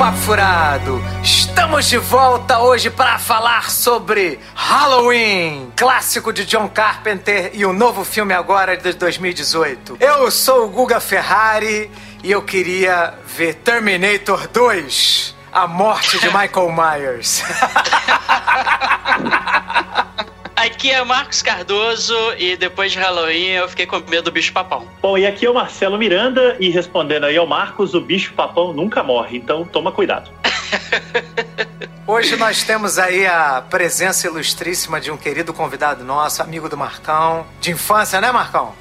Papo Furado! Estamos de volta hoje para falar sobre Halloween, clássico de John Carpenter e o novo filme agora de 2018. Eu sou o Guga Ferrari e eu queria ver Terminator 2, a morte de Michael Myers. Aqui é Marcos Cardoso e depois de Halloween eu fiquei com medo do bicho papão. Bom, e aqui é o Marcelo Miranda e respondendo aí ao Marcos, o bicho papão nunca morre, então toma cuidado. Hoje nós temos aí a presença ilustríssima de um querido convidado nosso, amigo do Marcão, de infância, né, Marcão?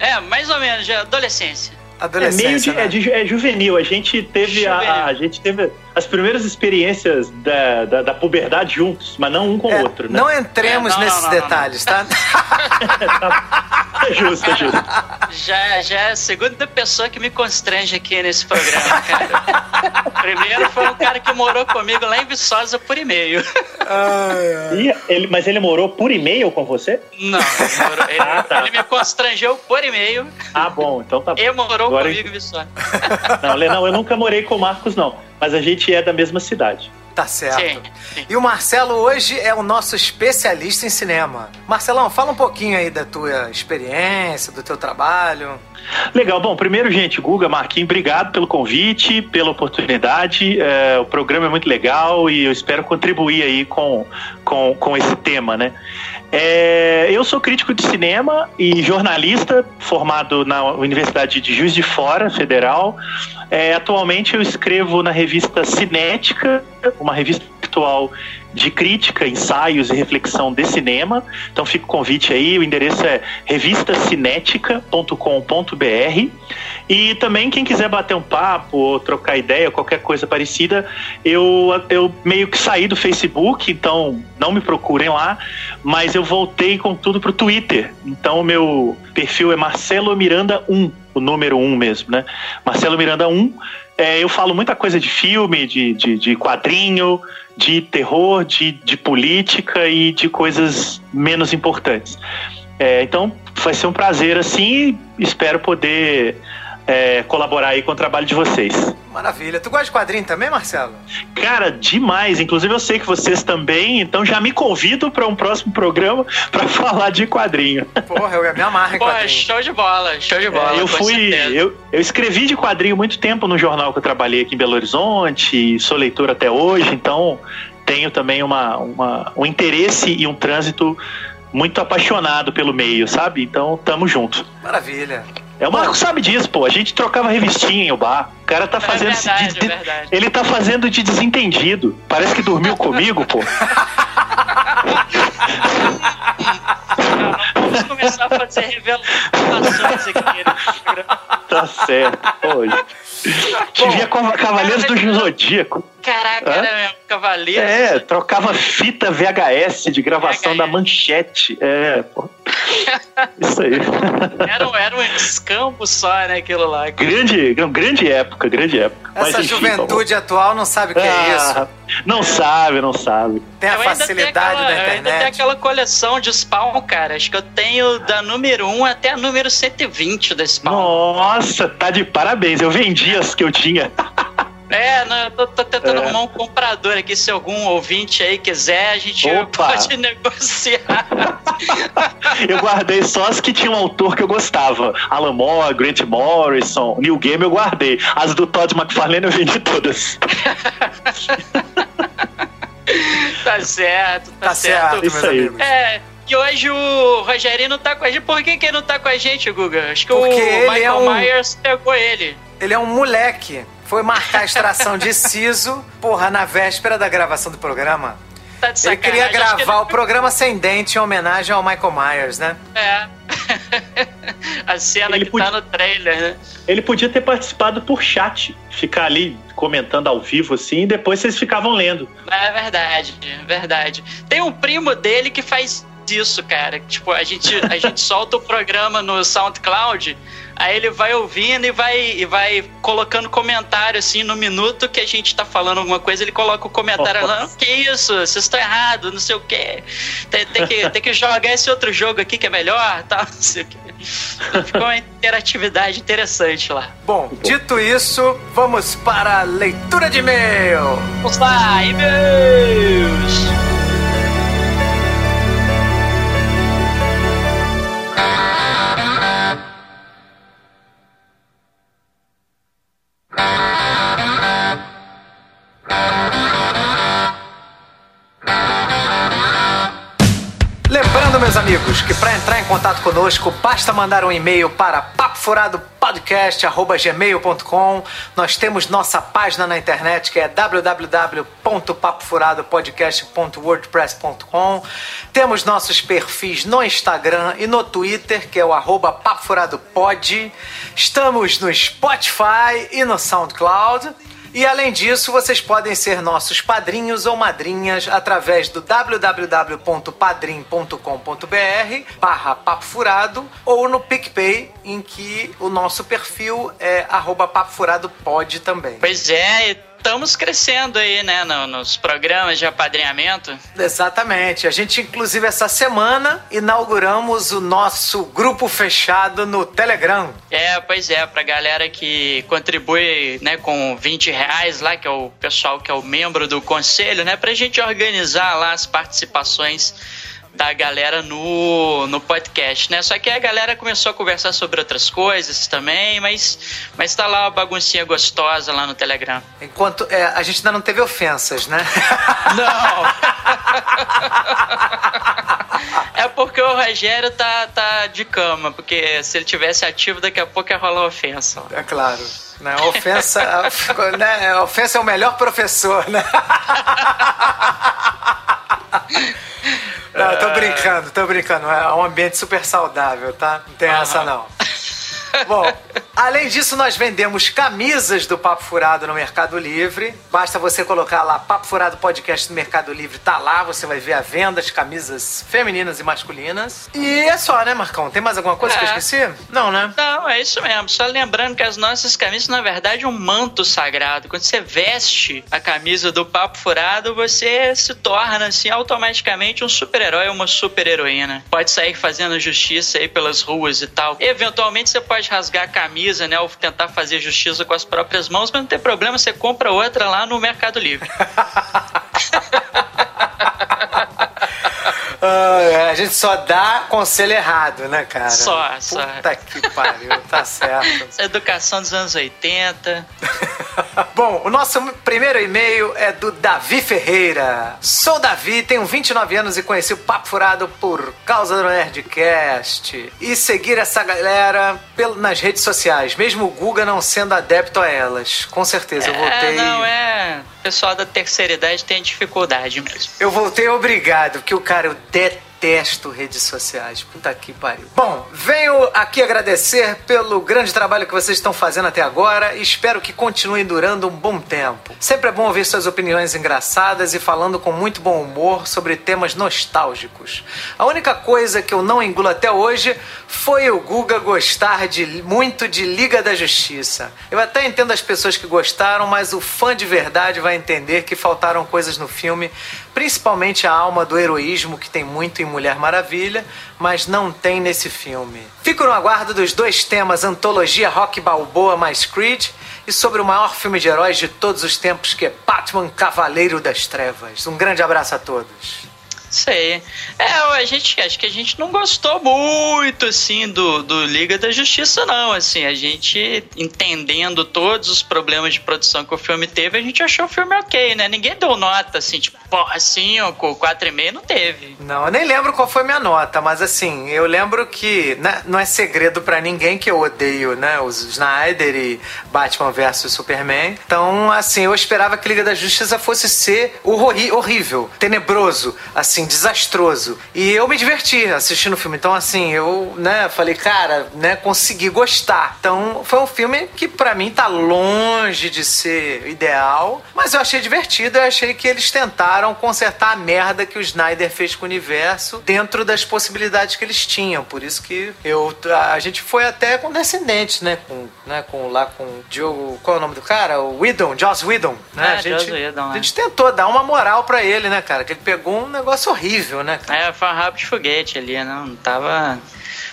É, mais ou menos, de adolescência. Adolescência, é meio de, né? é, de- é juvenil. A gente teve a, Juvenil. a gente teve as primeiras experiências da, da, da puberdade juntos, mas não um com É, o outro, né? Não entremos É, não, nesses não, não, não, detalhes, tá? É justo, é justo. Já, já é a segunda pessoa que me constrange aqui nesse programa, cara. Primeiro foi um cara que morou comigo lá em Viçosa por e-mail. Ai, ai. E ele, mas ele morou por e-mail com você? Não, ele, morou- ele- Ah, tá. ele me constrangeu por e-mail Ah, bom, então tá bom. e morou Agora comigo em Viçosa. Não, não, eu nunca morei com o Marcos, não. Mas a gente é da mesma cidade. Tá certo. Sim, sim. E o Marcelo hoje é o nosso especialista em cinema. Marcelão, fala um pouquinho aí da tua experiência, do teu trabalho. Legal, bom, primeiro, gente, Guga, Marquinhos, obrigado pelo convite, pela oportunidade. É, o programa é muito legal e eu espero contribuir aí com, com, com esse tema, né? É, eu sou crítico de cinema e jornalista, formado na Universidade de Juiz de Fora, Federal. É, atualmente eu escrevo na revista Cinética, uma revista virtual de crítica, ensaios e reflexão de cinema. Então fica o convite aí, o endereço é revistacinética.com.br. E também quem quiser bater um papo ou trocar ideia, qualquer coisa parecida, eu, eu meio que saí do Facebook, então não me procurem lá, mas eu voltei com tudo pro Twitter. Então o meu perfil é Marcelo Miranda 1, o número 1 mesmo, né? Marcelo Miranda 1. É, eu falo muita coisa de filme, de, de, de quadrinho, de terror, de, de política e de coisas menos importantes. É, então, vai ser um prazer assim espero poder é, colaborar aí com o trabalho de vocês. Maravilha. Tu gosta de quadrinho também, Marcelo? Cara, demais. Inclusive, eu sei que vocês também, então já me convido para um próximo programa para falar de quadrinho. Porra, eu me amarro em Pô, quadrinho. show de bola, show de bola. É, eu fui. Eu, eu escrevi de quadrinho muito tempo no jornal que eu trabalhei aqui em Belo Horizonte, sou leitor até hoje, então tenho também uma, uma, um interesse e um trânsito muito apaixonado pelo meio, sabe? Então tamo junto. Maravilha. É, o Marco sabe disso, pô. A gente trocava revistinha em o bar. O cara tá É fazendo. verdade, de- é verdade. Ele tá fazendo de desentendido. Parece que dormiu comigo, pô. Vamos começar a fazer revelações aqui nesse programa. Tá certo. Pô, Devia com Cavaleiros do Zodíaco. Caraca, Hã? era mesmo, cavaleiro. É, trocava fita VHS de gravação VHS. da manchete. É, pô. Isso aí. Era, um- era um escampo só, né, aquilo lá. grande, grande época, grande época. Mas, Essa enfim, juventude atual não sabe o que tá bom. é isso. Ah, Não sabe, não sabe. Tem a Eu facilidade aquela- da Eu ainda tenho internet. aquela coleção de Spawn, cara. Acho que eu tenho da número 1 até a número 120 da Spawn. Nossa, tá de parabéns. Eu vendi as que eu tinha. É, não, eu tô, tô tentando É. arrumar um comprador aqui. Se algum ouvinte aí quiser, a gente Opa. pode negociar. Eu guardei só as que tinham um autor que eu gostava. Alan Moore, Grant Morrison, Neil Gaiman eu guardei. As do Todd McFarlane eu vendi todas. tá certo, tá, Tá certo, meus Isso aí. É, e hoje o Rogerinho não tá com a gente. Por que, que ele não tá com a gente, Guga? Acho que Porque o Michael é um- Myers pegou ele. Ele é um moleque. Foi marcar a extração de siso, porra, na véspera da gravação do programa. Tá de Ele sacanagem. queria Acho que gravar ele- o programa sem dente em homenagem ao Michael Myers, né? É. a cena Ele que podia- tá no trailer, né? Ele podia ter participado por chat, ficar ali comentando ao vivo assim, e depois vocês ficavam lendo. É verdade, é verdade. Tem um primo dele que faz isso, cara. Tipo, a gente, a gente solta o programa no SoundCloud, aí ele vai ouvindo e vai, e vai colocando comentário assim no minuto que a gente tá falando alguma coisa, ele coloca o comentário lá, que isso, vocês estão errados, não sei o quê. Tem, tem, que, tem que jogar esse outro jogo aqui que é melhor, tá? Não sei o quê. Ficou uma interatividade interessante lá. Bom, dito isso, vamos para a leitura de e-mail. Vamos lá, e-mails! Contato conosco, basta mandar um e-mail para papofuradopodcast.gmail.com. Nós temos nossa página na internet que é www.papofuradopodcast.wordpress.com. Temos nossos perfis no Instagram e no Twitter, que é o arroba papofuradopod. Estamos no Spotify e no SoundCloud. E além disso, vocês podem ser nossos padrinhos ou madrinhas através do www.padrim.com.br barra papo furado ou no PicPay, em que o nosso perfil é arroba papo furado pode também. Pois é, estamos crescendo aí, né, no, nos programas de apadrinhamento. Exatamente. A gente, inclusive, essa semana inauguramos o nosso grupo fechado no Telegram. É, pois é, pra galera que contribui, né, com 20 reais lá, que é o pessoal que é o membro do conselho, né, pra gente organizar lá as participações da galera no, no podcast, né? Só que a galera começou a conversar sobre outras coisas também, mas, mas tá lá uma baguncinha gostosa lá no Telegram. Enquanto é, a gente ainda não teve ofensas, né? Não! é porque o Rogério tá, tá de cama, porque se ele tivesse ativo, daqui a pouco ia rolar ofensa. É claro. Né? Ofensa, né? ofensa é o melhor professor, né? Não, tô brincando, tô brincando. É um ambiente super saudável, tá? Não tem essa não. Bom, além disso, nós vendemos camisas do Papo Furado no Mercado Livre. Basta você colocar lá Papo Furado Podcast no Mercado Livre, tá lá, você vai ver a venda de camisas femininas e masculinas. E é só, né, Marcão? Tem mais alguma coisa É. que eu esqueci? Não, né? Não, é isso mesmo. Só lembrando que as nossas camisas, na verdade, é um manto sagrado. Quando você veste a camisa do Papo Furado, você se torna, assim, automaticamente um super-herói ou uma super-heroína. Pode sair fazendo justiça aí pelas ruas e tal. Eventualmente, você pode rasgar a camisa, né, ou tentar fazer justiça com as próprias mãos, mas não tem problema, você compra outra lá no Mercado Livre. Ah, a gente só dá conselho errado, né, cara? Só, só. Puta que pariu, tá certo. Educação dos anos 80. Bom, o nosso primeiro e-mail é do Davi Ferreira. Sou Davi, tenho 29 anos e conheci o Papo Furado por causa do Nerdcast. E seguir essa galera nas redes sociais, mesmo o Guga não sendo adepto a elas. Com certeza, eu voltei. É, não, é. O pessoal da terceira idade tem dificuldade mesmo. Eu voltei obrigado, porque o cara, eu detesto redes sociais. Puta que pariu. Bom, venho aqui agradecer pelo grande trabalho que vocês estão fazendo até agora e espero que continue durando um bom tempo. Sempre é bom ouvir suas opiniões engraçadas e falando com muito bom humor sobre temas nostálgicos. A única coisa que eu não engulo até hoje foi o Guga gostar de, muito de Liga da Justiça. Eu até entendo as pessoas que gostaram, mas o fã de verdade vai entender que faltaram coisas no filme, principalmente a alma do heroísmo que tem muito em Mulher Maravilha, mas não tem nesse filme. Fico no aguardo dos dois temas antologia Rock Balboa mais Creed e sobre o maior filme de heróis de todos os tempos que é Batman Cavaleiro das Trevas. Um grande abraço a todos. Sei. É, a gente, acho que a gente não gostou muito, assim, do, do Liga da Justiça, não. Assim, a gente, entendendo todos os problemas de produção que o filme teve, a gente achou o filme ok, né? Ninguém deu nota, assim, tipo, porra, 5, 4,5, não teve. Não, eu nem lembro qual foi minha nota, mas assim, eu lembro que né, não é segredo pra ninguém que eu odeio, né, os Snyder e Batman vs Superman. Então, assim, eu esperava que Liga da Justiça fosse ser horrível, tenebroso, assim, assim, desastroso. E eu me diverti assistindo o filme. Então, assim, eu, né, falei, cara, né, consegui gostar. Então, foi um filme que para mim tá longe de ser ideal, mas eu achei divertido. Eu achei que eles tentaram consertar a merda que o Snyder fez com o universo dentro das possibilidades que eles tinham. Por isso que eu, a gente foi até condescendente, né, com, né, com lá com o Diogo, qual é o nome do cara? O Whedon, Joss Whedon, né? É, a gente, Joss Whedon, a é. gente tentou dar uma moral pra ele, né, cara? Que ele pegou um negócio horrível, né? cara? É, foi um rabo de foguete ali, não tava.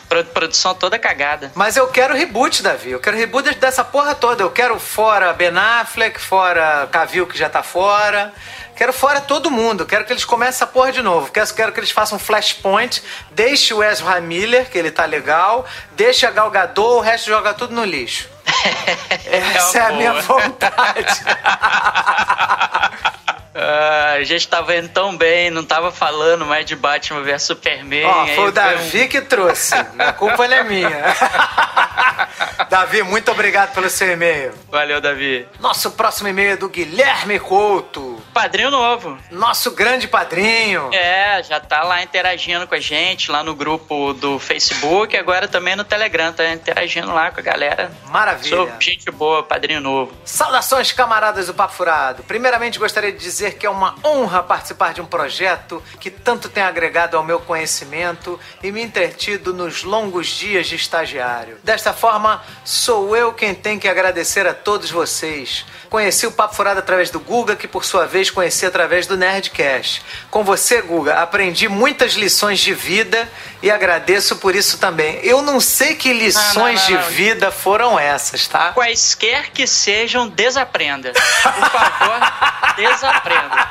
pro- Produção toda cagada. Mas eu quero reboot, Davi. Eu quero reboot dessa porra toda. Eu quero fora Ben Affleck, fora Cavill que já tá fora. Quero fora todo mundo. Quero que eles comecem essa porra de novo. Quero, quero que eles façam um flashpoint. Deixe o Ezra Miller, que ele tá legal. Deixe a Gal Gadot, o resto joga tudo no lixo. Essa é a uma minha vontade. Ah, a gente tava indo tão bem, não tava falando mais de Batman vs Superman. Ó, foi o um- Davi que trouxe. A culpa é minha. Davi, muito obrigado pelo seu e-mail. Valeu, Davi. Nosso próximo e-mail é do Guilherme Couto. Padrinho novo. Nosso grande padrinho. É, já tá lá interagindo com a gente, lá no grupo do Facebook, agora também no Telegram, tá interagindo lá com a galera. Maravilha. Sou gente boa, padrinho novo. Saudações, camaradas do Papo Furado. Primeiramente, gostaria de dizer que é uma honra participar de um projeto que tanto tem agregado ao meu conhecimento e me entretido nos longos dias de estagiário. Desta forma, sou eu quem tem que agradecer a todos vocês. Conheci o Papo Furado através do Guga, que por sua vez conheci através do Nerdcast. Com você, Guga, aprendi muitas lições de vida e agradeço por isso também. Eu não sei que lições não, não. de vida foram essas, tá? Quaisquer que sejam, desaprenda. Por favor, desaprenda.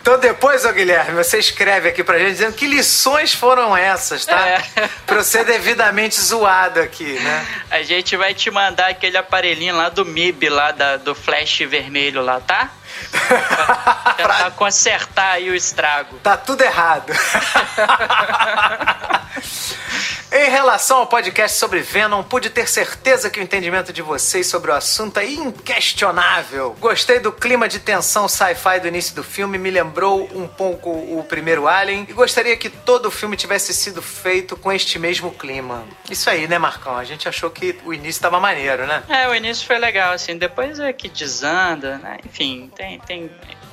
Então depois, ô Guilherme, você escreve aqui pra gente dizendo que lições foram essas, tá? É. Pra eu ser devidamente zoado aqui, né? A gente vai te mandar aquele aparelhinho lá do MIB, lá da- do flash vermelho lá, tá? Pra tentar consertar aí o estrago. Tá tudo errado. em relação ao podcast sobre Venom, pude ter certeza que o entendimento de vocês sobre o assunto é inquestionável. Gostei do clima de tensão sci-fi do início do filme, me lembrou um pouco o primeiro Alien e gostaria que todo o filme tivesse sido feito com este mesmo clima. Isso aí, né, Marcão? A gente achou que o início tava maneiro, né? É, o início foi legal, assim, depois é que desanda, né? Enfim, tem, tem...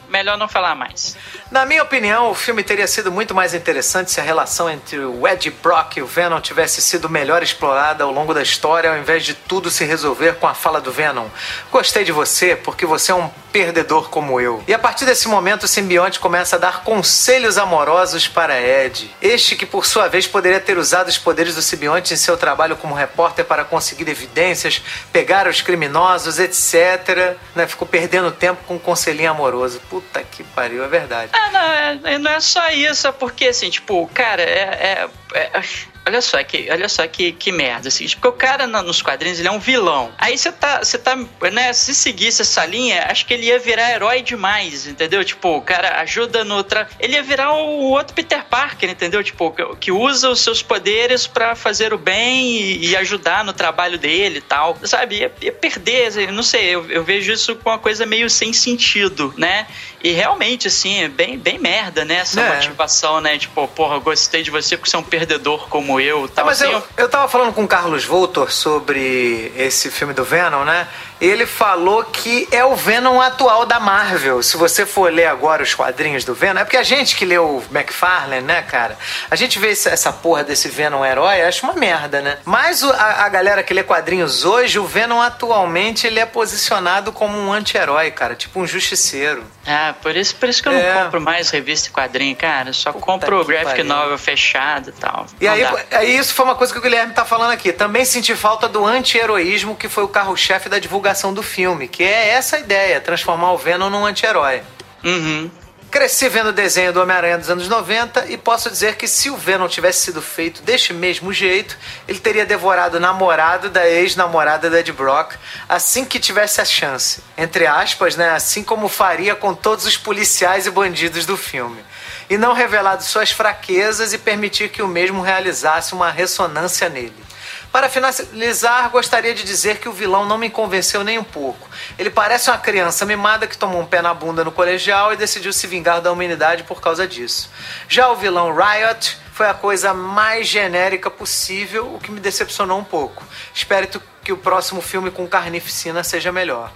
Melhor não falar mais. Na minha opinião, o filme teria sido muito mais interessante se a relação entre o Ed Brock e o Venom tivesse sido melhor explorada ao longo da história, ao invés de tudo se resolver com a fala do Venom. Gostei de você porque você é um perdedor como eu. E a partir desse momento, o simbionte começa a dar conselhos amorosos para Ed. Este que, por sua vez, poderia ter usado os poderes do simbionte em seu trabalho como repórter para conseguir evidências, pegar os criminosos, etc. Né? Ficou perdendo tempo com um conselhinho amoroso. Puta que pariu, é verdade. Ah, não, é, não é só isso, é porque, assim, tipo, cara, é. é- é- olha só, que, olha só que, que merda, assim, porque o cara na- nos quadrinhos ele é um vilão. Aí você tá, você tá, né, se seguisse essa linha, acho que ele ia virar herói demais, entendeu? Tipo, o cara ajuda no outra. Ele ia virar o outro Peter Parker, entendeu? Tipo, que, que usa os seus poderes pra fazer o bem e, e ajudar no trabalho dele e tal, sabe? Ia, ia perder, assim, não sei, eu, eu vejo isso com uma coisa meio sem sentido, né? E realmente, assim, é bem, bem merda, né? Essa É. motivação, né? Tipo, porra, gostei de você porque você é um perdedor como eu. Tal. Mas Assim, eu, eu tava falando com o Carlos Voltor sobre esse filme do Venom, né? Ele falou que é o Venom atual da Marvel. Se você for ler agora os quadrinhos do Venom, é porque a gente que leu o McFarlane, né, cara? A gente vê essa porra desse Venom herói, acha uma merda, né? Mas a, a galera que lê quadrinhos hoje, o Venom atualmente ele é posicionado como um anti-herói, cara, tipo um justiceiro. Ah, por isso, por isso que eu É. não compro mais revista e quadrinho, cara. Eu só Puta compro o graphic pariu. novel fechado e tal. E aí, aí isso foi uma coisa que o Guilherme tá falando aqui. Também senti falta do anti-heroísmo que foi o carro-chefe da divulgação do filme, que é essa a ideia, transformar o Venom num anti-herói. Uhum. Cresci vendo o desenho do Homem-Aranha dos anos 90 e posso dizer que se o Venom tivesse sido feito deste mesmo jeito, ele teria devorado o namorado da ex-namorada da Ed Brock assim que tivesse a chance. Entre aspas, né? Assim como faria com todos os policiais e bandidos do filme. E não revelado suas fraquezas e permitir que o mesmo realizasse uma ressonância nele. Para finalizar, gostaria de dizer que o vilão não me convenceu nem um pouco. Ele parece uma criança mimada que tomou um pé na bunda no colegial e decidiu se vingar da humanidade por causa disso. Já o vilão Riot foi a coisa mais genérica possível, o que me decepcionou um pouco. Espero que o próximo filme com carnificina seja melhor.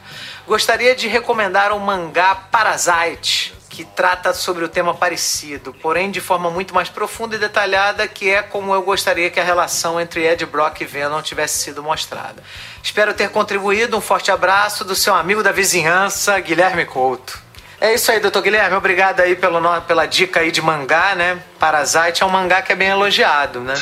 Gostaria de recomendar o mangá Parasite, que trata sobre o tema parecido, porém de forma muito mais profunda e detalhada, que é como eu gostaria que a relação entre Ed Brock e Venom tivesse sido mostrada. Espero ter contribuído. Um forte abraço do seu amigo da vizinhança, Guilherme Couto. É isso aí, doutor Guilherme. Obrigado aí pelo, pela dica aí de mangá, né? Parasite é um mangá que é bem elogiado, né?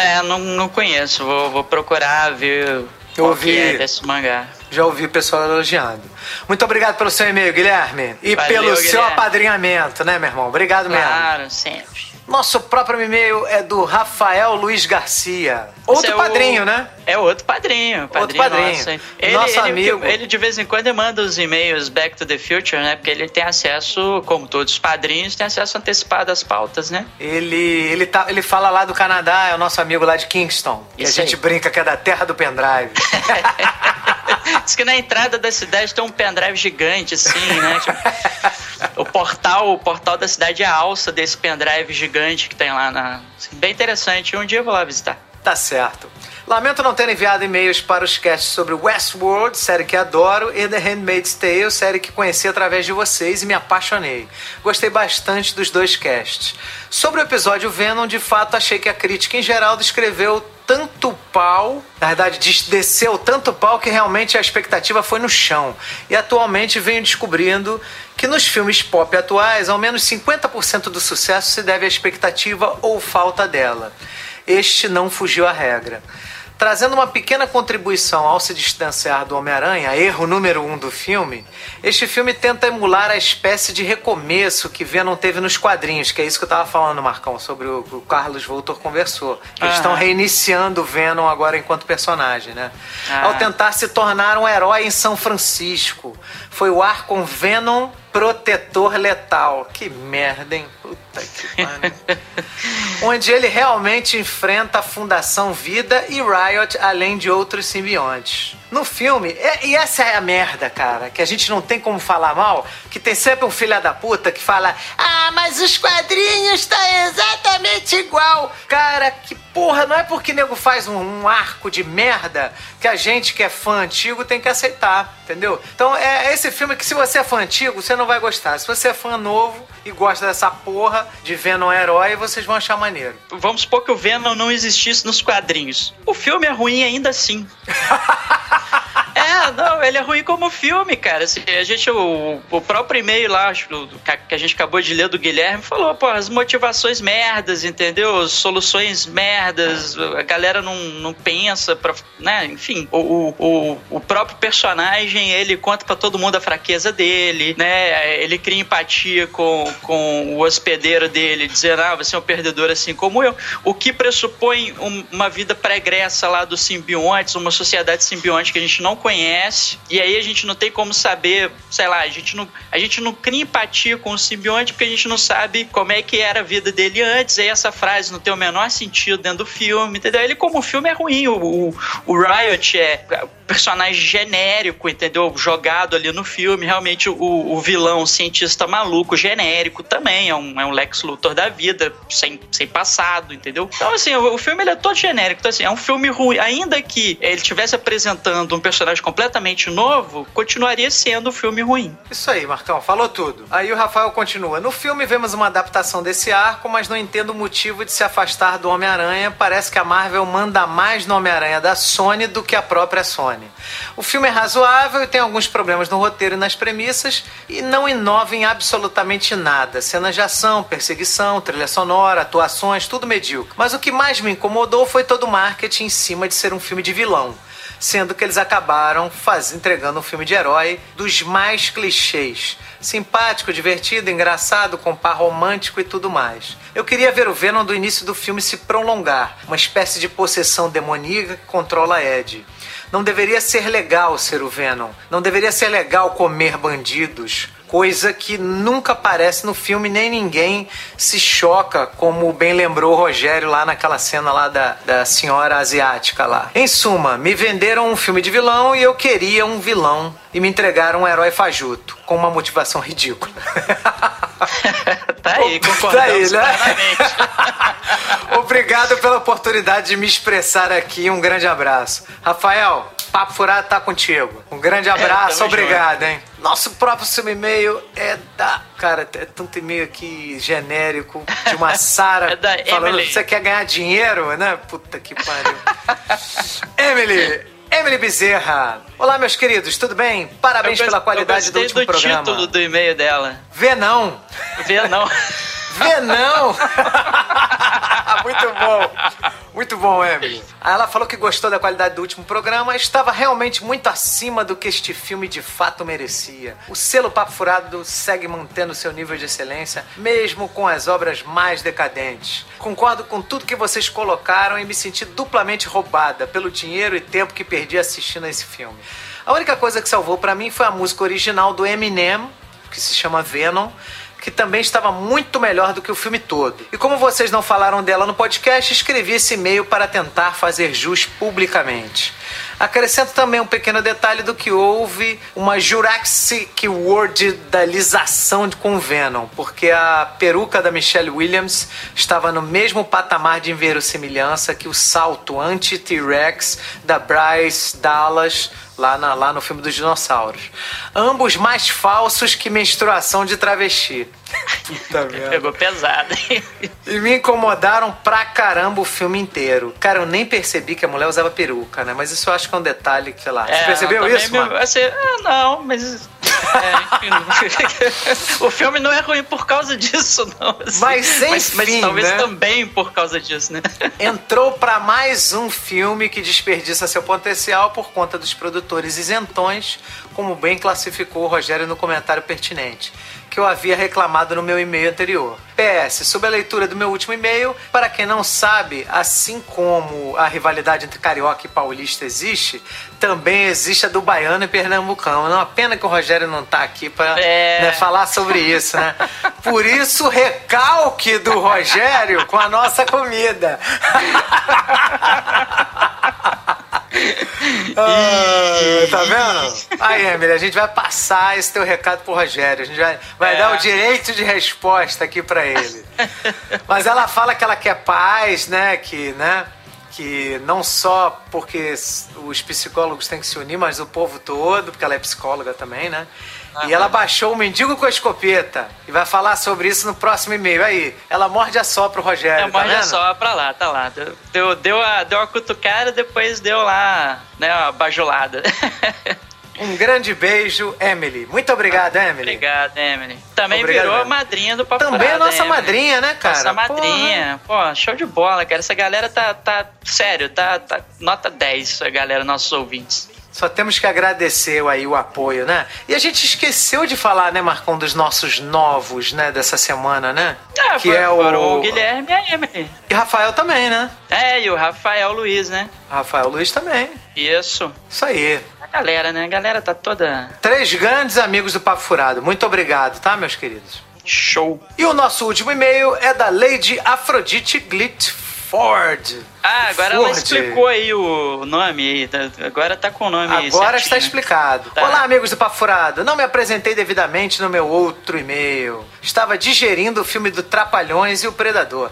É, não, não conheço. Vou, vou procurar ver eu ouvi, é desse mangá. Já ouvi o pessoal elogiando. Muito obrigado pelo seu e-mail, Guilherme. E Valeu, pelo Guilherme. seu apadrinhamento, né, meu irmão? Obrigado mesmo. Claro, sempre. Nosso próprio e-mail é do Rafael Luiz Garcia. Outro é padrinho, o... né? É outro padrinho. padrinho outro padrinho. Nosso, ele, nosso ele, amigo. Ele, de vez em quando manda os e-mails Back to the Future, né? Porque ele tem acesso, como todos os padrinhos, tem acesso antecipado às pautas, né? Ele, ele, tá, ele fala lá do Canadá, é o nosso amigo lá de Kingston. Que Isso a gente aí. brinca que é da terra do pendrive. Diz que na entrada da cidade tem um pendrive gigante, assim, né? Tipo, o portal, o portal da cidade é a alça desse pendrive gigante que tem lá na. Assim, bem interessante. Um dia eu vou lá visitar. Tá certo. Lamento não ter enviado e-mails para os casts sobre Westworld, série que adoro, e The Handmaid's Tale, série que conheci através de vocês e me apaixonei. Gostei bastante dos dois casts. Sobre o episódio Venom, de fato achei que a crítica em geral descreveu tanto pau, na verdade desceu tanto pau que realmente a expectativa foi no chão. E atualmente venho descobrindo que nos filmes pop atuais, ao menos 50% do sucesso se deve à expectativa ou falta dela. Este não fugiu à regra. Trazendo uma pequena contribuição ao se distanciar do Homem-Aranha, erro número um do filme, este filme tenta emular a espécie de recomeço que Venom teve nos quadrinhos, que é isso que eu estava falando, Marcão, sobre o que o Carlos Voltor conversou. Eles estão reiniciando o Venom agora enquanto personagem, né? Ah. Ao tentar se tornar um herói em São Francisco. Foi o ar com Venom protetor letal. Que merda, hein? Puta que. Onde ele realmente enfrenta a Fundação Vida e Riot, além de outros simbiontes. No filme, e essa é a merda, cara, que a gente não tem como falar mal, que tem sempre um filho da puta que fala: Ah, mas os quadrinhos tá exatamente igual. Cara, que porra, não é porque nego faz um, um arco de merda que a gente que é fã antigo tem que aceitar, entendeu? Então é, é esse filme que se você é fã antigo, você não vai gostar. Se você é fã novo e gosta dessa porra de Venom herói, vocês vão achar maneiro. Vamos supor que o Venom não existisse nos quadrinhos. O filme é ruim ainda assim. É, não, ele é ruim como filme, cara. Assim, a gente, o, o próprio e-mail lá, que a gente acabou de ler do Guilherme, falou, pô, as motivações merdas, entendeu? Soluções merdas, a galera não, não pensa, pra, né? Enfim, o, o, o próprio personagem, ele conta para todo mundo a fraqueza dele, né? Ele cria empatia com, com o hospedeiro dele, dizendo, ah, você é um perdedor assim como eu. O que pressupõe um, uma vida pregressa lá dos simbiontes, uma sociedade simbionte que a gente não conhece e aí a gente não tem como saber, sei lá, a gente não, a gente não cria empatia com o simbionte porque a gente não sabe como é que era a vida dele antes, aí essa frase não tem o menor sentido dentro do filme, entendeu? Ele como filme é ruim, o, o, o Riot é personagem genérico, entendeu? Jogado ali no filme, realmente o, o vilão, o cientista maluco, genérico também, é um, é um Lex Luthor da vida, sem, sem passado, entendeu? Então, assim, o, o filme ele é todo genérico, então, assim, é um filme ruim, ainda que ele estivesse apresentando um personagem completamente novo, continuaria sendo um filme ruim. Isso aí, Marcão, falou tudo. Aí o Rafael continua. No filme vemos uma adaptação desse arco, mas não entendo o motivo de se afastar do Homem-Aranha. Parece que a Marvel manda mais no Homem-Aranha da Sony do que a própria Sony. O filme é razoável e tem alguns problemas no roteiro e nas premissas e não inova em absolutamente nada. Cenas de ação, perseguição, trilha sonora, atuações, tudo medíocre. Mas o que mais me incomodou foi todo o marketing em cima de ser um filme de vilão sendo que eles acabaram faz, entregando um filme de herói dos mais clichês. Simpático, divertido, engraçado, com par romântico e tudo mais. Eu queria ver o Venom do início do filme se prolongar, uma espécie de possessão demoníaca que controla Ed. Não deveria ser legal ser o Venom. Não deveria ser legal comer bandidos coisa que nunca aparece no filme, nem ninguém se choca, como bem lembrou o Rogério lá naquela cena lá da, da senhora asiática lá. Em suma, me venderam um filme de vilão e eu queria um vilão e me entregaram um herói fajuto, com uma motivação ridícula. tá aí, concordamos tá aí, né? Obrigado pela oportunidade de me expressar aqui. Um grande abraço. Rafael, Papo Furado tá contigo. Um grande abraço, é, obrigado, junto. hein? Nosso próprio seu e-mail é da. Cara, é tanto e-mail aqui genérico de uma Sara é da falando Emily. que você quer ganhar dinheiro, né? Puta que pariu. Emily, Emily Bezerra. Olá, meus queridos, tudo bem? Parabéns eu pela qualidade do último do programa. título do e-mail dela. Vê não. Vê não. Vê não! Muito bom! Muito bom, Emily. Ela falou que gostou da qualidade do último programa, estava realmente muito acima do que este filme de fato merecia. O selo Papo Furado segue mantendo seu nível de excelência, mesmo com as obras mais decadentes. Concordo com tudo que vocês colocaram e me senti duplamente roubada pelo dinheiro e tempo que perdi assistindo a esse filme. A única coisa que salvou para mim foi a música original do Eminem, que se chama Venom, que também estava muito melhor do que o filme todo. E como vocês não falaram dela no podcast, escrevi esse e-mail para tentar fazer jus publicamente. Acrescento também um pequeno detalhe do que houve uma Jurassic Worldalização com Venom, porque a peruca da Michelle Williams estava no mesmo patamar de inverossimilhança que o salto anti-T-Rex da Bryce Dallas lá, na, lá no filme dos dinossauros. Ambos mais falsos que menstruação de travesti. Puta merda. Pegou pesado. e me incomodaram pra caramba o filme inteiro. Cara, eu nem percebi que a mulher usava peruca, né? Mas isso eu acho que é um detalhe, sei lá. É, Você percebeu isso, me... mano? Assim, ah, não, mas é, o filme não é ruim por causa disso, não. Assim. Mas, enfim, mas, mas talvez né? também por causa disso, né? Entrou para mais um filme que desperdiça seu potencial por conta dos produtores isentões, como bem classificou o Rogério no comentário pertinente que eu havia reclamado no meu e-mail anterior. PS, sobre a leitura do meu último e-mail, para quem não sabe, assim como a rivalidade entre carioca e paulista existe, também existe a do baiano e pernambucano. Não, a pena que o Rogério não está aqui para é. né, falar sobre isso, né? Por isso, recalque do Rogério com a nossa comida. ah, tá vendo? Aí, Emily, a gente vai passar esse teu recado pro Rogério. A gente vai, vai é. dar o direito de resposta aqui para ele. Mas ela fala que ela quer paz, né? Que, né? que não só porque os psicólogos têm que se unir, mas o povo todo, porque ela é psicóloga também, né? E ela baixou o mendigo com a escopeta e vai falar sobre isso no próximo e-mail. Aí, ela morde a só pro Rogério. É, tá morde a só pra lá, tá lá. Deu, deu, a, deu a cutucada, depois deu lá, né, a bajulada. Um grande beijo, Emily. Muito obrigado, Emily. Obrigado, Emily. Também obrigado, virou a madrinha do Papo Também a nossa Emily. madrinha, né, cara? Nossa madrinha. Porra. Pô, show de bola, cara. Essa galera tá, tá sério, tá, tá nota 10, a galera, nossos ouvintes. Só temos que agradecer aí o apoio, né? E a gente esqueceu de falar, né, Marcão, dos nossos novos, né, dessa semana, né? É, que é o... o Guilherme e a Emily. E Rafael também, né? É, e o Rafael Luiz, né? Rafael Luiz também. Isso. Isso aí. A galera, né? A galera tá toda. Três grandes amigos do Papo Furado. Muito obrigado, tá, meus queridos? Show. E o nosso último e-mail é da Lady Afrodite Glitt Ford. Ah, agora Ford. ela explicou aí o nome tá- Agora tá com o nome aí. Agora certinho. está explicado. Tá. Olá, amigos do Papo Furado. Não me apresentei devidamente no meu outro e-mail. Estava digerindo o filme do Trapalhões e o Predador.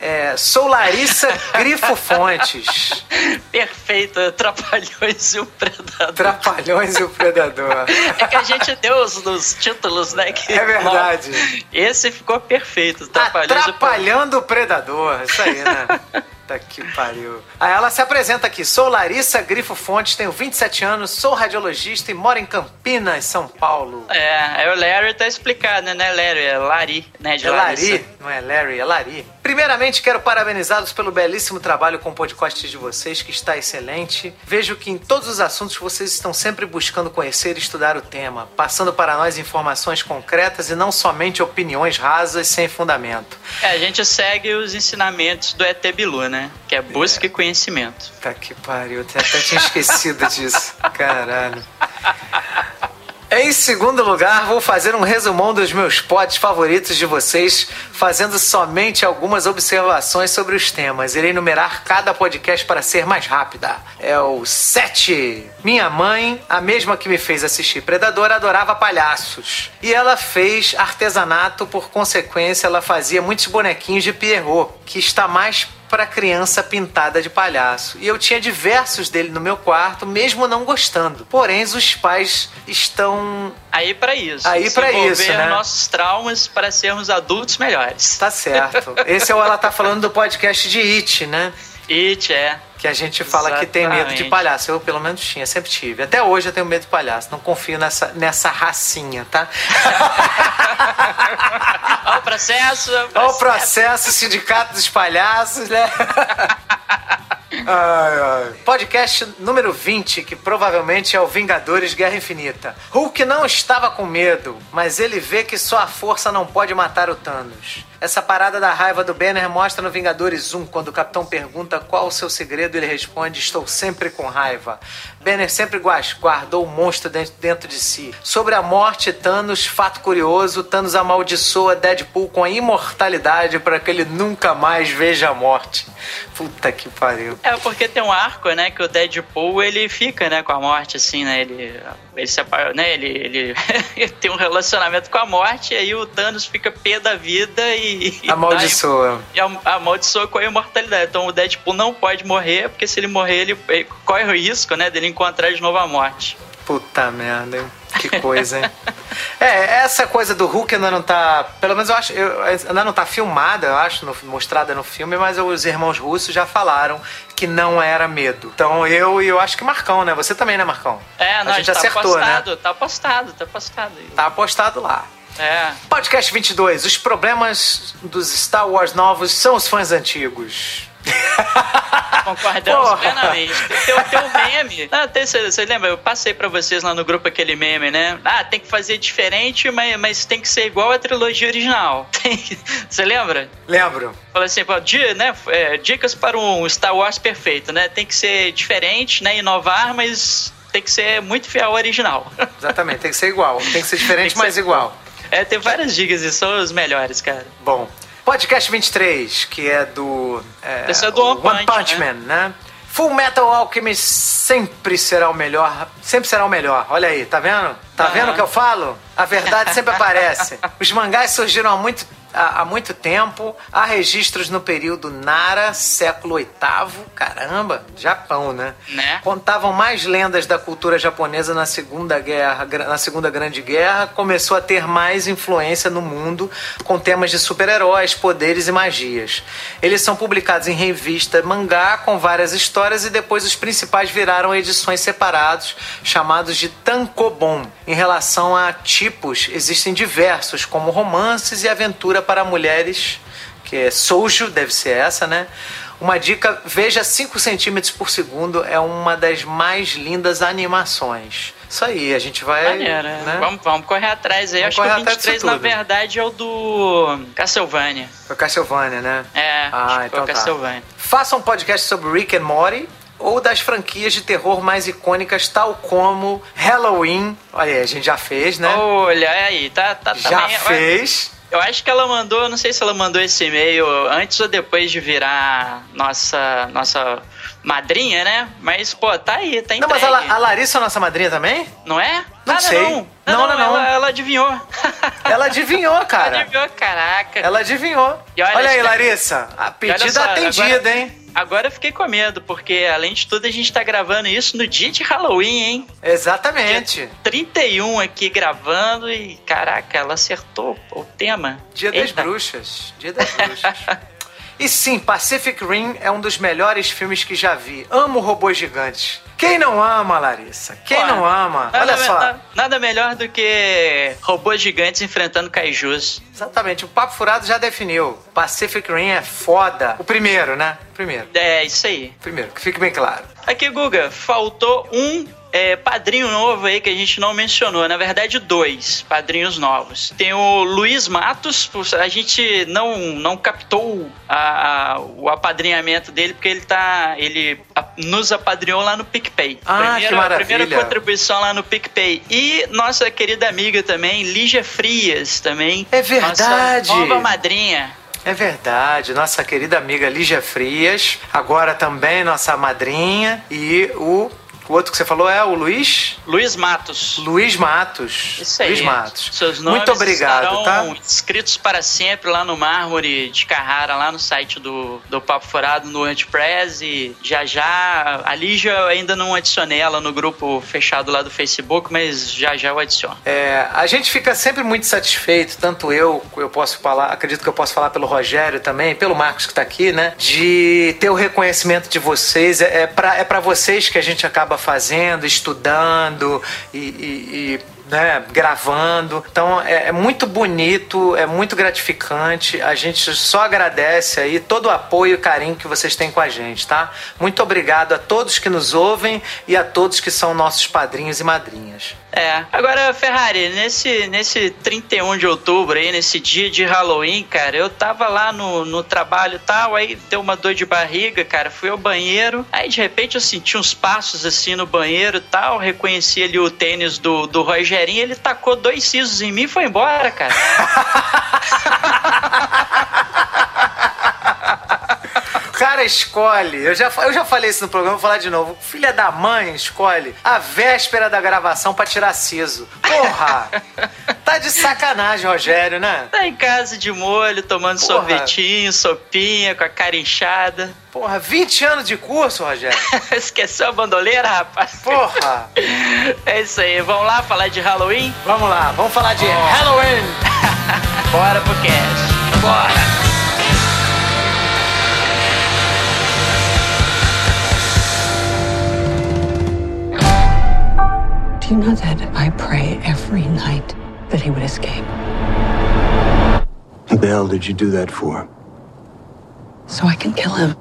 É, sou Larissa Grifo Fontes. Perfeito, Trapalhões e o Predador. Trapalhões e o Predador. É que a gente deu os, os títulos, né? Que, É verdade. Esse ficou perfeito, Trapalhões e o Predador. Atrapalhando o Predador. Isso aí, né? Tá que pariu. Aí ela se apresenta aqui. Sou Larissa Grifo Fontes, tenho 27 anos, sou radiologista e moro em Campinas, São Paulo. É, aí o Larry tá explicado, né? Não é Larry, é Lari, né? De É Larissa. Lari, não é Larry, é Lari. Primeiramente, quero parabenizá-los pelo belíssimo trabalho com o podcast de vocês, que está excelente. Vejo que em todos os assuntos vocês estão sempre buscando conhecer e estudar o tema, passando para nós informações concretas e não somente opiniões rasas sem fundamento. É, a gente segue os ensinamentos do ET Bilu, né? Que é busca e conhecimento. Tá que pariu, eu até tinha esquecido disso. Caralho. Em segundo lugar, vou fazer um resumão dos meus pods favoritos de vocês, fazendo somente algumas observações sobre os temas. Irei numerar cada podcast para ser mais rápida. É o 7. Minha mãe, a mesma que me fez assistir Predador, adorava palhaços. E ela fez artesanato, por consequência, ela fazia muitos bonequinhos de Pierrot, que está mais para criança pintada de palhaço. E eu tinha diversos dele no meu quarto, mesmo não gostando. Porém, os pais estão aí para isso. Aí para isso, né? nossos traumas para sermos adultos melhores. Tá certo. Esse é o ela tá falando do podcast de It, né? It é que a gente fala Exatamente. que tem medo de palhaço. Eu, pelo menos, tinha, sempre tive. Até hoje eu tenho medo de palhaço. Não confio nessa, nessa racinha, tá? Olha o processo. Olha o processo, sindicato dos palhaços, né? Ai, ai. Podcast número 20, que provavelmente é o Vingadores Guerra Infinita. Hulk não estava com medo, mas ele vê que só a força não pode matar o Thanos. Essa parada da raiva do Banner mostra no Vingadores 1, quando o Capitão pergunta qual o seu segredo, ele responde: Estou sempre com raiva. Banner sempre guardou o monstro dentro de si. Sobre a morte, Thanos, fato curioso: Thanos amaldiçoa Deadpool com a imortalidade para que ele nunca mais veja a morte. Puta que pariu. É, porque tem um arco, né, que o Deadpool ele fica, né, com a morte, assim, né? Ele, ele, separa, né, ele, ele, ele tem um relacionamento com a morte, e aí o Thanos fica pé da vida e. Amaldiçoa. E amaldiçoa com a imortalidade. Então o Deadpool não pode morrer, porque se ele morrer, ele, ele corre o risco, né, dele encontrar de novo a morte. Puta merda, hein? Que coisa, hein? é, essa coisa do Hulk ainda não tá. Pelo menos eu acho. Eu, ainda não tá filmada, eu acho, no, mostrada no filme, mas os irmãos russos já falaram que não era medo. Então eu e eu acho que Marcão, né? Você também, né, Marcão? É, não, a gente tá acertou, postado, né? Tá postado, tá postado. Tá postado lá. É. Podcast 22. Os problemas dos Star Wars novos são os fãs antigos. Concordamos Porra. plenamente. Tem, tem um meme. Ah, você lembra? Eu passei para vocês lá no grupo aquele meme, né? Ah, tem que fazer diferente, mas, mas tem que ser igual à trilogia original. Você lembra? Lembro. Fala assim, pô, dia, né, é, dicas para um Star Wars perfeito, né? Tem que ser diferente, né? Inovar, mas tem que ser muito fiel ao original. Exatamente, tem que ser igual. Tem que ser diferente, que mas ser igual. É, tem várias dicas e são os melhores, cara. Bom, Podcast 23, que é do. É, Esse é do One, One Punch, Man, né? né? Full Metal Alchemist sempre será o melhor. Sempre será o melhor. Olha aí, tá vendo? Tá uhum. vendo o que eu falo? A verdade sempre aparece. Os mangás surgiram há muito há, muito tempo. Há registros no período Nara, século VIII. Caramba, Japão, né? né? Contavam mais lendas da cultura japonesa na Segunda Guerra, na Segunda Grande Guerra. Começou a ter mais influência no mundo com temas de super-heróis, poderes e magias. Eles são publicados em revista mangá com várias histórias e depois os principais viraram edições separados chamados de tankobon. Em relação a tipos, existem diversos, como romances e aventura para mulheres, que é Soujo, deve ser essa, né? Uma dica, veja 5 centímetros por segundo, é uma das mais lindas animações. Isso aí, a gente vai. Maneiro, é. né? vamos, vamos correr atrás aí. Vamos Acho que o 23, na verdade, é o do Castlevania. Foi Castlevania, né? É, ah, então foi o tá. Castlevania. Faça um podcast sobre Rick and Morty ou das franquias de terror mais icônicas, tal como Halloween. Olha aí, a gente já fez, né? Olha aí, tá, tá Já também, fez. Eu acho que ela mandou, não sei se ela mandou esse e-mail antes ou depois de virar nossa nossa madrinha, né? Mas, pô, tá aí, tá entregue. Não, mas a, a Larissa é nossa madrinha também? Não é? Não Nada sei. Não, não, não. não, não. Ela, ela, adivinhou. Ela adivinhou, cara. Ela adivinhou, caraca. Ela adivinhou. olha, olha aí, Larissa. A pedida atendida, agora... hein? Agora eu fiquei com medo, porque além de tudo a gente tá gravando isso no dia de Halloween, hein? Exatamente. Dia 31 aqui gravando e caraca, ela acertou o tema. Dia Eita. das bruxas. Dia das bruxas. e sim, Pacific Rim é um dos melhores filmes que já vi. Amo robôs gigantes. Quem não ama, Larissa? Quem Pô, não ama? Olha só. Nada, nada melhor do que robôs gigantes enfrentando kaijus. Exatamente. O Papo Furado já definiu. Pacific Rim é foda. O primeiro, né? O primeiro. É, isso aí. Primeiro, que fique bem claro. Aqui, Guga, faltou um é, padrinho novo aí que a gente não mencionou. Na verdade, dois padrinhos novos. Tem o Luiz Matos, a gente não, não captou a, a, o apadrinhamento dele porque ele tá. Ele nos apadrinhou lá no PicPay. Ah, primeira, que maravilha. primeira contribuição lá no PicPay. E nossa querida amiga também, Lígia Frias, também. É verdade. Nossa nova madrinha. É verdade, nossa querida amiga Lígia Frias, agora também nossa madrinha, e o o outro que você falou é o Luiz? Luiz Matos. Luiz Matos. Isso aí. Luiz Matos. Seus nomes Muito obrigado, tá? inscritos para sempre lá no Mármore de Carrara, lá no site do, do Papo Furado no WordPress. E já já. A Lígia eu ainda não adicionei ela no grupo fechado lá do Facebook, mas já já eu adiciono. É, a gente fica sempre muito satisfeito, tanto eu, eu posso falar, acredito que eu posso falar pelo Rogério também, pelo Marcos que está aqui, né? De ter o reconhecimento de vocês. É, é para é pra vocês que a gente acaba fazendo, estudando e, e, e né, gravando. Então é, é, muito bonito, é muito gratificante. A gente só agradece aí todo o apoio e carinho que vocês têm com a gente, tá? Muito obrigado a todos que nos ouvem e a todos que são nossos padrinhos e madrinhas. É. Agora, Ferrari, nesse, nesse 31 de outubro aí, nesse dia de Halloween, cara, eu tava lá no, no trabalho e tal, aí deu uma dor de barriga, cara, fui ao banheiro, aí de repente eu senti uns passos assim no banheiro e tal, reconheci ali o tênis do, do Rogerinho, ele tacou dois sisos em mim e foi embora, cara. O cara escolhe, eu já, eu já falei isso no programa, vou falar de novo. Filha da mãe escolhe a véspera da gravação pra tirar siso. Porra! tá de sacanagem, Rogério, né? Tá em casa de molho, tomando Porra. sorvetinho, sopinha, com a cara inchada. Porra, 20 anos de curso, Rogério. Esqueceu a bandoleira, rapaz? Porra! É isso aí, vamos lá falar de Halloween? Vamos lá, vamos falar de Halloween. Bora pro cast. Bora! Do you know that I pray every night that he would escape? What the hell did you do that for? So I can kill him.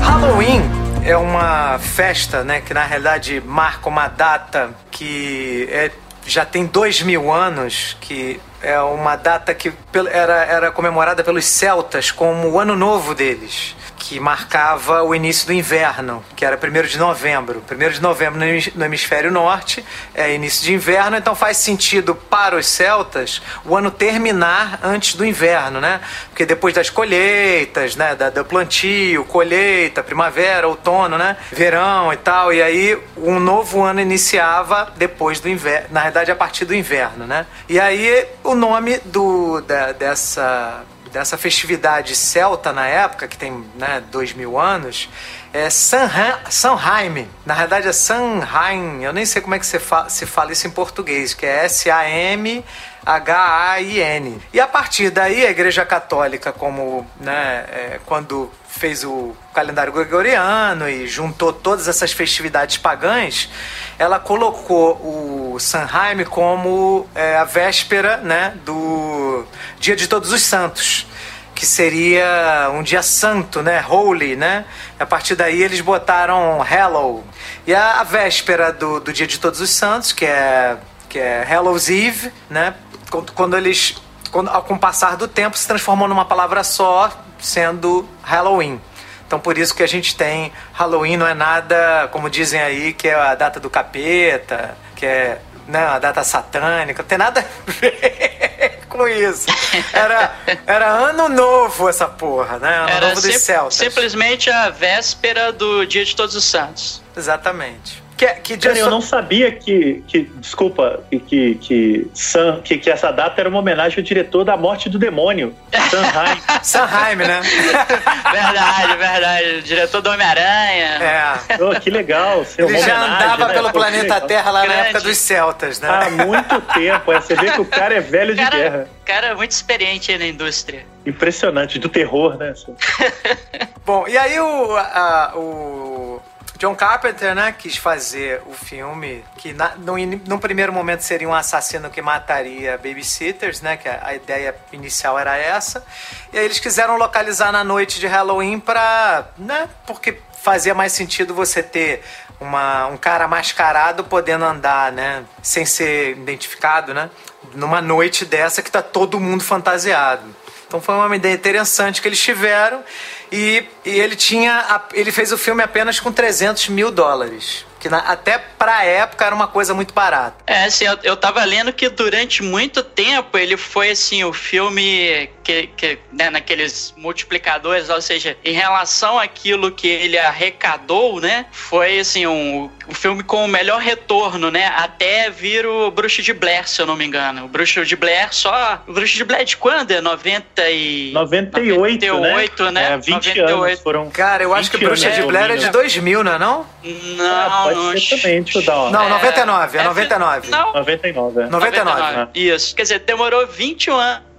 Halloween é uma festa, né, que na realidade marca uma data que é, já tem dois mil anos, que é uma data que era, era comemorada pelos celtas como o ano novo deles, que marcava o início do inverno, que era 1 de novembro. 1 de novembro no hemis- no hemisfério norte é início de inverno, então faz sentido para os celtas o ano terminar antes do inverno, né? Porque depois das colheitas, né, da, do plantio, colheita, primavera, outono, né, verão e tal, e aí um novo ano iniciava depois do inverno, na verdade a partir do inverno, né? E aí o nome do da- dessa dessa festividade celta na época, que tem né, dois mil anos, é Sanha- Samhain. Na verdade é Samhain, eu nem sei como é que se fala, se fala isso em português, que é S-A-M. H-A-I-N. E a partir daí, a Igreja Católica, como né, é, quando fez o calendário gregoriano e juntou todas essas festividades pagãs, ela colocou o Samhain como é, a véspera né, do Dia de Todos os Santos que seria um dia santo, né? Holy, né? A partir daí eles botaram Hallow. E a, a véspera do, do dia de Todos os Santos, que é, que é Hallows Eve, né? Quando, quando eles, quando, com o passar do tempo, se transformou numa palavra só, sendo Halloween. Então por isso que a gente tem Halloween não é nada, como dizem aí, que é a data do capeta, que é né, a data satânica, não tem nada a ver com isso. Era, era ano novo essa porra, né? Ano Era novo dos sim- celtas. simplesmente a véspera do Dia de Todos os Santos. Exatamente. Que, que Cara, eu só- não sabia que, que desculpa, que, que, Sam, que, que essa data era uma homenagem ao diretor da Morte do Demônio, Sanheim. Sanheim, né? Verdade, verdade. O diretor do Homem-Aranha. É. oh, que legal. ser uma Ele já andava né? pelo Pô, planeta. Terra lá na Grande. época dos celtas, né? Há muito tempo. É, você vê que o cara é velho de Cara, guerra. cara é muito experiente aí na indústria. Impressionante, do terror, né? Bom, e aí o, a- o John Carpenter, né, quis fazer o filme que na, no, num primeiro momento seria um assassino que mataria babysitters, né, que a, a ideia inicial era essa. E aí eles quiseram localizar na noite de Halloween pra, né, porque fazia mais sentido você ter uma, um cara mascarado podendo andar, né, sem ser identificado, né, numa noite dessa que tá todo mundo fantasiado. Então foi uma ideia interessante que eles tiveram e, e ele tinha ele fez o filme apenas com 300 mil dólares que na, até pra época era uma coisa muito barata. É, assim, eu, eu tava lendo que durante muito tempo ele foi, assim, o filme que, que né, naqueles multiplicadores, ou seja, em relação àquilo que ele arrecadou, né, foi, assim, um, um filme com o melhor retorno, né, até vir o Bruxo de Blair, se eu não me engano. O Bruxo de Blair só... O Bruxo de Blair de quando? É 90 e... 98, 98 né? né? É, 20 98. anos foram... Cara, eu acho que Bruxa de Blair é de 2000, não é não? Não, ah, pode ser também, deixa eu dar uma... Não, 99, é, é 99. Não. 99, é. 99. 99. Isso, quer dizer, demorou 21 anos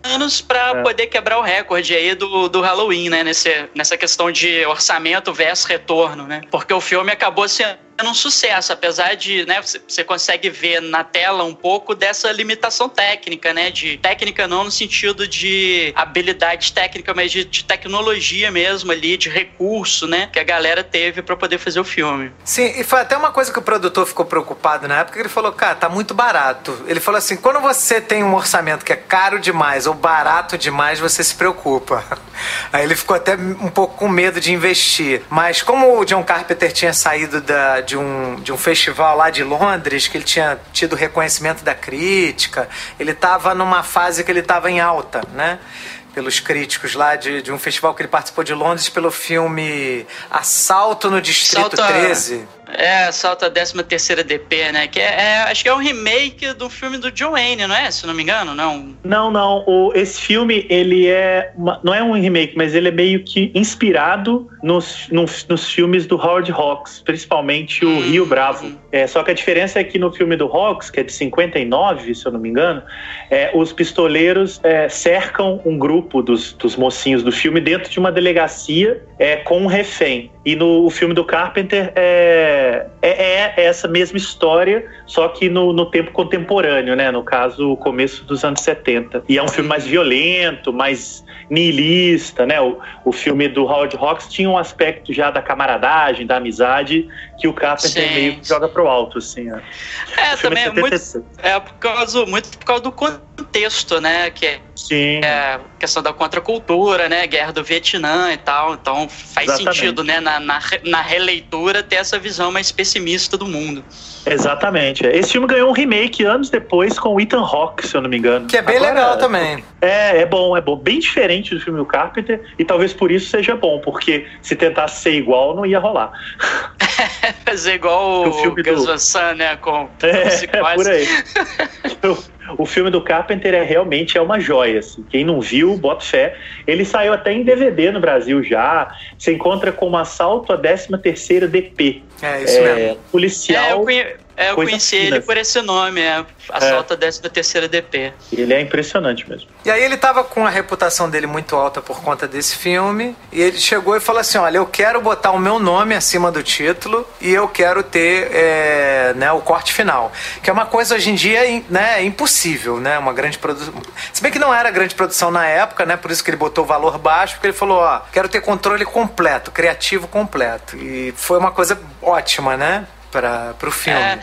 para é. poder quebrar o recorde aí do, do Halloween, né? Nesse, nessa questão de orçamento versus retorno, né? Porque o filme acabou sendo um sucesso, apesar de, né, você consegue ver na tela um pouco dessa limitação técnica, né, de técnica não no sentido de habilidade técnica, mas de, de tecnologia mesmo ali, de recurso, né, que a galera teve para poder fazer o filme. Sim, e foi até uma coisa que o produtor ficou preocupado na época, ele falou, cara, tá muito barato. Ele falou assim, quando você tem um orçamento que é caro demais ou barato demais, você se preocupa. Aí ele ficou até um pouco com medo de investir. Mas como o John Carpenter tinha saído da, de, um, de um festival lá de Londres, que ele tinha tido reconhecimento da crítica, ele estava numa fase que ele estava em alta, né? pelos críticos lá de, de um festival que ele participou de Londres pelo filme Assalto no Distrito Salta... 13. É, salta a 13 terceira DP, né? Que é, é, acho que é um remake do filme do John Wayne, não é? Se não me engano, não? Não, não. O, esse filme, ele é... Uma, não é um remake, mas ele é meio que inspirado nos, nos, nos filmes do Howard Hawks, principalmente o hum, Rio Bravo. Hum. É, só que a diferença é que no filme do Hawks, que é de 59, se eu não me engano, é, os pistoleiros é, cercam um grupo dos, dos mocinhos do filme dentro de uma delegacia é, com um refém. E no filme do Carpenter é, é, é, essa mesma história, só que no, no, tempo contemporâneo, né? No caso, o começo dos anos 70. E é um filme mais violento, mais nihilista, né? O, o filme do Howard Hawks tinha um aspecto já da camaradagem, da amizade, que o Carpenter sim, meio que joga pro alto, assim. Né? É, também é muito, é por causa, muito por causa do contexto, né? Que é, sim. é questão da contracultura, né? Guerra do Vietnã e tal. Então faz Exatamente. sentido, né? Na, na, na releitura ter essa visão mais pessimista do mundo. Exatamente. Esse filme ganhou um remake anos depois com o Ethan Hawke, se eu não me engano. Que é bem Agora, legal também. É, é bom, é bom. Bem diferente do filme do Carpenter e talvez por isso seja bom, porque se tentasse ser igual, não ia rolar. Fazer igual o, o filme Gus do... Sun, né? Com é, é por aí. o filme do Carpenter é realmente é uma joia. Assim. Quem não viu, bota fé. Ele saiu até em DVD no Brasil já. Se encontra como Assalto a 13 terceira DP. É, isso é, mesmo. Policial. É, eu, conhe... é, eu conheci fina. ele por esse nome, é Assalto é. a 13 terceira DP. Ele é impressionante mesmo. E aí ele tava com a reputação dele muito alta por conta desse filme. E ele chegou e falou assim: olha, eu quero botar o meu nome acima do título e eu quero ter é, né, o corte final. Que é uma coisa hoje em dia né, impossível, né? Uma grande produção. Se bem que não era grande produção na época, né? Por isso que ele botou o valor baixo, porque ele falou: ó, quero ter controle completo, criativo completo. E foi uma coisa ótima, né? Para o filme. É,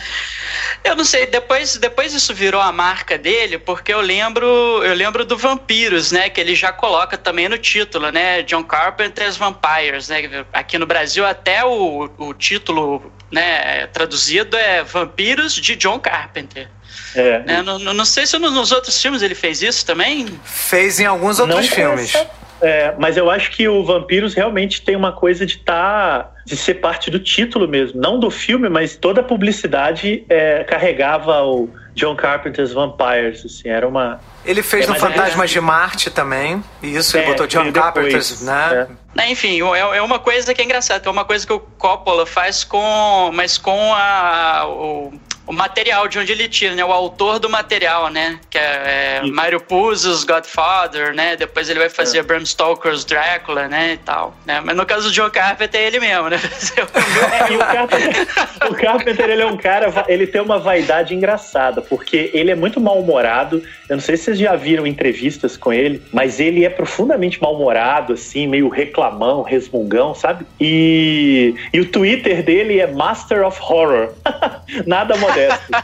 eu não sei, depois, depois isso virou a marca dele, porque eu lembro, eu lembro do Vampiros, né? Que ele já coloca também no título, né? John Carpenter's Vampires, né? Aqui no Brasil até o, o título né, traduzido é Vampiros de John Carpenter. É. Né? Não, não, sei se nos outros filmes ele fez isso também. Fez em alguns outros não filmes. É, mas eu acho que o Vampiros realmente tem uma coisa de. Tá, de ser parte do título mesmo. Não do filme, mas toda a publicidade é, carregava o John Carpenter's Vampires. Assim, era uma. Ele fez é, no Fantasmas é... de Marte também. Isso, ele é, botou John Carpenter's, né? É. Enfim, é, é uma coisa que é engraçada, é uma coisa que o Coppola faz com. Mas com a. O, o material de onde ele tira, né? O autor do material, né? Que é, é Mario Puzo's Godfather, né? Depois ele vai fazer é. Bram Stoker's Drácula, né? E tal. Né? Mas no caso do John Carpenter é ele mesmo, né? é, o, Carpenter, o Carpenter, ele é um cara, ele tem uma vaidade engraçada, porque ele é muito mal-humorado. Eu não sei se vocês já viram entrevistas com ele, mas ele é profundamente mal-humorado, assim, meio reclamão, resmungão, sabe? E, e o Twitter dele é Master of Horror. Nada modesto.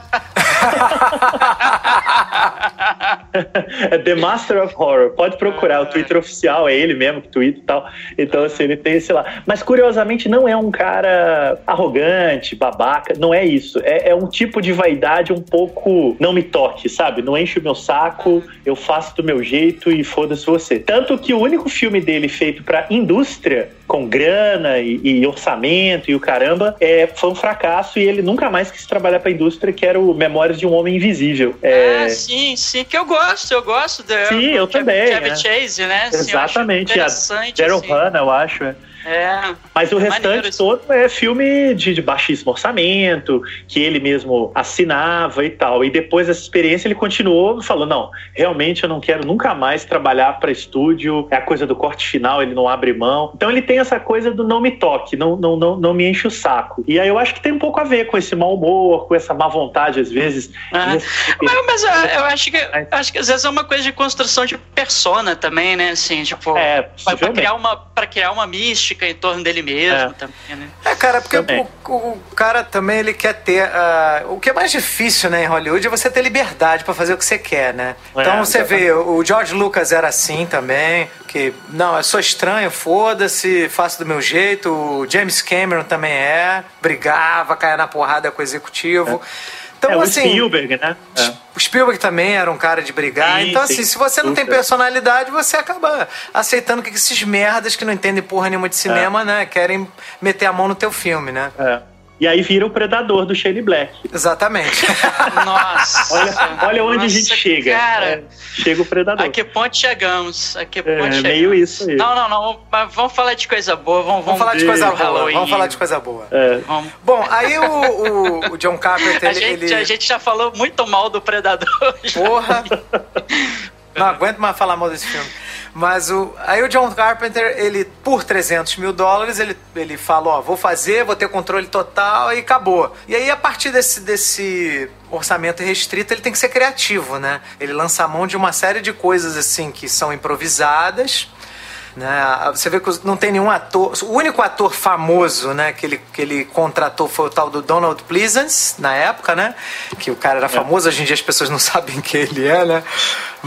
é The Master of Horror. Pode procurar, o Twitter oficial é ele mesmo que twitta e tal. Então, assim, ele tem esse lá. Mas curiosamente, não é um cara arrogante, babaca. Não é isso. É, é um tipo de vaidade um pouco não me toque, sabe? Não enche o meu saco, eu faço do meu jeito e foda-se você. Tanto que o único filme dele feito pra indústria com grana e, e, orçamento e o caramba, é, foi um fracasso e ele nunca mais quis trabalhar para a indústria, que era o Memórias de um Homem Invisível. É... Ah, sim, sim, que eu gosto, eu gosto dele. Sim, eu também. Chevy é. Chase, né? Exatamente, sim, a Daryl assim. Hannah, eu acho. É. É. Mas o restante todo é filme de, de, baixíssimo orçamento, que ele mesmo assinava e tal. E depois dessa experiência ele continuou falando: não, realmente eu não quero nunca mais trabalhar para estúdio, é a coisa do corte final, ele não abre mão. Então ele tem essa coisa do não me toque, não, não, não, não me enche o saco. E aí eu acho que tem um pouco a ver com esse mau humor, com essa má vontade, às vezes. Ah. Mas, mas eu, eu, acho que acho que às vezes é uma coisa de construção de persona também, né? Assim, tipo, é, para criar uma para criar uma mística em torno dele mesmo é. também, né? É, cara, porque o, o, cara também ele quer ter. Uh, o que é mais difícil, né, em Hollywood é você ter liberdade para fazer o que você quer, né? É, então você vê, o George Lucas era assim também, que não, eu sou estranho, foda-se, faço do meu jeito. O James Cameron também é, brigava, caía na porrada com o executivo. É. Então, é, assim, o Spielberg, né? É. O Spielberg também era um cara de brigar. Sim, então, assim, se você não tem personalidade, você acaba aceitando que esses merdas que não entendem porra nenhuma de cinema, é. né, querem meter a mão no teu filme, né? É. E aí vira o predador do Shane Black. Exatamente. Nossa. Olha, olha onde Nossa, a gente chega. Cara, é, chega o predador. A que ponto chegamos? A que ponto é, chegamos? meio isso aí. Não, não, não. Mas vamos falar de coisa boa. Vamos, vamos, vamos falar de coisa boa. Halloween. Vamos falar de coisa boa. É. Bom, aí o, o, o John Carpenter. a, gente, ele... a gente já falou muito mal do predador. Porra. não aguento mais falar mal desse filme. Mas o, aí o John Carpenter, ele, por 300 mil dólares, ele, ele falou, ó, vou fazer, vou ter controle total e acabou. E aí, a partir desse, desse orçamento restrito, ele tem que ser criativo, né? Ele lança a mão de uma série de coisas, assim, que são improvisadas, né? Você vê que não tem nenhum ator. O único ator famoso né, que, ele, que ele contratou foi o tal do Donald Pleasance, na época, né? Que o cara era é. famoso, hoje em dia as pessoas não sabem quem ele é, né?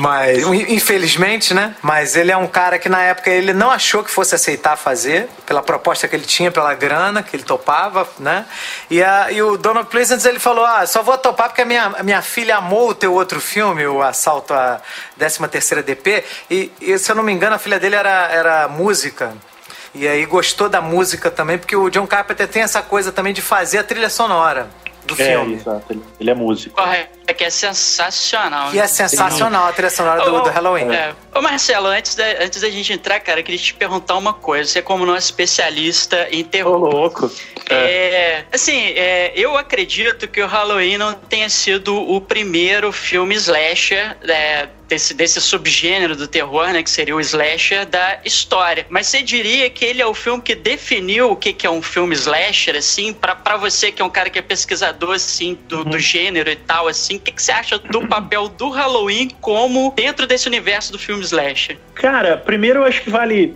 Mas, infelizmente, né? Mas ele é um cara que na época ele não achou que fosse aceitar fazer, pela proposta que ele tinha, pela grana que ele topava, né? E, a, e o Donald Pleasance ele falou: Ah, só vou topar porque a minha, a minha filha amou o teu outro filme, o Assalto à 13 Terceira DP. E, e, se eu não me engano, a filha dele era, era música. E aí gostou da música também, porque o John Carpenter tem essa coisa também de fazer a trilha sonora do é, filme. Exato, ele é músico. Correto, é que é sensacional. Que é sensacional a trilha sonora do, do Halloween. É. Ô Marcelo, antes da, antes da gente entrar, cara, eu queria te perguntar uma coisa. Você, como nosso especialista em terror. Ô, louco. É. é assim, é, eu acredito que o Halloween não tenha sido o primeiro filme slasher é, desse, desse subgênero do terror, né, que seria o slasher da história. Mas você diria que ele é o filme que definiu o que, que é um filme slasher, assim, para você que é um cara que é pesquisador, assim, do, do uhum. gênero e tal, assim, o que, que você acha do papel do Halloween como dentro desse universo do filme slasher? Cara, primeiro eu acho que vale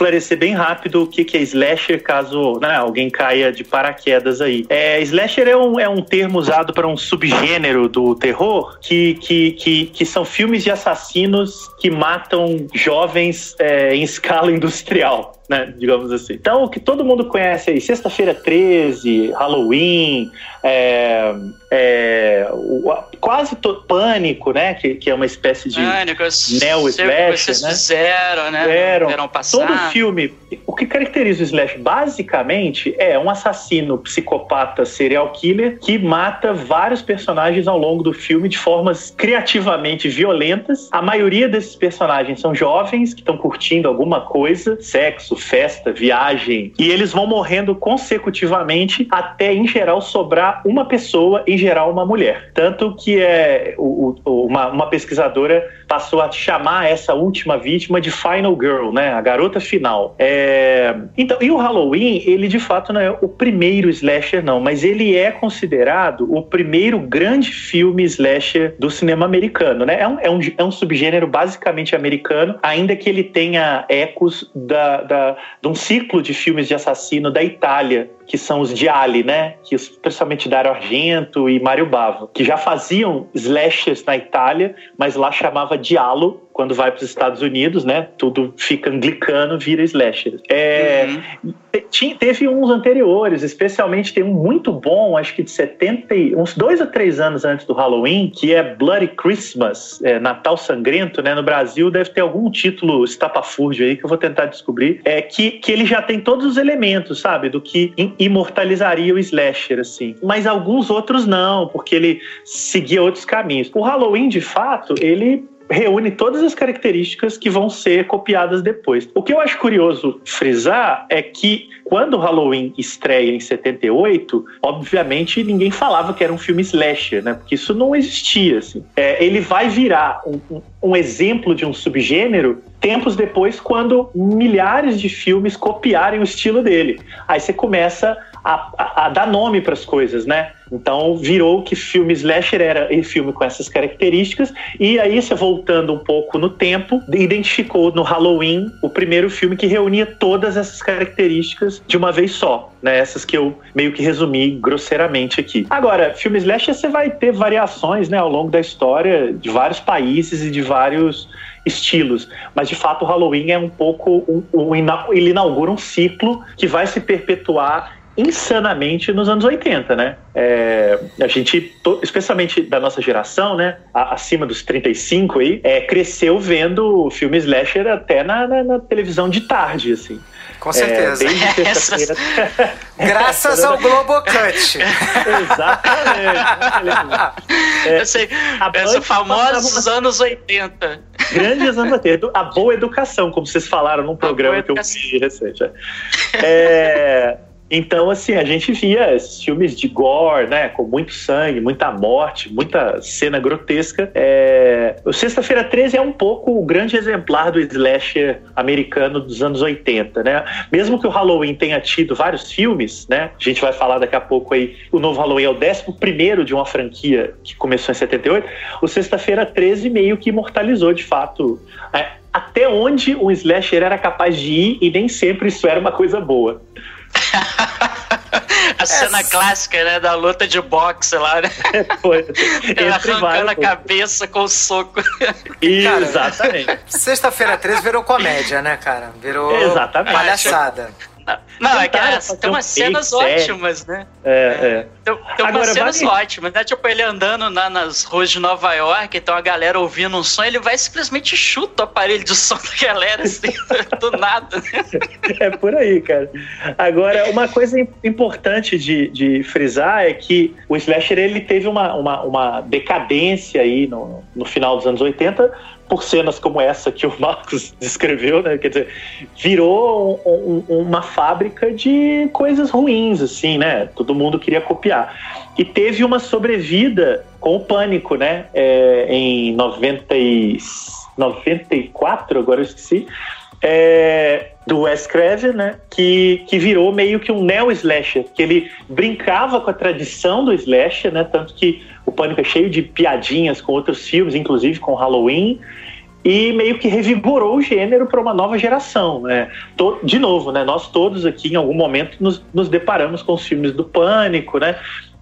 esclarecer bem rápido o que, que é slasher, caso né, alguém caia de paraquedas aí. É, slasher é um, é um termo usado para um subgênero do terror que, que, que, que são filmes de assassinos que matam jovens é, em escala industrial né? Digamos assim. Então, o que todo mundo conhece aí, Sexta-feira 13, Halloween, é, é, o, quase Pânico, né? Que, que é uma espécie de neo-slash, vocês né? fizeram, né? Fizeram. passado. Todo filme, o que caracteriza o slash basicamente é um assassino psicopata serial killer que mata vários personagens ao longo do filme de formas criativamente violentas. A maioria desses personagens são jovens que estão curtindo alguma coisa, sexo, festa, viagem, e eles vão morrendo consecutivamente até, em geral, sobrar uma pessoa, em geral, uma mulher. Tanto que é, o, o, uma, uma pesquisadora passou a chamar essa última vítima de Final Girl, né? A garota final. É... Então, e o Halloween, ele de fato não é o primeiro slasher, não, mas ele é considerado o primeiro grande filme slasher do cinema americano, né? É um, é um, é um subgênero basicamente americano, ainda que ele tenha ecos da, da, de um ciclo de filmes de assassino da Itália, que são os Gialli, né? Que principalmente Dario Argento e Mario Bava, que já faziam slashers na Itália, mas lá chamava Diallo quando vai para os Estados Unidos, né? Tudo fica anglicano, vira slasher. É, uhum. te, teve uns anteriores, especialmente tem um muito bom, acho que de 70, uns dois ou três anos antes do Halloween, que é Bloody Christmas, é, Natal Sangrento, né? No Brasil deve ter algum título estapafúrdio aí que eu vou tentar descobrir. É que, que ele já tem todos os elementos, sabe? Do que imortalizaria o slasher, assim. Mas alguns outros não, porque ele seguia outros caminhos. O Halloween, de fato, ele reúne todas as características que vão ser copiadas depois. O que eu acho curioso frisar é que quando o Halloween estreia em 78, obviamente ninguém falava que era um filme slasher, né? Porque isso não existia. Assim. É, ele vai virar um, um, um exemplo de um subgênero tempos depois, quando milhares de filmes copiarem o estilo dele. Aí você começa a, a, dar nome para as coisas, né? Então virou que filme slasher era um filme com essas características e aí você voltando um pouco no tempo identificou no Halloween o primeiro filme que reunia todas essas características de uma vez só, né? Essas que eu meio que resumi grosseiramente aqui. Agora, filme slasher você vai ter variações, né, ao longo da história de vários países e de vários estilos. Mas de fato o Halloween é um pouco um, um, ele inaugura um ciclo que vai se perpetuar insanamente nos anos 80, né? É, a gente, especialmente da nossa geração, né? Acima dos 35 aí, é, cresceu vendo filme slasher até na, na, na televisão de tarde, assim. Com certeza. É, Graças ao Globocut. Exatamente. É, Eu sei, essa famosos anos 80. Grandes anos 80. A boa educação, como vocês falaram num programa que eu vi recente. É. então, assim, a gente via esses filmes de gore, né? Com muito sangue, muita morte, muita cena grotesca. É... O Sexta-feira 13 é um pouco o grande exemplar do slasher americano dos anos 80, né? Mesmo que o Halloween tenha tido vários filmes, né? A gente vai falar daqui a pouco aí. O novo Halloween é o 11 de uma franquia que começou em 78. O Sexta-feira 13 meio que imortalizou, de fato, é, até onde um slasher era capaz de ir e nem sempre isso era uma coisa boa. A cena clássica, né, da luta de boxe lá, né? Foi. Ela arrancando a cabeça com o soco. Exatamente. Sexta-feira 13 virou comédia, né, cara? Virou Exatamente. palhaçada. Não, é que é, tem umas cenas ótimas, né? É, é. Tem, tem umas cenas vale... ótimas, né? Tipo, ele andando na, nas ruas de Nova York, então a galera ouvindo um som, ele vai simplesmente chuta o aparelho de som da galera, assim, do nada. Né? É por aí, cara. Agora, uma coisa importante de, de frisar é que o Slasher, ele teve uma, uma, uma decadência aí no, no final dos anos 80, por cenas como essa que o Marcos descreveu, né? Quer dizer, virou um, um, uma fábrica de coisas ruins, assim, né? Todo mundo queria copiar. E teve uma sobrevida com o Pânico, né? É, em 90 e... 94, agora eu esqueci. É, do Wes Craven, né? Que, que virou meio que um neo-slasher, que ele brincava com a tradição do slasher, né? Tanto que o Pânico é cheio de piadinhas com outros filmes, inclusive com Halloween, e meio que revigorou o gênero para uma nova geração. Né? De novo, né? nós todos aqui em algum momento nos, nos deparamos com os filmes do Pânico, né?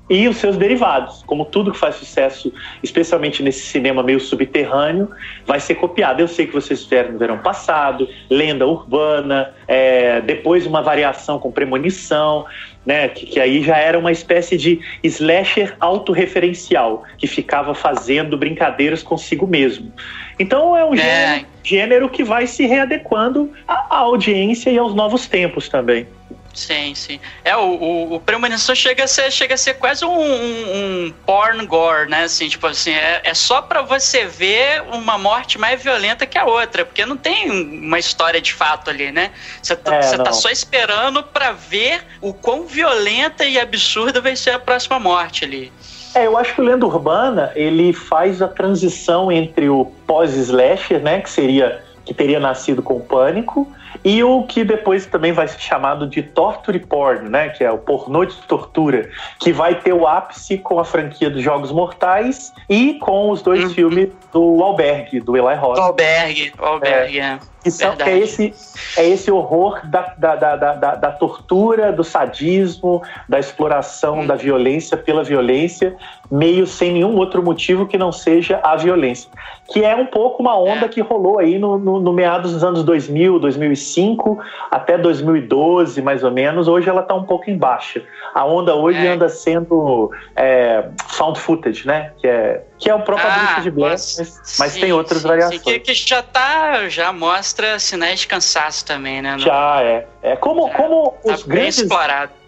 E os seus derivados. Como tudo que faz sucesso, especialmente nesse cinema meio subterrâneo, vai ser copiado. Eu sei que vocês fizeram no verão passado, Lenda Urbana, é, depois uma variação com Premonição, né, que, que, aí já era uma espécie de slasher autorreferencial, que ficava fazendo brincadeiras consigo mesmo. Então é um é. Gênero, gênero, que vai se readequando à, à audiência e aos novos tempos também. Sim, sim. É, o, o, o Premonição chega a ser, chega a ser quase um, um, um porn gore, né? Assim, tipo assim, é, é só para você ver uma morte mais violenta que a outra, porque não tem uma história de fato ali, né? Você tá, é, tá só esperando para ver o quão violenta e absurda vai ser a próxima morte ali. É, eu acho que o Lenda Urbana, ele faz a transição entre o pós-slasher, né, que seria que teria nascido com o Pânico, E o que depois também vai ser chamado de torture porn, né? Que é o pornô de tortura, que vai ter o ápice com a franquia dos Jogos Mortais e com os dois uhum. filmes do Albergue, do Eli Roth. Albergue, Albergue, é. é. Que, são, que, é, esse, é esse horror da, da, da, da, da tortura, do sadismo, da exploração hum. da violência pela violência, meio sem nenhum outro motivo que não seja a violência. Que é um pouco uma onda é. que rolou aí no, no, no, meados dos anos 2000, 2005, até 2012, mais ou menos. Hoje ela está um pouco em baixa. A onda hoje é. anda sendo é, found footage, né? Que é, que é o próprio ah, de Blair, mas, mas sim, tem outras sim, variações. Sim, que, que, já tá, já mostra sinais de cansaço também, né? No... Já, é. É como, como tá os grandes.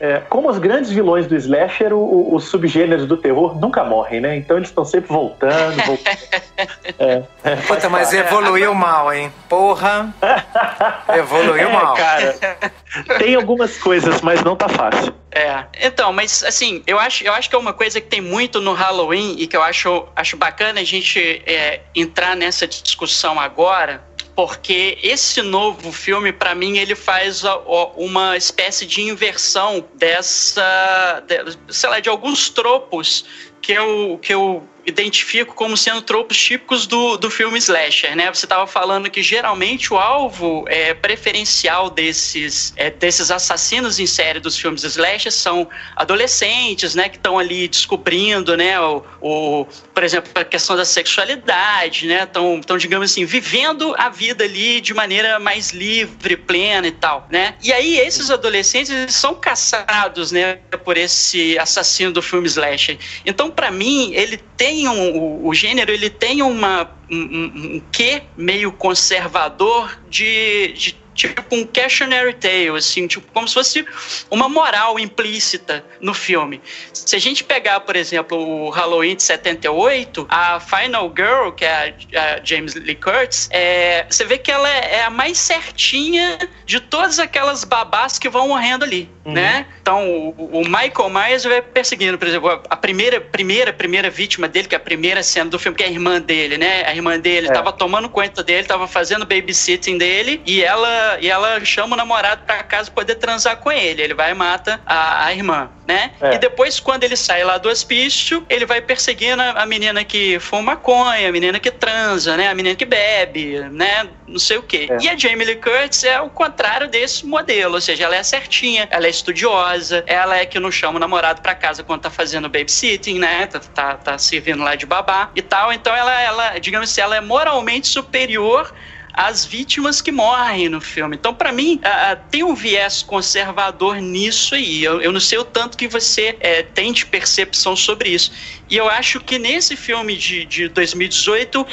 É, como os grandes vilões do slasher, o, os subgêneros do terror nunca morrem, né? Então eles estão sempre voltando, voltando. é, é, Puta, mas evoluiu mal, hein? Porra! evoluiu é, mal. Cara, tem algumas coisas, mas não tá fácil. É. Então, mas assim, eu acho, eu acho que é uma coisa que tem muito no Halloween e que eu acho, acho bacana a gente é, entrar nessa discussão agora, porque esse novo filme, para mim, ele faz uma espécie de inversão dessa, sei lá, de alguns tropos que eu, que eu identifico como sendo tropos típicos do, do filme slasher, né? Você estava falando que geralmente o alvo é, preferencial desses, é, desses assassinos em série dos filmes slasher são adolescentes, né? Que estão ali descobrindo, né? O, o, por exemplo, a questão da sexualidade, né? Estão, digamos assim, vivendo a vida ali de maneira mais livre, plena e tal, né? E aí esses adolescentes são caçados, né? Por esse assassino do filme slasher. Então, para mim, ele tem tem um, o, o gênero ele tem uma, um, um, um quê meio conservador de, de tipo um cautionary tale, assim, tipo, como se fosse uma moral implícita no filme. Se a gente pegar, por exemplo, o Halloween de 78, a Final Girl, que é a, a James Lee Curtis, é, você vê que ela é, a mais certinha de todas aquelas babás que vão morrendo ali, uhum. né? Então, o, o, Michael Myers vai perseguindo, por exemplo, a primeira, primeira, primeira vítima dele, que é a primeira cena do filme, que é a irmã dele, né? A irmã dele estava é. tomando conta dele, estava fazendo babysitting dele, e ela e ela chama o namorado para casa poder transar com ele. Ele vai e mata a, a irmã, né? É. E depois, quando ele sai lá do hospício, ele vai perseguindo a, a menina que fuma maconha, a menina que transa, né? A menina que bebe, né? Não sei o quê. É. E a Jamie Lee Curtis é o contrário desse modelo, ou seja, ela é certinha, ela é estudiosa, ela é que não chama o namorado para casa quando tá fazendo babysitting, né? Tá, tá, tá servindo lá de babá e tal. Então ela, ela digamos assim, ela é moralmente superior as vítimas que morrem no filme. Então, para mim, tem um viés conservador nisso aí. Eu, eu não sei o tanto que você é, tem de percepção sobre isso. E eu acho que nesse filme de, de 2018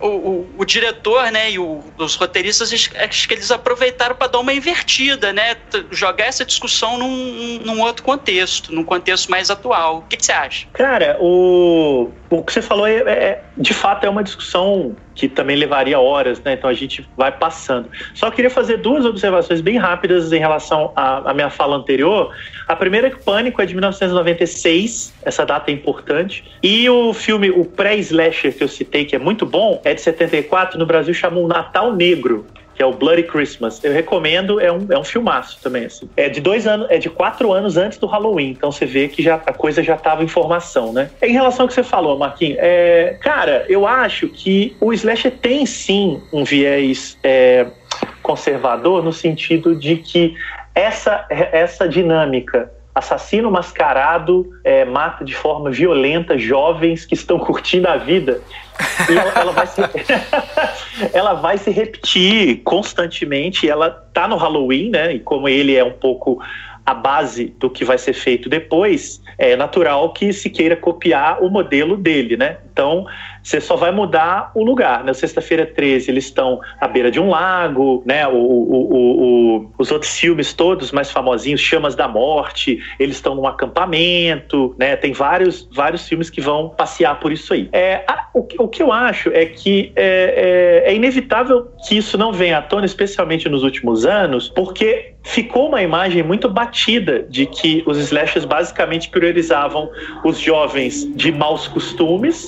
o, o, o, diretor, né, e o, os roteiristas, acho que eles aproveitaram para dar uma invertida, né, jogar essa discussão num, num outro contexto, num contexto mais atual. O que, que você acha? Cara, o, o que você falou é, é, de fato é uma discussão que também levaria horas, né? Então a gente vai passando. Só queria fazer duas observações bem rápidas em relação à, à minha fala anterior. A primeira é que Pânico é de 1996, essa data é importante. E o filme, o pré-slasher que eu citei, que é muito bom, é de 74, no Brasil chamou Natal Negro que é o Bloody Christmas. Eu recomendo, é um, é um filmaço também, assim. É de dois anos, é de quatro anos antes do Halloween, então você vê que já a coisa já estava em formação, né? Em relação ao que você falou, Marquinhos, é, cara, eu acho que o slasher tem sim um viés é, conservador no sentido de que essa, essa dinâmica assassino mascarado é, mata de forma violenta jovens que estão curtindo a vida. Ela, ela, vai se, ela vai se repetir constantemente. Ela tá no Halloween, né? E como ele é um pouco a base do que vai ser feito depois, é natural que se queira copiar o modelo dele, né? Então, você só vai mudar o lugar. Na sexta-feira 13, eles estão à beira de um lago, né? O, o, o, os outros filmes todos mais famosinhos, Chamas da Morte, eles estão num acampamento, né? Tem vários, vários filmes que vão passear por isso aí. É, a, o, o, que eu acho é que é, é, é inevitável que isso não venha à tona, especialmente nos últimos anos, porque ficou uma imagem muito batida de que os slashers basicamente priorizavam os jovens de maus costumes,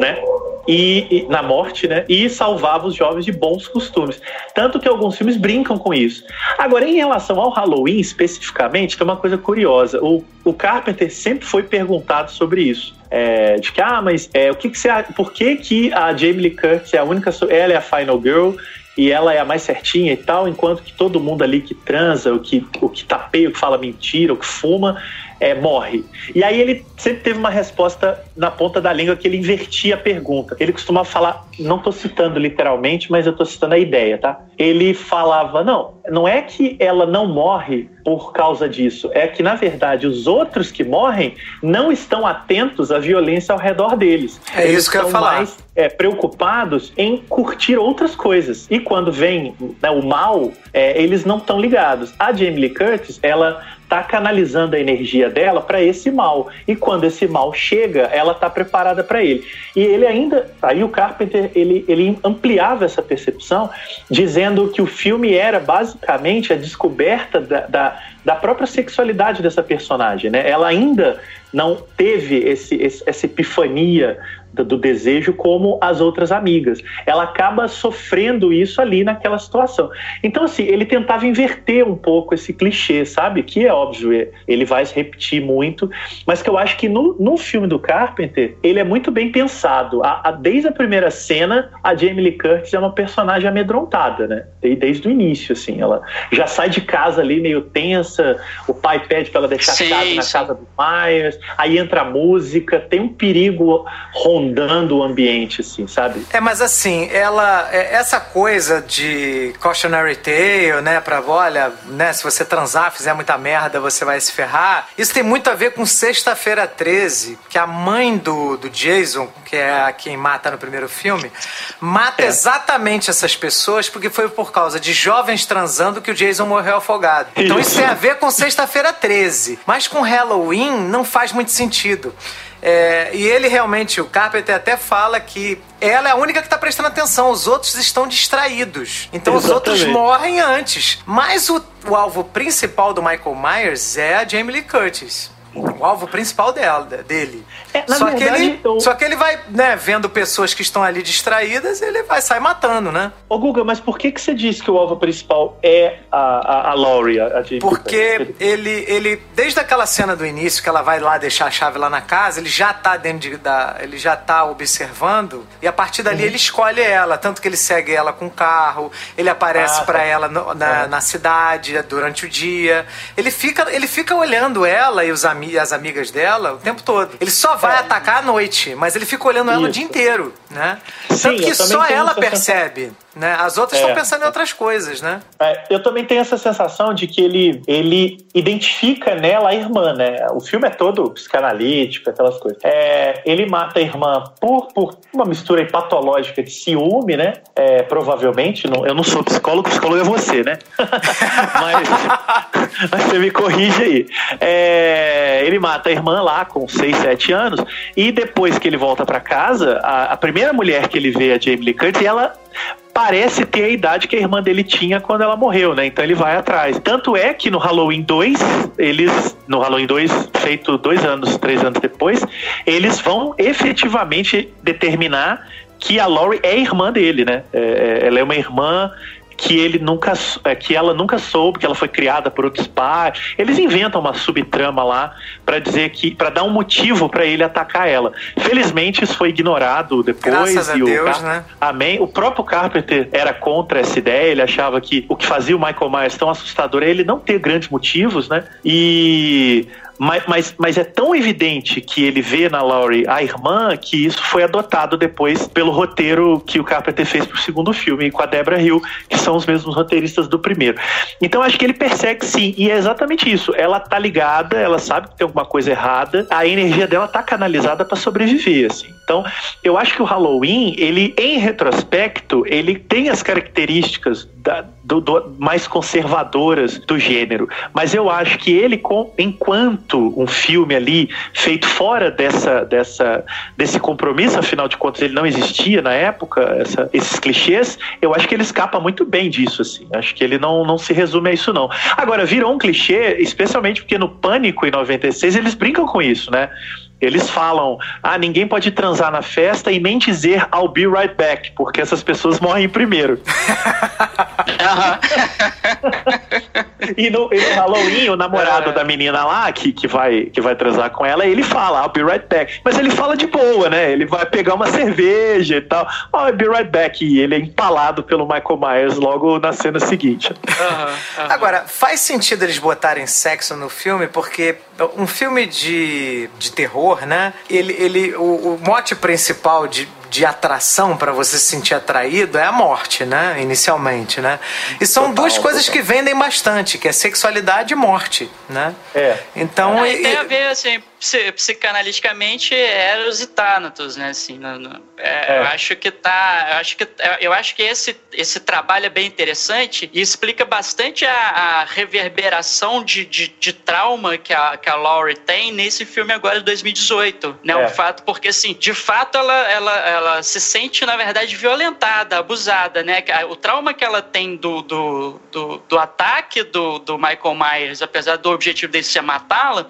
né? e, e, na morte, né? E salvava os jovens de bons costumes. Tanto que alguns filmes brincam com isso. Agora, em relação ao Halloween especificamente, tem uma coisa curiosa. O, o Carpenter sempre foi perguntado sobre isso. É, de que, ah, mas é, o que, que você. Por que, que a Jamie Lee Curtis é a única. Ela é a Final Girl e ela é a mais certinha e tal, enquanto que todo mundo ali que transa, o que, o que tapeia, o que fala mentira, o que fuma, é, morre. E aí ele sempre teve uma resposta na ponta da língua que ele invertia a pergunta. Ele costumava falar, não estou citando literalmente, mas eu estou citando a ideia, tá? Ele falava, não, não é que ela não morre por causa disso, é que na verdade os outros que morrem não estão atentos à violência ao redor deles. É Eles isso que eu ia falar. Mais, é, preocupados em curtir outras coisas. E quando vem né, o mal, é, eles não estão ligados. A Jamie Lee Curtis, ela está canalizando a energia dela para esse mal. E quando esse mal chega, ela está preparada para ele. E ele ainda, aí o Carpenter, ele, ele ampliava essa percepção, dizendo que o filme era basicamente a descoberta da, da, da própria sexualidade dessa personagem. Né? Ela ainda não teve esse, esse, essa epifania do desejo como as outras amigas. Ela acaba sofrendo isso ali naquela situação. Então, assim, ele tentava inverter um pouco esse clichê, sabe? Que é óbvio, é, ele vai se repetir muito, mas que eu acho que no, no filme do Carpenter, ele é muito bem pensado. A, a, desde a primeira cena, a Jamie Lee Curtis é uma personagem amedrontada, né? Desde, desde o início, assim. Ela já sai de casa ali meio tensa, o pai pede para ela deixar Sim, a chave na sim. casa do Myers, aí entra a música, tem um perigo rondando o ambiente, assim, sabe? É, mas assim, ela. é, Essa coisa de cautionary tale, né? Pra, olha, né? Se você transar, fizer muita merda, você vai se ferrar. Isso tem muito a ver com Sexta-feira 13, que a mãe do, do Jason, que é a quem mata no primeiro filme, mata É. exatamente essas pessoas porque foi por causa de jovens transando que o Jason morreu afogado. Então isso Isso. tem a ver com Sexta-feira 13. Mas com Halloween não faz muito sentido. É, e ele realmente, o Carpenter até fala que ela é a única que está prestando atenção, os outros estão distraídos. Então os outros Exatamente. morrem antes. Mas o, o alvo principal do Michael Myers é a Jamie Lee Curtis. O alvo principal dela, dele. É, só, que verdade, ele, eu- só que ele vai, né, vendo pessoas que estão ali distraídas, ele vai sair matando, né? Ô Guga, mas por que, que você disse que o alvo principal é a, a, a Laurie, a Porque ele, ele, desde aquela cena do início que ela vai lá deixar a chave lá na casa, ele já tá dentro de, da, ele já tá observando e a partir Uhum. dali ele escolhe ela, tanto que ele segue ela com o carro, ele aparece Ah, pra tá. ela no- na, na cidade durante o dia, ele fica, ele fica olhando ela e os ami as amigas dela o tempo todo. Ele só vai É. atacar à noite, mas ele fica olhando ela o Isso. dia inteiro, né? Sim, tanto que só ela percebe, né? As outras É. estão pensando em outras coisas, né? É, eu também tenho essa sensação de que ele, ele identifica nela a irmã, né? O filme é todo psicanalítico, aquelas coisas. É, ele mata a irmã por, por uma mistura patológica de ciúme, né? É, provavelmente. Não, eu não sou psicólogo, psicólogo é você, né? mas, mas você me corrige aí. É, ele mata a irmã lá com 6, 7 anos e depois que ele volta pra casa, a, a primeira mulher que ele vê, a Jamie Lee Curtis, ela parece ter a idade que a irmã dele tinha quando ela morreu, né? Então ele vai atrás. Tanto é que no Halloween 2, eles, no Halloween 2, feito dois anos, três anos depois, eles vão efetivamente determinar que a Laurie é irmã dele, né? É, é, ela é uma irmã que ele nunca é, que ela nunca soube que ela foi criada por outros pais. Eles inventam uma subtrama lá para dizer que para dar um motivo para ele atacar ela. Felizmente isso foi ignorado depois Graças a e o Deus, Car- né? Amém. O próprio Carpenter era contra essa ideia, ele achava que o que fazia o Michael Myers tão assustador é ele não ter grandes motivos, né? E mas, mas, mas é tão evidente que ele vê na Laurie a irmã que isso foi adotado depois pelo roteiro que o Carpenter fez pro segundo filme com a Deborah Hill, que são os mesmos roteiristas do primeiro. Então acho que ele persegue sim, e é exatamente isso. Ela tá ligada, ela sabe que tem alguma coisa errada, a energia dela tá canalizada para sobreviver, assim. Então, eu acho que o Halloween, ele em retrospecto, ele tem as características da- do- do- mais conservadoras do gênero, mas eu acho que ele, com- enquanto um filme ali feito fora dessa, dessa, desse compromisso, afinal de contas ele não existia na época, essa- esses clichês, eu acho que ele escapa muito bem disso, assim. Acho que ele não, não se resume a isso, não. Agora, virou um clichê, especialmente porque no Pânico em 96 eles brincam com isso, né? Eles falam: ah, ninguém pode transar na festa e nem dizer I'll be right back, porque essas pessoas morrem primeiro. e, no, e, no, Halloween, o namorado é. da menina lá, que, que, vai, que vai transar com ela, ele fala, I'll be right back. Mas ele fala de boa, né? Ele vai pegar uma cerveja e tal. Oh, I'll be right back. E ele é empalado pelo Michael Myers logo na cena seguinte. Agora, faz sentido eles botarem sexo no filme, porque um filme de, de terror, né? Ele, ele, o, o mote principal de, de atração para você se sentir atraído é a morte, né? Inicialmente, né? E são total, duas coisas total. que vendem bastante, que é sexualidade e morte, né? É. Então, e, tem a ver assim, psicanaliticamente Eros e Thanatos, né? Assim, no, no, é, é. Eu acho que tá, eu acho que eu acho que esse esse trabalho é bem interessante e explica bastante a, a reverberação de, de, de, trauma que a, que a Laurie tem nesse filme agora de 2018, né? É. O fato porque assim, de fato ela, ela, ela se sente na verdade violentada, abusada, né? O trauma que ela tem do, do, do, do ataque do, do Michael Myers, apesar do objetivo dele ser matá-la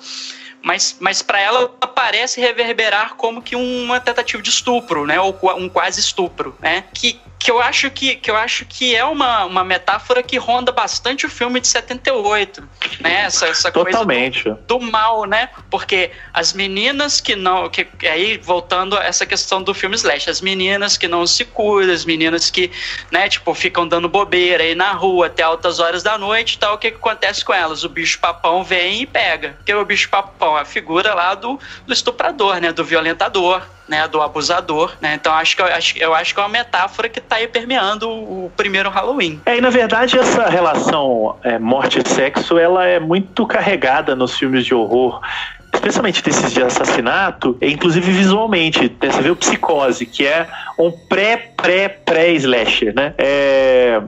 mas, mas para ela parece reverberar como que uma tentativa de estupro, né, ou um quase estupro, né, que que eu acho que, que eu acho que é uma, uma metáfora que ronda bastante o filme de 78, né? Essa, essa Totalmente. coisa do, do, mal, né? Porque as meninas que não, que aí voltando a essa questão do filme slash, as meninas que não se cuidam, as meninas que, né, tipo, ficam dando bobeira aí na rua até altas horas da noite, e tal, o que, que acontece com elas? O bicho papão vem e pega. Que é o bicho papão, a figura lá do, do estuprador, né, do violentador né, do abusador, né? Então acho que eu acho, eu acho que é uma metáfora que está aí permeando o, o, primeiro Halloween. É, e na verdade essa relação é, morte e sexo, ela é muito carregada nos filmes de horror especialmente desses de assassinato, inclusive visualmente. Você vê o Psicose, que é um pré-pré-pré-slasher, né? É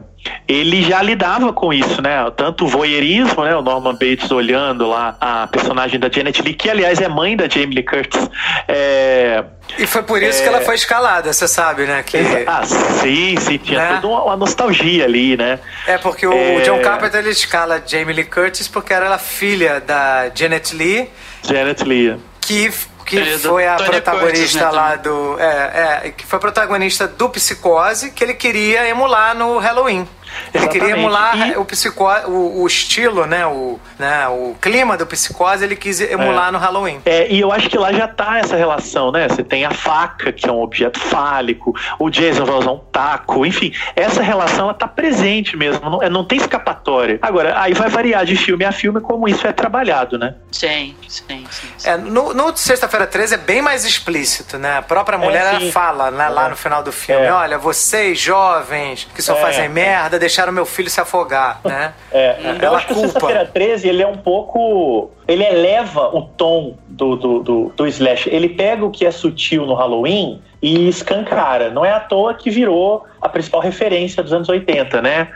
ele já lidava com isso, né? Tanto o voyeurismo, né? O Norman Bates olhando lá a personagem da Janet Lee, que aliás é mãe da Jamie Lee Curtis. É, e foi por isso é... que ela foi escalada, você sabe, né? Que... Ah, sim, sim, tinha né? toda uma nostalgia ali, né? É, porque o é... John Carpenter ele escala Jamie Lee Curtis porque era ela filha da Janet Lee. Janet Lee. Que que é, foi a Tony protagonista Curtis, né, lá do. É, é, que foi protagonista do Psicose, que ele queria emular no Halloween. Ele queria emular e... o, psicó o, o, estilo, né? O, né? o clima do psicose, ele quis emular é. no Halloween. É, e eu acho que lá já tá essa relação, né? Você tem a faca, que é um objeto fálico, o Jason vai usar um taco, enfim, essa relação ela tá presente mesmo, não, é, não tem escapatória. Agora, aí vai variar de filme a filme como isso é trabalhado, né? Sim, sim, sim. sim. É, no, no Sexta-feira 13 é bem mais explícito, né? A própria mulher é, fala né, lá no final do filme: é. olha, vocês jovens que só é. fazem merda, deixaram meu filho se afogar, né? É, hum, eu acho que culpa. Sexta-feira 13 ele é um pouco. Ele eleva o tom do, do, do, do Slash. Ele pega o que é sutil no Halloween e escancara. Não é à toa que virou a principal referência dos anos 80, né?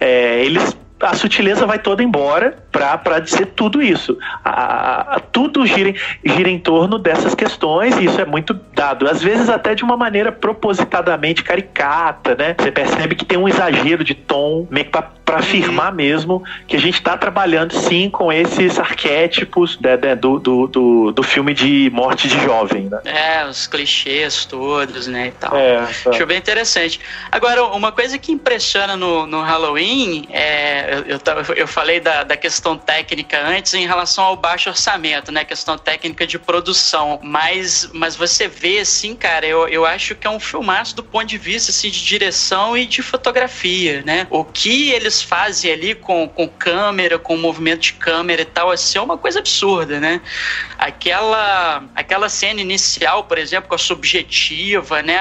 É, eles a sutileza vai toda embora para dizer tudo isso. A, a, tudo gira, gira em torno dessas questões e isso é muito dado. Às vezes até de uma maneira propositadamente caricata, né? Você percebe que tem um exagero de tom, meio que para afirmar uhum. mesmo que a gente está trabalhando sim com esses arquétipos né, né, do, do, do, do, filme de morte de jovem. Né? É, os clichês todos, né? E tal. É, é. Acho bem interessante. Agora, uma coisa que impressiona no, no Halloween é eu, eu, falei da, da questão técnica antes em relação ao baixo orçamento, né? Questão técnica de produção. Mas, mas você vê, assim, cara, eu, eu acho que é um filmaço do ponto de vista assim, de direção e de fotografia, né? O que eles fazem ali com, com câmera, com movimento de câmera e tal, assim, é uma coisa absurda, né? Aquela, aquela cena inicial, por exemplo, com a subjetiva, né?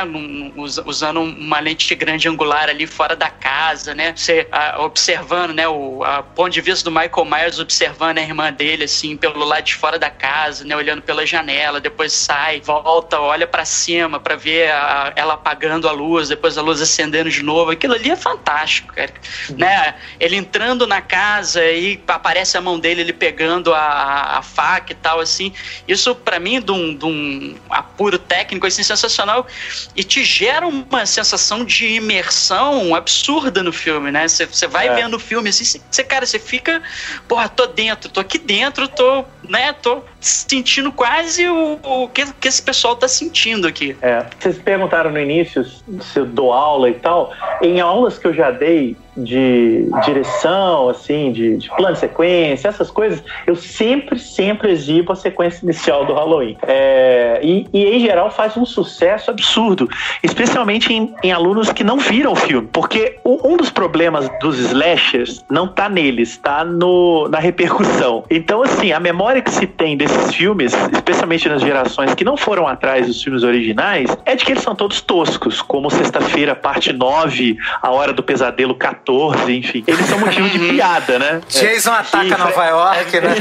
usando uma lente grande angular ali fora da casa, né? Você ah, observando, né? Né, o a ponto de vista do Michael Myers observando a irmã dele, assim, pelo lado de fora da casa, né, olhando pela janela, depois sai, volta, olha para cima para ver a, ela apagando a luz, depois a luz acendendo de novo. Aquilo ali é fantástico, cara. Uhum. Né? Ele entrando na casa e aparece a mão dele, ele pegando a, a faca e tal, assim. Isso, para mim, de um, de um apuro técnico, assim, sensacional. E te gera uma sensação de imersão absurda no filme, né? Você vai é. vendo o filme filme, assim, você, cara, você fica, porra, tô dentro, tô aqui dentro, tô, né, tô sentindo quase o, o que, que esse pessoal tá sentindo aqui. É, vocês perguntaram no início se eu dou aula e tal. Em aulas que eu já dei, de direção, assim, de, de, plano de sequência, essas coisas, eu sempre, sempre exibo a sequência inicial do Halloween. É, e, e, em geral, faz um sucesso absurdo, especialmente em, em alunos que não viram o filme, porque um dos problemas dos slashers não tá neles, tá no, na repercussão. Então, assim, a memória que se tem desses filmes, especialmente nas gerações que não foram atrás dos filmes originais, é de que eles são todos toscos, como Sexta-feira, parte 9, A Hora do Pesadelo 14, 14, enfim. Eles são motivo de piada, né? Jason é. ataca Fred, Nova York, né?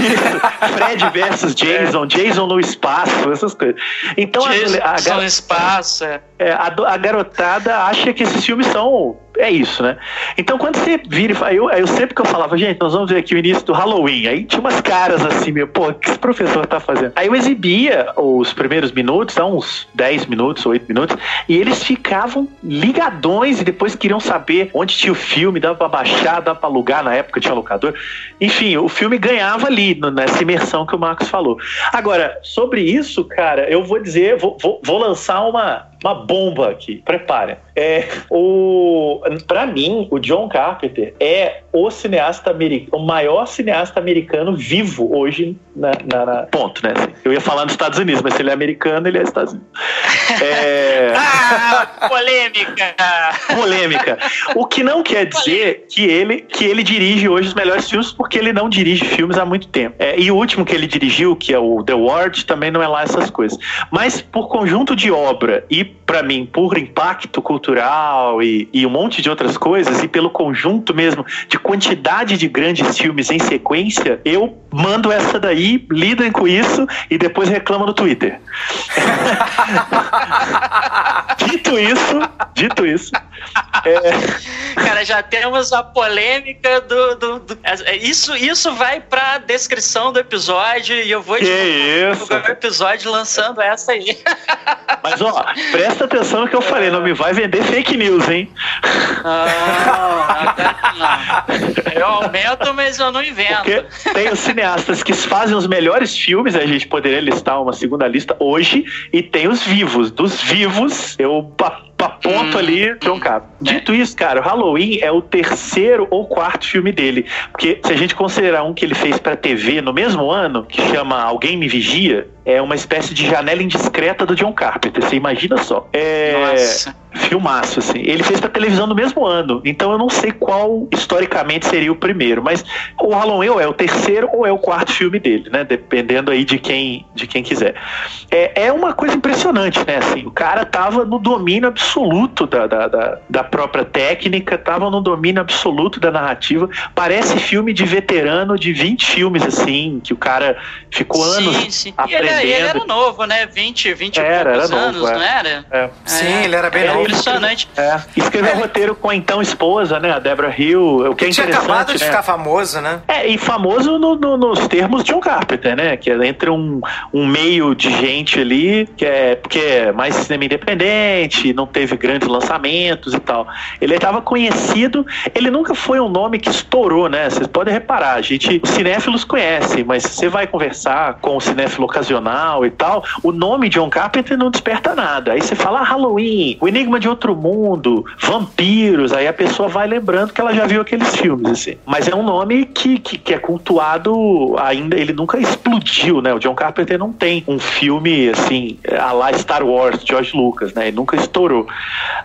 Fred versus Jason, Jason no espaço, essas coisas. Então Jason a, a, no espaço, é. É, a, a, garotada acha que esses filmes são. É isso, né? Então quando você vira. Eu, eu sempre que eu falava, gente, nós vamos ver aqui o início do Halloween. Aí tinha umas caras assim, meu, pô, o que esse professor tá fazendo? Aí eu exibia os primeiros minutos, uns 10 minutos, 8 minutos, e eles ficavam ligadões e depois queriam saber onde tinha o filme, dava pra baixar, dava pra alugar, na época tinha locador. Enfim, o filme ganhava ali, nessa imersão que o Marcos falou. Agora, sobre isso, cara, eu vou dizer, vou, vou, vou lançar uma uma bomba aqui. Prepare. É, o, para mim, o John Carpenter é o cineasta americano, o maior cineasta americano vivo hoje na, na, na, ponto, né? Eu ia falar nos Estados Unidos, mas se ele é americano, ele é Estados Unidos. É... ah, polêmica. Polêmica. O que não quer dizer que ele que ele dirige hoje os melhores filmes, porque ele não dirige filmes há muito tempo. É, e o último que ele dirigiu, que é o The Ward, também não é lá essas coisas. Mas por conjunto de obra e para mim por impacto cultural e, e um monte de outras coisas e pelo conjunto mesmo de quantidade de grandes filmes em sequência, eu mando essa daí, lidem com isso e depois reclamam no Twitter. dito isso, dito isso. É... Cara, já temos a polêmica do, do, do, é, Isso, isso vai pra descrição do episódio e eu vou divulgar o episódio lançando essa aí. Mas ó, presta atenção no que eu falei, não me vai vender fake news, hein? Não, não. Eu aumento, mas eu não invento. Porque tem os cineastas que fazem os melhores filmes, a gente poderia listar uma segunda lista hoje, e tem os vivos. Dos vivos, eu aponto hum. ali John Carpenter. Dito isso, cara, o Halloween é o terceiro ou quarto filme dele. Porque se a gente considerar um que ele fez pra TV no mesmo ano, que chama Alguém Me Vigia, é uma espécie de janela indiscreta do John Carpenter. Você imagina só. É. Nossa. Filmaço, assim. Ele fez pra televisão no mesmo ano. Então eu não sei qual historicamente seria o primeiro. Mas o Halloween é o terceiro ou é o quarto filme dele, né? Dependendo aí de quem, de quem quiser. É, é uma coisa impressionante, né? Assim, o cara tava no domínio absoluto da, da, da, da própria técnica, tava no domínio absoluto da narrativa. Parece filme de veterano de 20 filmes, assim, que o cara ficou sim, anos sim. aprendendo ele, ele era novo, né? 20, 20 era, e poucos era anos, novo, é. não era? É. Sim, é. ele era bem novo. Impressionante. É. Escreveu é. roteiro com a então esposa, né? A Deborah Hill. O que é tinha acabado de né? ficar famoso, né? É, e famoso no, no, nos termos de um Carpenter, né? Que é entre um, um meio de gente ali, que é, porque é mais cinema independente, não teve grandes lançamentos e tal. Ele estava conhecido, ele nunca foi um nome que estourou, né? Vocês podem reparar, a gente, os cinéfilos conhecem, mas você vai conversar com o cinéfilo ocasional e tal, o nome John Carpenter não desperta nada. Aí você fala ah, Halloween, O Enigma de Outro Mundo, Vampiros, aí a pessoa vai lembrando que ela já viu aqueles filmes, assim. Mas é um nome que, que, que é cultuado ainda, ele nunca explodiu, né? O John Carpenter não tem um filme, assim, a lá Star Wars, George Lucas, né? Ele nunca estourou.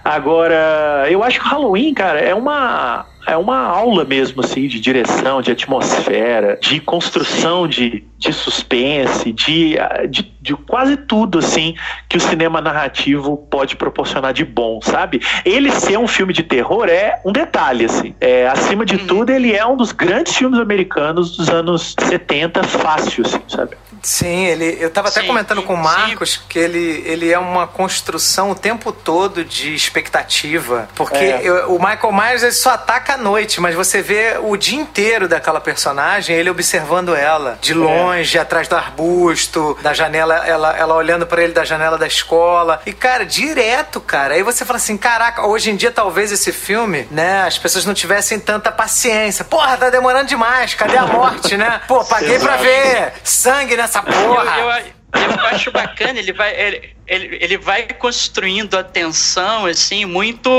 Agora, eu acho que o Halloween, cara, é uma é uma aula mesmo, assim, de direção, de atmosfera, de construção de, de suspense, de, de, de, quase tudo, assim, que o cinema narrativo pode proporcionar de bom, sabe? Ele ser um filme de terror é um detalhe, assim. É, acima de uhum. tudo, ele é um dos grandes filmes americanos dos anos 70, fácil, assim, sabe? Sim, ele, eu estava até comentando com o Marcos sim. que ele, ele é uma construção o tempo todo de expectativa. Porque é. eu, o Michael Myers ele só ataca à noite, mas você vê o dia inteiro daquela personagem, ele observando ela, de é. longe, é. atrás do arbusto, da janela. Ela, ela, ela olhando para ele da janela da escola. E, cara, direto, cara. Aí você fala assim: caraca, hoje em dia talvez esse filme, né, as pessoas não tivessem tanta paciência. Porra, tá demorando demais, cadê a morte, né? Pô, paguei pra ver sangue nessa porra. Eu, eu, eu acho bacana, ele vai, ele, ele, ele vai construindo a tensão, assim, muito,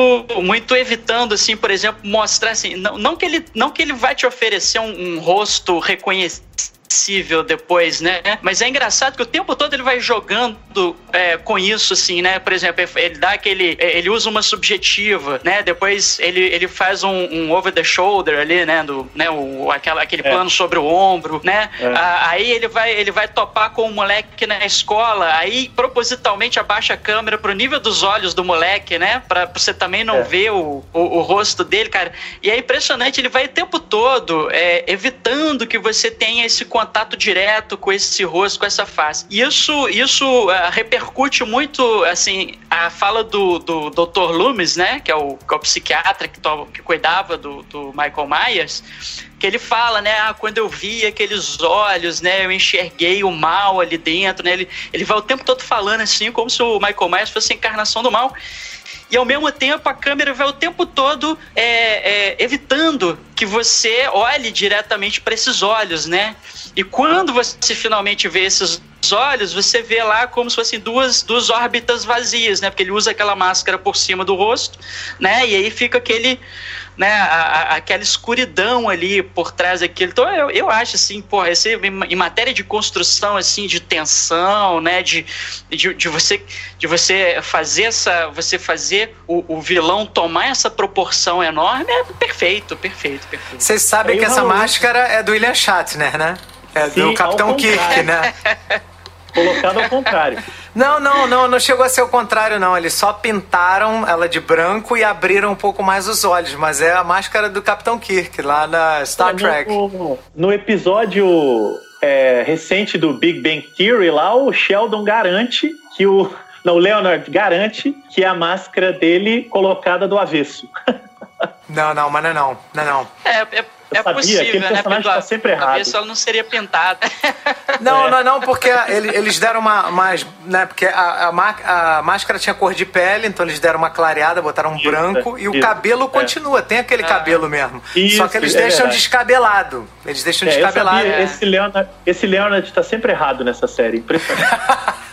muito evitando, assim, por exemplo, mostrar assim, não, não, que, ele, não que ele vai te oferecer um, um rosto reconhecido depois, né? Mas é engraçado que o tempo todo ele vai jogando é, com isso, assim, né? Por exemplo, ele dá aquele. É, ele usa uma subjetiva, né? Depois ele, ele faz um, um over the shoulder ali, né? Do, né? O, aquela, aquele é. plano sobre o ombro, né? É. aí ele vai, ele vai topar com o moleque na escola, aí propositalmente abaixa a câmera pro nível dos olhos do moleque, né? Pra, pra você também não é. ver o, o, o, rosto dele, cara. E é impressionante, ele vai o tempo todo é, evitando que você tenha esse contato direto com esse rosto, com essa face. E isso, isso uh, repercute muito, assim, a fala do, do Dr. Loomis, né, que é o, que é o psiquiatra que, to, que cuidava do, do Michael Myers, que ele fala, né, ah, quando eu vi aqueles olhos, né, eu enxerguei o mal ali dentro, né, ele, ele vai o tempo todo falando assim, como se o Michael Myers fosse a encarnação do mal e ao mesmo tempo a câmera vai o tempo todo é, é, evitando que você olhe diretamente para esses olhos, né? E quando você finalmente vê esses olhos, você vê lá como se fossem duas, duas órbitas vazias, né? Porque ele usa aquela máscara por cima do rosto, né? E aí fica aquele né, a, a, aquela escuridão ali por trás daquilo. Então eu, eu acho assim, porra, esse, em matéria de construção assim, de tensão, né, de, de, de você de você fazer essa, você fazer o, o, vilão tomar essa proporção enorme é perfeito, perfeito, perfeito. Vocês sabem que essa máscara é do William Shatner, né? É Sim, do Capitão Kirk, né? Colocado ao contrário. Não, não, não, não chegou a ser o contrário, não. Eles só pintaram ela de branco e abriram um pouco mais os olhos, mas é a máscara do Capitão Kirk, lá na Star Trek. No, no episódio é, recente do Big Bang Theory, lá o Sheldon garante que o. Não, o Leonard garante que é a máscara dele colocada do avesso. Não, não, mas não é não. Não é não. É, é é sabia, possível, né? Porque tá sempre errado. ela não seria pintada. Não, é. não, não, porque eles deram uma. mais né, porque a, a, a, máscara tinha cor de pele, então eles deram uma clareada, botaram um isso, branco, e o cabelo é. continua, tem aquele ah. cabelo mesmo. Isso, Só que eles é deixam descabelado. Eles deixam é, descabelado. Sabia, esse, Leonard, esse Leonard tá sempre errado nessa série, impressionante.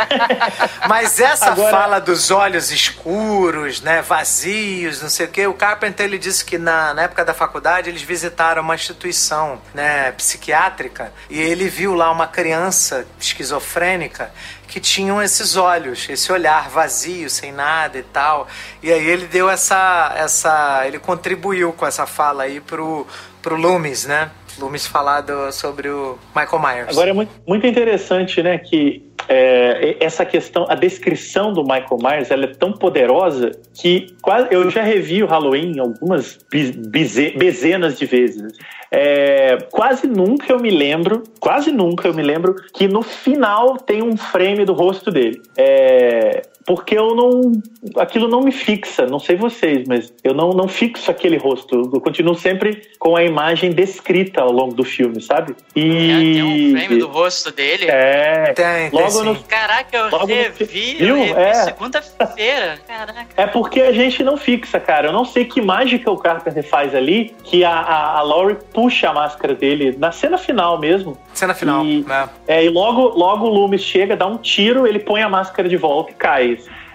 Mas essa Agora... fala dos olhos escuros, né, vazios, não sei o quê, o Carpenter ele disse que na, na época da faculdade eles visitaram uma instituição, né, psiquiátrica e ele viu lá uma criança esquizofrênica que tinham esses olhos, esse olhar vazio, sem nada e tal. E aí ele deu essa essa, ele contribuiu com essa fala aí pro pro Loomis, né? Loomis falado sobre o Michael Myers. Agora é muito, muito interessante, né, que é, essa questão, a descrição do Michael Myers, ela é tão poderosa que quase, eu já revi o Halloween algumas dezenas de vezes. É, quase nunca eu me lembro, quase nunca eu me lembro que no final tem um frame do rosto dele. É, porque eu não. Aquilo não me fixa, não sei vocês, mas eu não, não fixo aquele rosto. Eu continuo sempre com a imagem descrita ao longo do filme, sabe? E. Tem um frame do rosto dele? É. Tem, tem logo no... Caraca, eu logo revi, no... revi é. segunda-feira. Caraca. É porque a gente não fixa, cara. Eu não sei que mágica o Carpenter faz ali, que a, a, a Laurie puxa a máscara dele na cena final mesmo. Cena final, e, né? É, e logo, logo o Loomis chega, dá um tiro, ele põe a máscara de volta e cai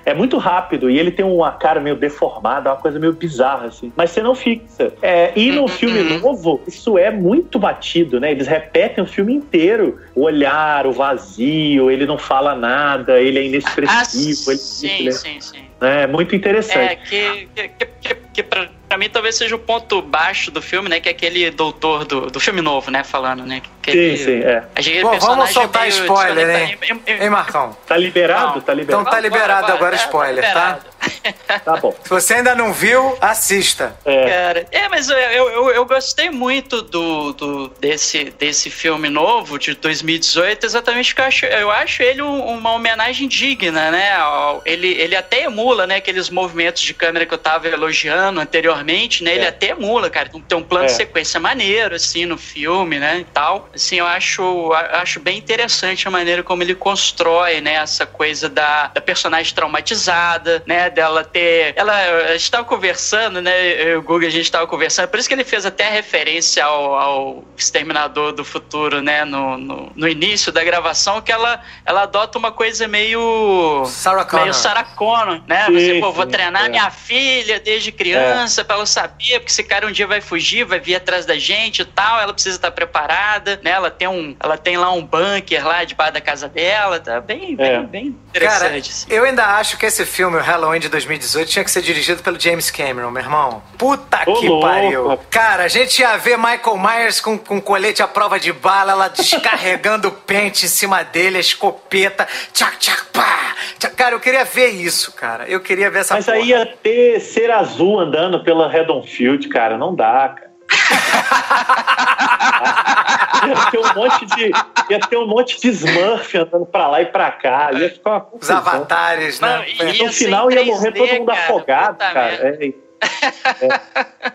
é muito rápido e ele tem uma cara meio deformada, uma coisa meio bizarra, assim. Mas você não fixa. É, e no uhum. filme novo, isso é muito batido, né? Eles repetem o filme inteiro. O olhar, o vazio, ele não fala nada, ele é inexpressivo. Ah, ele, sim, ele, sim, sim. É muito interessante. É, que, que, que, que pra, pra, mim talvez seja o ponto baixo do filme, né? Que é aquele doutor do, do filme novo, né? Falando, né? Aquele, sim, sim, é. Bom, vamos soltar spoiler, hein? Hein, Marcão? Tá liberado? Não. Tá liberado. Então tá liberado agora, agora spoiler, tá? tá? Tá bom. Se você ainda não viu, assista. É. Cara, é, mas eu, eu, eu, gostei muito do, do, desse, desse filme novo de 2018, exatamente porque eu acho, eu acho ele um- uma homenagem digna, né? Ele, ele até emula, né, aqueles movimentos de câmera que eu tava elogiando anteriormente, né? Ele É. até emula, cara. Tem um plano É. de sequência maneiro, assim, no filme, né? E tal. Assim, eu acho, acho bem interessante a maneira como ele constrói, né, essa coisa da, da personagem traumatizada, né? Dela ter. Ela. A gente tava conversando, né? Eu e o Google, a gente tava conversando. Por isso que ele fez até referência ao, ao Exterminador do Futuro, né? No, no, no início da gravação, que ela, ela adota uma coisa meio. Sarah Connor. Meio Sarah Connor, né? Sim, Você, pô, vou treinar é. minha filha desde criança pra ela saber, porque esse cara um dia vai fugir, vai vir atrás da gente e tal, ela precisa estar preparada, né? Ela tem um, ela tem lá um bunker lá debaixo da casa dela, tá bem, bem, É. bem Cara, interessante. assim. eu ainda acho que esse filme, o Halloween de 2018, tinha que ser dirigido pelo James Cameron, meu irmão. Puta Ô, que louco, pariu. Cara, a gente ia ver Michael Myers com, com colete à prova de bala, ela descarregando o pente em cima dele, a escopeta. Tchac, tchac, pá. Tchac. Cara, eu queria ver isso, cara. Eu queria ver essa Mas porra. aí ia ter ser azul andando pela Redonfield, cara. Não dá, cara. ia ter um monte de. Ia ter um monte de Smurf andando pra lá e pra cá. Ia ficar uma Os avatares, Não, né? e- No final em ia morrer 3D, todo mundo cara. afogado, cara. É, é.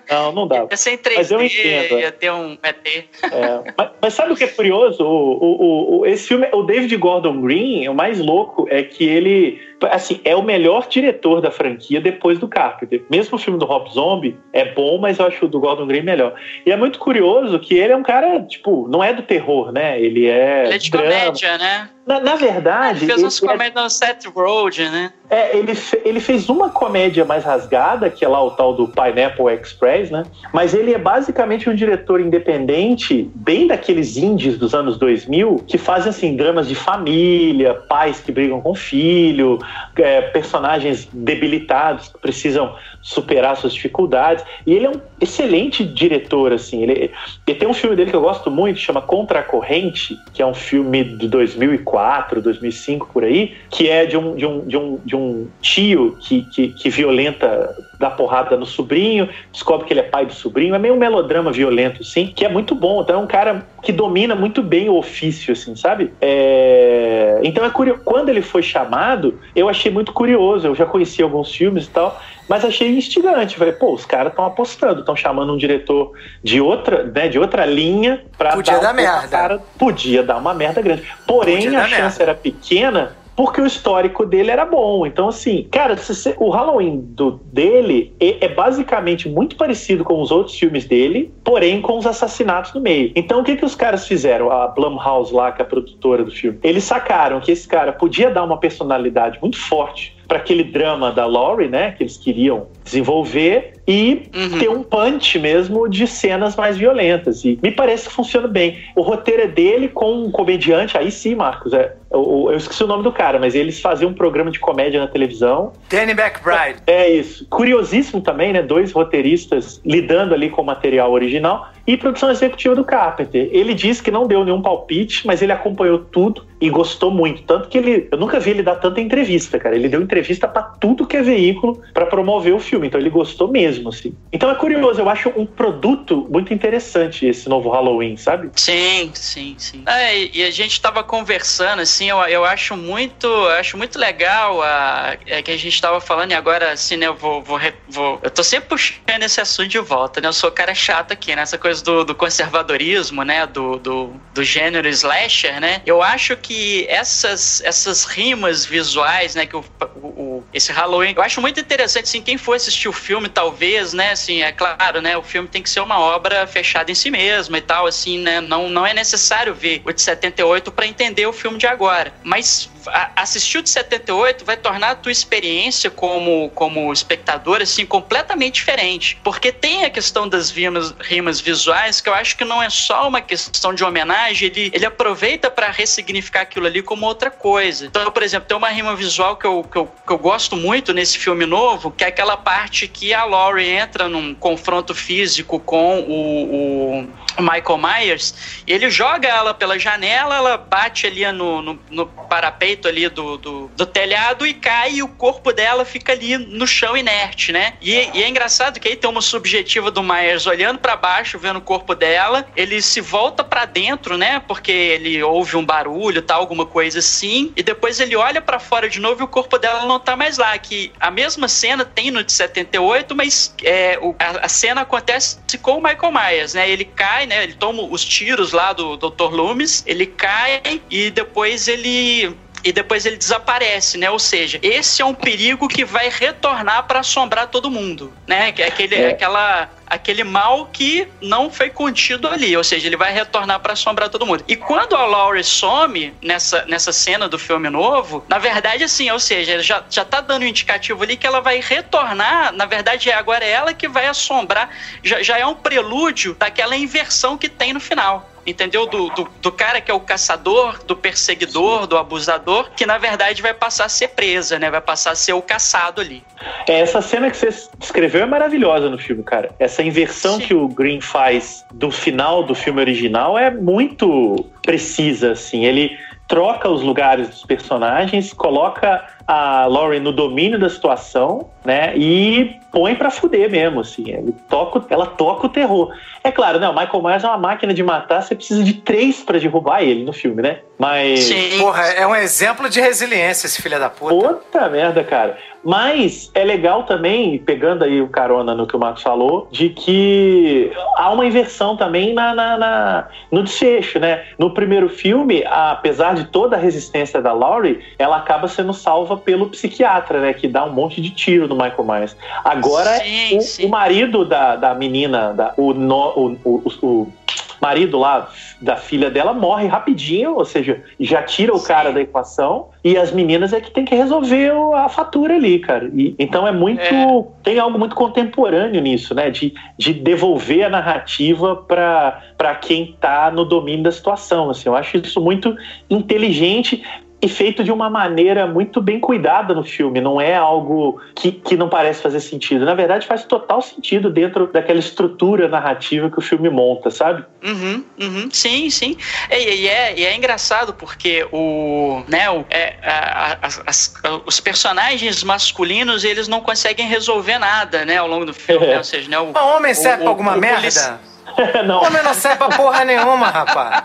Não, não dá. Ia ser em Mas eu 3D, entendo, é. ia ter um ET. É, mas, mas sabe o que é curioso? O, o- o- esse filme, o David Gordon Green, o mais louco é que ele, assim, é o melhor diretor da franquia depois do Carpenter. Mesmo o filme do Rob Zombie é bom, mas eu acho o do Gordon Green melhor. E é muito curioso que ele é um cara, tipo, não é do terror, né? Ele é, Ele é de drama. comédia, né? Na, na verdade, Ele fez uns ele é- comédias no Seth Rogen, né? é, ele, fe- ele fez uma comédia mais rasgada, que é lá o tal do Pineapple Express, né? Mas ele é basicamente um diretor independente, bem daqueles indies dos anos 2000, que fazem, assim, dramas de família, pais que brigam com filho, é, personagens debilitados que precisam superar suas dificuldades. E ele é um excelente diretor, assim. Ele, ele tem um filme dele que eu gosto muito, chama Contra a Corrente, que é um filme de 2004, 2005, por aí, que é de um, de um, de um, de um tio que, que, que violenta, dá porrada no sobrinho, descobre que ele é pai do sobrinho. É meio um melodrama violento, assim, que é muito bom. Então é um cara que domina muito bem o ofício, assim, sabe? É... Então é curioso. Quando ele foi chamado, eu achei muito curioso. Eu já conhecia alguns filmes e tal, mas achei instigante. Falei, pô, os caras estão apostando, estão chamando um diretor de outra, né, de outra linha pra Podia dar dar, uma merda. cara- podia dar uma merda grande. Porém, Podia a dar chance merda. era pequena porque o histórico dele era bom. Então, assim, cara, o Halloween do, dele é, é basicamente muito parecido com os outros filmes dele, porém com os assassinatos no meio. Então, o que, que os caras fizeram? A Blumhouse lá, que é a produtora do filme, eles sacaram que esse cara podia dar uma personalidade muito forte para aquele drama da Laurie, né, que eles queriam desenvolver e Uhum. ter um punch mesmo de cenas mais violentas. E me parece que funciona bem. O roteiro é dele com um comediante, aí sim, Marcos, é, eu, eu esqueci o nome do cara, mas eles faziam um programa de comédia na televisão. Danny McBride. É isso. Curiosíssimo também, né? Dois roteiristas lidando ali com o material original e produção executiva do Carpenter. Ele disse que não deu nenhum palpite, mas ele acompanhou tudo e gostou muito. Tanto que ele, eu nunca vi ele dar tanta entrevista, cara. Ele deu entrevista pra tudo que é veículo pra promover o filme. Então ele gostou mesmo, assim. Então é curioso, eu acho um produto muito interessante esse novo Halloween, sabe? Sim, sim, sim. É, e a gente tava conversando, assim, eu, eu acho muito, eu acho muito legal a, é que a gente tava falando, e agora, assim, né, eu vou, vou, vou- Eu tô sempre puxando esse assunto de volta, né? Eu sou cara chato aqui, né? Essa do, do conservadorismo, né? Do, do, do gênero slasher, né? Eu acho que essas, essas rimas visuais, né? Que o, o- esse Halloween. Eu acho muito interessante, assim, quem for assistir o filme, talvez, né? Assim, é claro, né? O filme tem que ser uma obra fechada em si mesma e tal, assim, né? Não, não é necessário ver o de 78 para entender o filme de agora. Mas a- assistir o de 78 vai tornar a tua experiência como, como espectador, assim, completamente diferente. Porque tem a questão das rimas, rimas visuais, que eu acho que não é só uma questão de homenagem, ele, ele aproveita para ressignificar aquilo ali como outra coisa. Então, por exemplo, tem uma rima visual que eu, que eu, que eu gosto muito nesse filme novo, que é aquela parte que a Laurie entra num confronto físico com o, o, Michael Myers, ele joga ela pela janela, ela bate ali no, no, no parapeito ali do, do, do, telhado e cai e o corpo dela fica ali no chão inerte, né? E, e é engraçado que aí tem uma subjetiva do Myers olhando para baixo, vendo o corpo dela, ele se volta para dentro, né? Porque ele ouve um barulho, tal, alguma coisa assim, e depois ele olha para fora de novo e o corpo dela não tá mais lá, que a mesma cena tem no de 78, mas é, o, a, a cena acontece com o Michael Myers, né? Ele cai cai, né? Ele toma os tiros lá do Dr. Loomis, ele cai e depois ele e depois ele desaparece, né? Ou seja, esse é um perigo que vai retornar para assombrar todo mundo, né? Que é aquele, é. aquela aquele mal que não foi contido ali, ou seja, ele vai retornar para assombrar todo mundo. E quando a Laurie some nessa, nessa cena do filme novo, na verdade, assim, ou seja, já, já tá dando um indicativo ali que ela vai retornar, na verdade, é agora é ela que vai assombrar, já, já é um prelúdio daquela inversão que tem no final entendeu? Do, do, do, cara que é o caçador, do perseguidor, do abusador, que na verdade vai passar a ser presa, né? Vai passar a ser o caçado ali. É, essa cena que você descreveu é maravilhosa no filme, cara. Essa inversão Sim. que o Green faz do final do filme original é muito precisa, assim. Ele troca os lugares dos personagens, coloca a Lauren no domínio da situação, né? E põe para fuder mesmo, assim. Ele toca, ela toca o terror. É claro, né? O Michael Myers é uma máquina de matar, você precisa de três para derrubar ele no filme, né? Mas. Sim. Porra, é um exemplo de resiliência esse filho da puta. Puta merda, cara. Mas é legal também, pegando aí o carona no que o Marcos falou, de que há uma inversão também na, na, na, no desfecho, né? No primeiro filme, apesar de toda a resistência da Laurie, ela acaba sendo salva pelo psiquiatra, né? Que dá um monte de tiro no Michael Myers. Agora, sim, o, sim. o, marido da, da menina, da, o, no, o, o, o marido lá da filha dela morre rapidinho, ou seja, já tira o Sim. cara da equação e as meninas é que tem que resolver a fatura ali, cara. E, então é muito. É. Tem algo muito contemporâneo nisso, né? De, de devolver a narrativa para quem tá no domínio da situação. Assim, eu acho isso muito inteligente e feito de uma maneira muito bem cuidada no filme. Não é algo que, que não parece fazer sentido. Na verdade, faz total sentido dentro daquela estrutura narrativa que o filme monta, sabe? Uhum, uhum, sim, sim. E, e, é, e é engraçado porque o, né, o, é, a, a, as, os personagens masculinos eles não conseguem resolver nada, né, ao longo do filme. Né? Ou seja, né, o, o homem serve pra alguma o, merda? não. Homem não serve pra porra nenhuma, rapaz.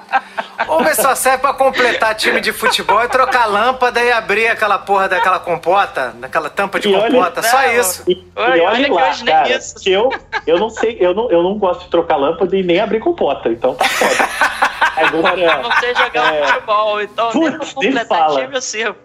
O homem só serve pra completar time de futebol e trocar lâmpada e abrir aquela porra daquela compota, daquela tampa de e compota, olha, só não, isso. E, e olha, olha lá, que cara, isso. Que eu, eu não sei, eu não, eu não gosto de trocar lâmpada e nem abrir compota, então tá foda. Agora, não sei jogar é... futebol, então Putz, nem pra completar time eu sirvo.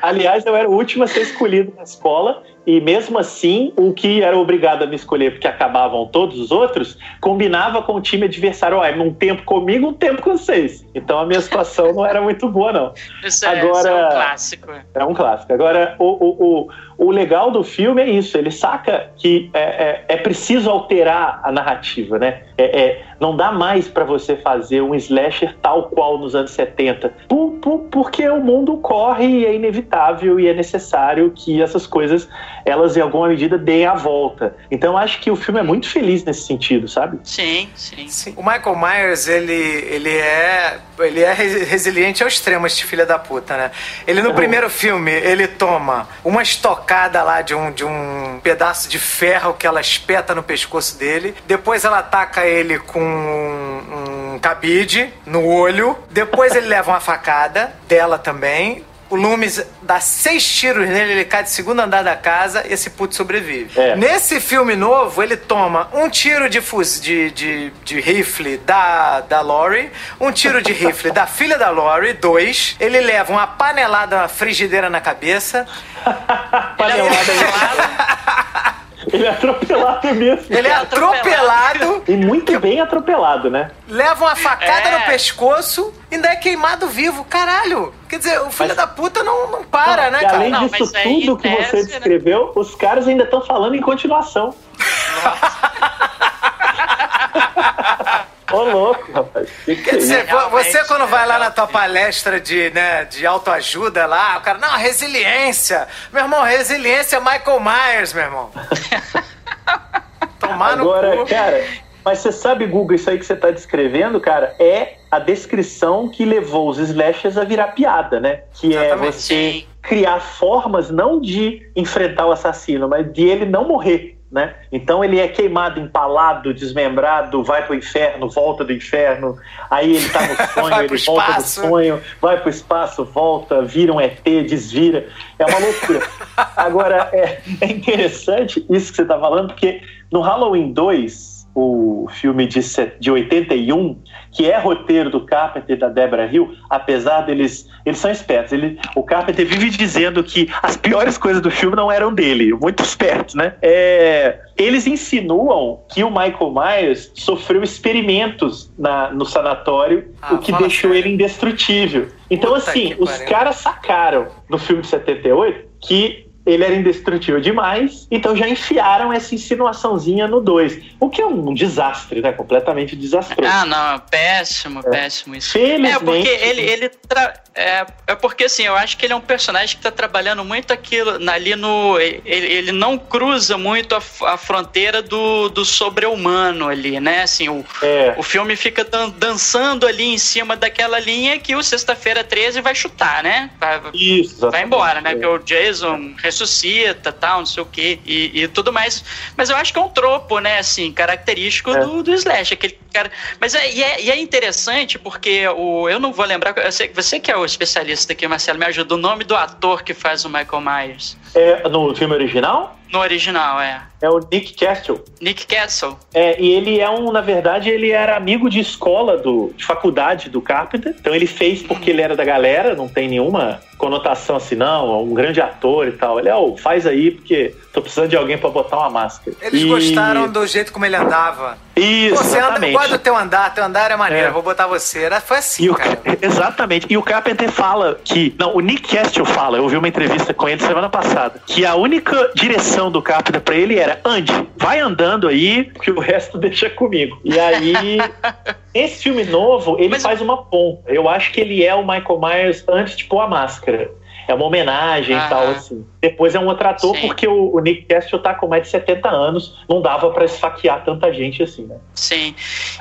Aliás, eu era o último a ser escolhido na escola e mesmo assim, o que era obrigado a me escolher porque acabavam todos os outros, combinava com o time adversário. Ó, é um tempo comigo, um tempo com vocês. Então a minha situação não era muito boa, não. Isso é, Agora, isso é um clássico. É um clássico. Agora, o, o, o, o legal do filme é isso. Ele saca que é, é, é preciso alterar a narrativa, né? É, é não dá mais para você fazer um slasher tal qual nos anos 70. Por, por, porque o mundo corre e é inevitável e é necessário que essas coisas elas em alguma medida deem a volta. Então acho que o filme é muito feliz nesse sentido, sabe? Sim, sim. sim. O Michael Myers, ele, ele é ele é resiliente ao extremo, este filho da puta, né? Ele no uhum. primeiro filme, ele toma uma estocada lá de um, de um pedaço de ferro que ela espeta no pescoço dele. Depois ela ataca ele com um, um cabide no olho. Depois ele leva uma facada dela também. O Loomis dá seis tiros nele, ele cai de segundo andar da casa e esse puto sobrevive. É. Nesse filme novo, ele toma um tiro de, fuz, de, de, de rifle da, da Lori, um tiro de rifle da filha da Lori, dois. Ele leva uma panelada, uma frigideira na cabeça. panelada. Ele é atropelado mesmo. Ele é atropelado. E muito bem atropelado, né? Leva uma facada é. no pescoço e ainda é queimado vivo. Caralho! Quer dizer, o filho mas... da puta não, não para, não, né, cara? Além disso tudo que você né? descreveu, né? os caras ainda estão falando em continuação. Nossa. Ô, louco, rapaz. Que Quer dizer, você quando vai lá na tua palestra de, né, de autoajuda lá, o cara, não, resiliência. Meu irmão, resiliência é Michael Myers, meu irmão. Tomar Agora, no cu. cara, Mas você sabe, Google, isso aí que você tá descrevendo, cara, é a descrição que levou os slashers a virar piada, né? Que é Exatamente. você Sim. criar formas não de enfrentar o assassino, mas de ele não morrer. Né? Então ele é queimado, empalado, desmembrado, vai pro inferno, volta do inferno, aí ele tá no sonho, ele volta do sonho, vai pro espaço, volta, vira um ET, desvira. É uma loucura. Agora, é, é interessante isso que você tá falando, porque no Halloween 2, o filme de, de 81, que é roteiro do Carpenter e da Deborah Hill, apesar deles. Eles são espertos. Ele, o Carpenter vive dizendo que as piores coisas do filme não eram dele. Muito espertos, né? É, eles insinuam que o Michael Myers sofreu experimentos na, no sanatório, Ah, o que deixou sério. ele indestrutível. Então, Puta assim, os caras sacaram no filme de 78 que ele era indestrutível demais, então já enfiaram essa insinuaçãozinha no 2. O que é um desastre, né? Completamente desastroso. Ah, não, péssimo, péssimo isso. Felizmente. É, porque ele, ele tra- é, é porque assim, eu acho que ele é um personagem que tá trabalhando muito aquilo ali no. Ele, ele não cruza muito a, a fronteira do, do sobre-humano ali, né? Assim, o, É. o filme fica dan- dançando ali em cima daquela linha que o Sexta-feira 13 vai chutar, né? Vai, Isso, vai embora, né? É. Porque o Jason ressuscita, tal, não sei o quê, e, e tudo mais. Mas eu acho que é um tropo, né, assim, característico É. do, do Slash, aquele cara. Mas é, e, é, e é interessante porque o, eu não vou lembrar, eu sei- você que é o especialista aqui, Marcelo, me ajuda, o nome do ator que faz o Michael Myers. É, no filme original, No original, é. é o Nick Castle. Nick Castle. É, e ele é um, na verdade, ele era amigo de escola, do, de faculdade do Carpenter. Então ele fez porque ele era da galera, não tem nenhuma conotação assim, não, é um grande ator e tal. Ele, ó, faz aí porque tô precisando de alguém pra botar uma máscara. Eles E- gostaram do jeito como ele andava. Isso, Pô, Você anda, exatamente. gosta do teu andar, teu andar é maneiro, É. vou botar você. Era, foi assim, o, cara. exatamente. E o Carpenter fala que. Não, o Nick Castle fala, eu vi uma entrevista com ele semana passada, que a única direção do Carpenter pra ele era: ande, vai andando aí, que o resto deixa comigo. E aí. Esse filme novo, ele Mas- faz uma ponta. Eu acho que ele é o Michael Myers antes de pôr a máscara. É uma homenagem Aham. e tal, assim. Depois é um outro ator, Sim. porque o, o Nick Castle tá com mais de 70 anos. Não dava pra esfaquear tanta gente assim, né? Sim.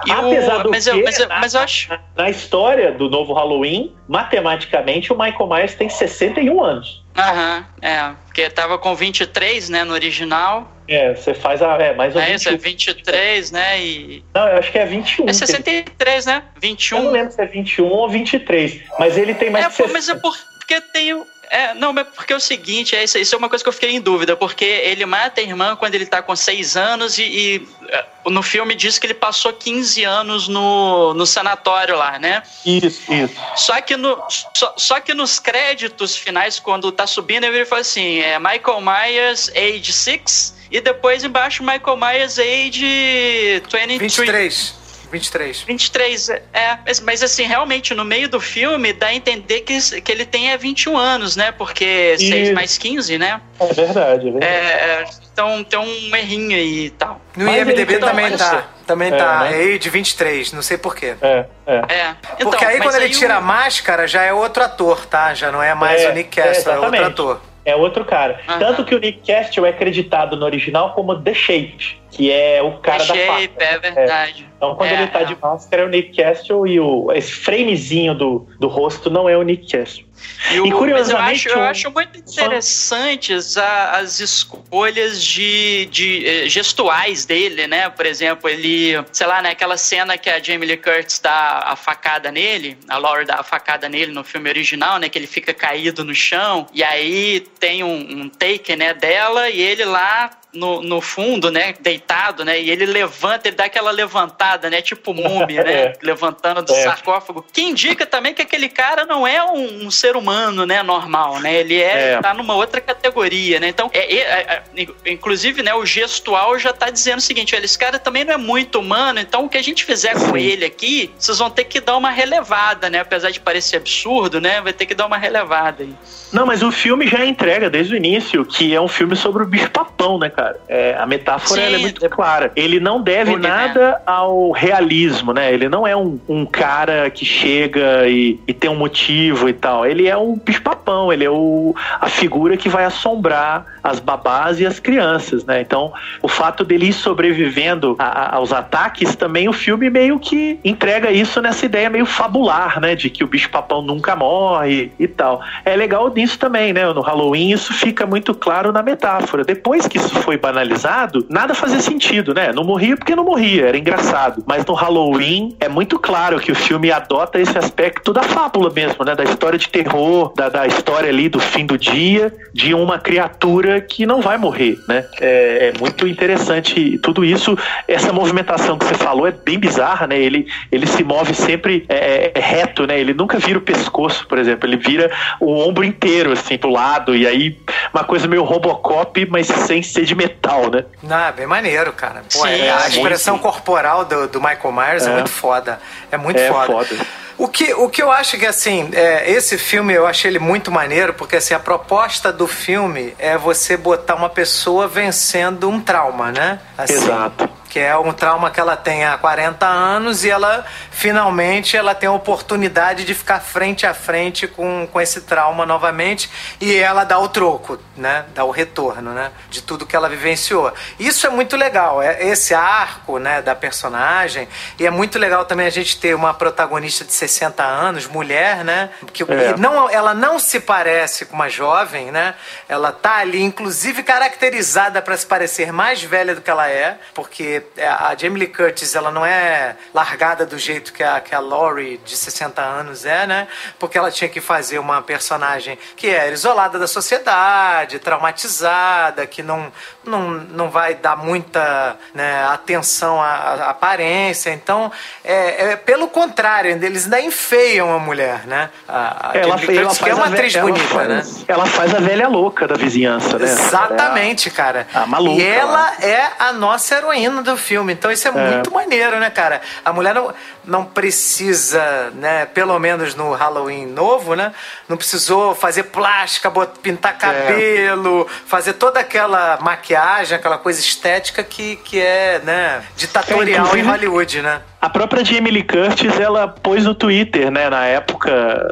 E Apesar o, do mas, eu, que, mas, eu, na- mas eu acho. Na história do novo Halloween, matematicamente, o Michael Myers tem 61 anos. Aham, é. Porque tava com 23, né, no original. É, você faz a. É, mais ou É menos. isso, é 23, né? E. Não, eu acho que é 21. É que ele- 63, né? Eu 21. não lembro se é 21 ou 23. Mas ele tem mais É, de pô, 60. mas é porque tem. É, não, mas porque é o seguinte, é isso, isso é uma coisa que eu fiquei em dúvida, porque ele mata a irmã quando ele tá com 6 anos e, e, é, no filme diz que ele passou 15 anos no, no sanatório lá, né? Isso, isso. Só que, no, só, só que nos créditos finais, quando tá subindo, ele fala assim: é Michael Myers, age 6, e depois embaixo Michael Myers, age 23. 23. 23. 23, é, mas, mas assim, realmente, no meio do filme, dá a entender que, que ele tem é 21 anos, né? Porque 6 Isso. mais 15, né? É verdade, é verdade. É, então tem um errinho aí e tal. No Mas IMDB ele- também então, tá. Também É, tá. né? É de 23, não sei porquê. É, é. É. Então, Porque aí mas quando ele tira o- a máscara, já é outro ator, tá? Já não é mais É, o Nick Castle, é, é, outro ator. É outro cara. Aham. Tanto que o Nick Castle é acreditado no original como The Shape, que é o cara da shape, faca. é verdade. Então, quando É, ele tá é. de máscara, é o Nick Castle e o, esse framezinho do, do rosto não é o Nick Castle. E, o, E, mas eu curiosamente, acho, eu acho muito interessantes a- as escolhas de, de eh, gestuais dele, né? Por exemplo, ele, sei lá, né, aquela cena que a Jamie Lee Curtis dá a facada nele, a Laura dá a facada nele no filme original, né? Que ele fica caído no chão, e aí tem um, um take, né, dela e ele lá no, no fundo, né, deitado, né, e ele levanta, ele dá aquela levantada, né, tipo múmia, né, É. levantando do É. sarcófago, que indica também que aquele cara não é um, um ser humano, né, normal, né, ele é, É. tá numa outra categoria, né, então, é, é- é- inclusive, né, o gestual já tá dizendo o seguinte, olha, esse cara também não é muito humano, então o que a gente fizer com ele aqui, vocês vão ter que dar uma relevada, né, apesar de parecer absurdo, né, vai ter que dar uma relevada aí. Não, mas o filme já entrega desde o início que é um filme sobre o bicho papão, né, cara? Cara. É, a metáfora é muito clara. Ele não deve nada ao realismo, né? Ele não é um, um cara que chega e, e, tem um motivo e tal. Ele é um bicho-papão, ele é o, a figura que vai assombrar as babás e as crianças, né? Então, o fato dele ir sobrevivendo a, a, aos ataques, também o filme meio que entrega isso nessa ideia meio fabular, né? De que o bicho-papão nunca morre e tal. É legal nisso também, né? No Halloween isso fica muito claro na metáfora. Depois que isso foi banalizado, nada fazia sentido, né? Não morria porque não morria, era engraçado. Mas no Halloween é muito claro que o filme adota esse aspecto da fábula mesmo, né? Da história de terror, da, da história ali do fim do dia, de uma criatura que não vai morrer, né? É, é muito interessante tudo isso. Essa movimentação que você falou é bem bizarra, né? Ele, ele se move sempre é, é, reto, né? Ele nunca vira o pescoço, por exemplo. Ele vira o ombro inteiro, assim, pro lado. E aí, uma coisa meio Robocop, mas sem ser de metal, né? Ah, bem maneiro, cara. Pô, Sim, a expressão corporal do, do Michael Myers é. é. muito foda. É muito é foda. foda. O que, o que eu acho que, assim, é, esse filme eu achei ele muito maneiro, porque, assim, a proposta do filme é você botar uma pessoa vencendo um trauma, né? Assim, Exato que é um trauma que ela tem há 40 anos e ela finalmente ela tem a oportunidade de ficar frente a frente com, com esse trauma novamente e ela dá o troco, né? Dá o retorno, né? De tudo que ela vivenciou. Isso é muito legal, é esse arco, né, da personagem e é muito legal também a gente ter uma protagonista de 60 anos, mulher, né? Que é. não, ela não se parece com uma jovem, né? Ela tá ali inclusive caracterizada para se parecer mais velha do que ela é, porque é, a Jamie Lee Curtis ela não é largada do jeito que a, que a Laurie de 60 anos é, né? Porque ela tinha que fazer uma personagem que é isolada da sociedade, traumatizada, que não, não, não vai dar muita né, atenção à, à, aparência. Então, é, é, pelo contrário, eles ainda enfeiam a mulher, né? A, a ela, Jamie Lee Curtis, que é uma atriz bonita, faz, né? Ela faz a velha louca da vizinhança, né? Exatamente, é a, cara. A maluca. E ela é a nossa heroína do filme. Então isso é, é, muito maneiro, né, cara? A mulher não, não precisa, né, pelo menos no Halloween novo, né? Não precisou fazer plástica, pintar é. cabelo, é. fazer toda aquela maquiagem, aquela coisa estética que, que é, né, ditatorial é, em Hollywood, né? A própria Jamie Lee Curtis, ela pôs no Twitter, né, na época,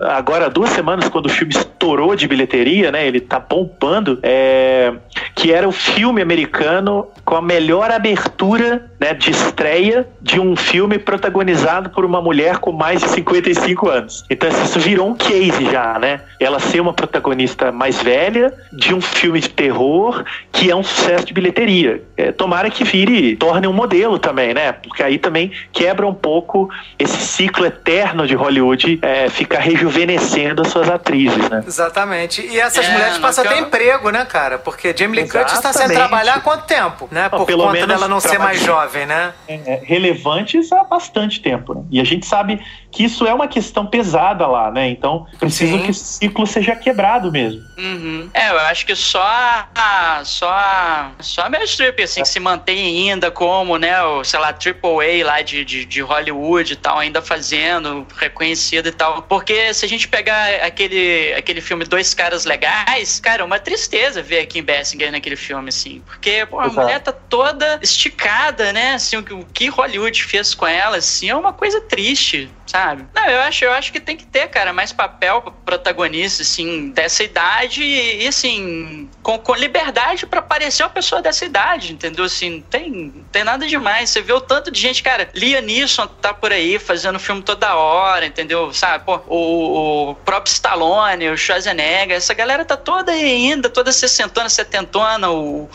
agora duas semanas, quando o filme estourou de bilheteria, né, ele tá pompando, é, que era o filme americano com a melhor abertura, né, de estreia de um filme protagonizado por uma mulher com mais de 55 anos. Então isso virou um case já, né? Ela ser uma protagonista mais velha de um filme de terror que é um sucesso de bilheteria. É, tomara que vire, torne um modelo também, né? Porque aí também quebra quebra um pouco esse ciclo eterno de Hollywood é, ficar rejuvenescendo as suas atrizes, né? Exatamente. E essas é, mulheres passam a ter emprego, né, cara? Porque Jamie Lee Curtis está sem trabalhar há quanto tempo, né? Por pelo conta menos dela não ser mais jovem, né? É, relevantes há bastante tempo, né? E a gente sabe que isso é uma questão pesada lá, né? Então, preciso Sim. que esse ciclo seja quebrado mesmo. Uhum. É, eu acho que só a, só a, só a Meryl Streep, assim, é. que se mantém ainda como, né, o, sei lá, Triple A lá de, de, de Hollywood e tal, ainda fazendo, reconhecido e tal. Porque se a gente pegar aquele, aquele filme Dois Caras Legais, cara, é uma tristeza ver a Kim Basinger naquele filme, assim. Porque, pô, a Exato. mulher tá toda esticada, né? Assim, o, que Hollywood fez com ela, assim, é uma coisa triste, sabe? Não, eu acho, eu acho que tem que ter, cara, mais papel protagonista, assim, dessa idade e, assim, com, com liberdade para aparecer uma pessoa dessa idade, entendeu? Assim, tem, tem nada demais. Você vê o tanto de gente, cara, Liam Neeson tá por aí fazendo filme toda hora, entendeu? Sabe? Pô, o, o próprio Stallone, o Schwarzenegger, essa galera tá toda aí ainda, toda sessentona, setentona, o,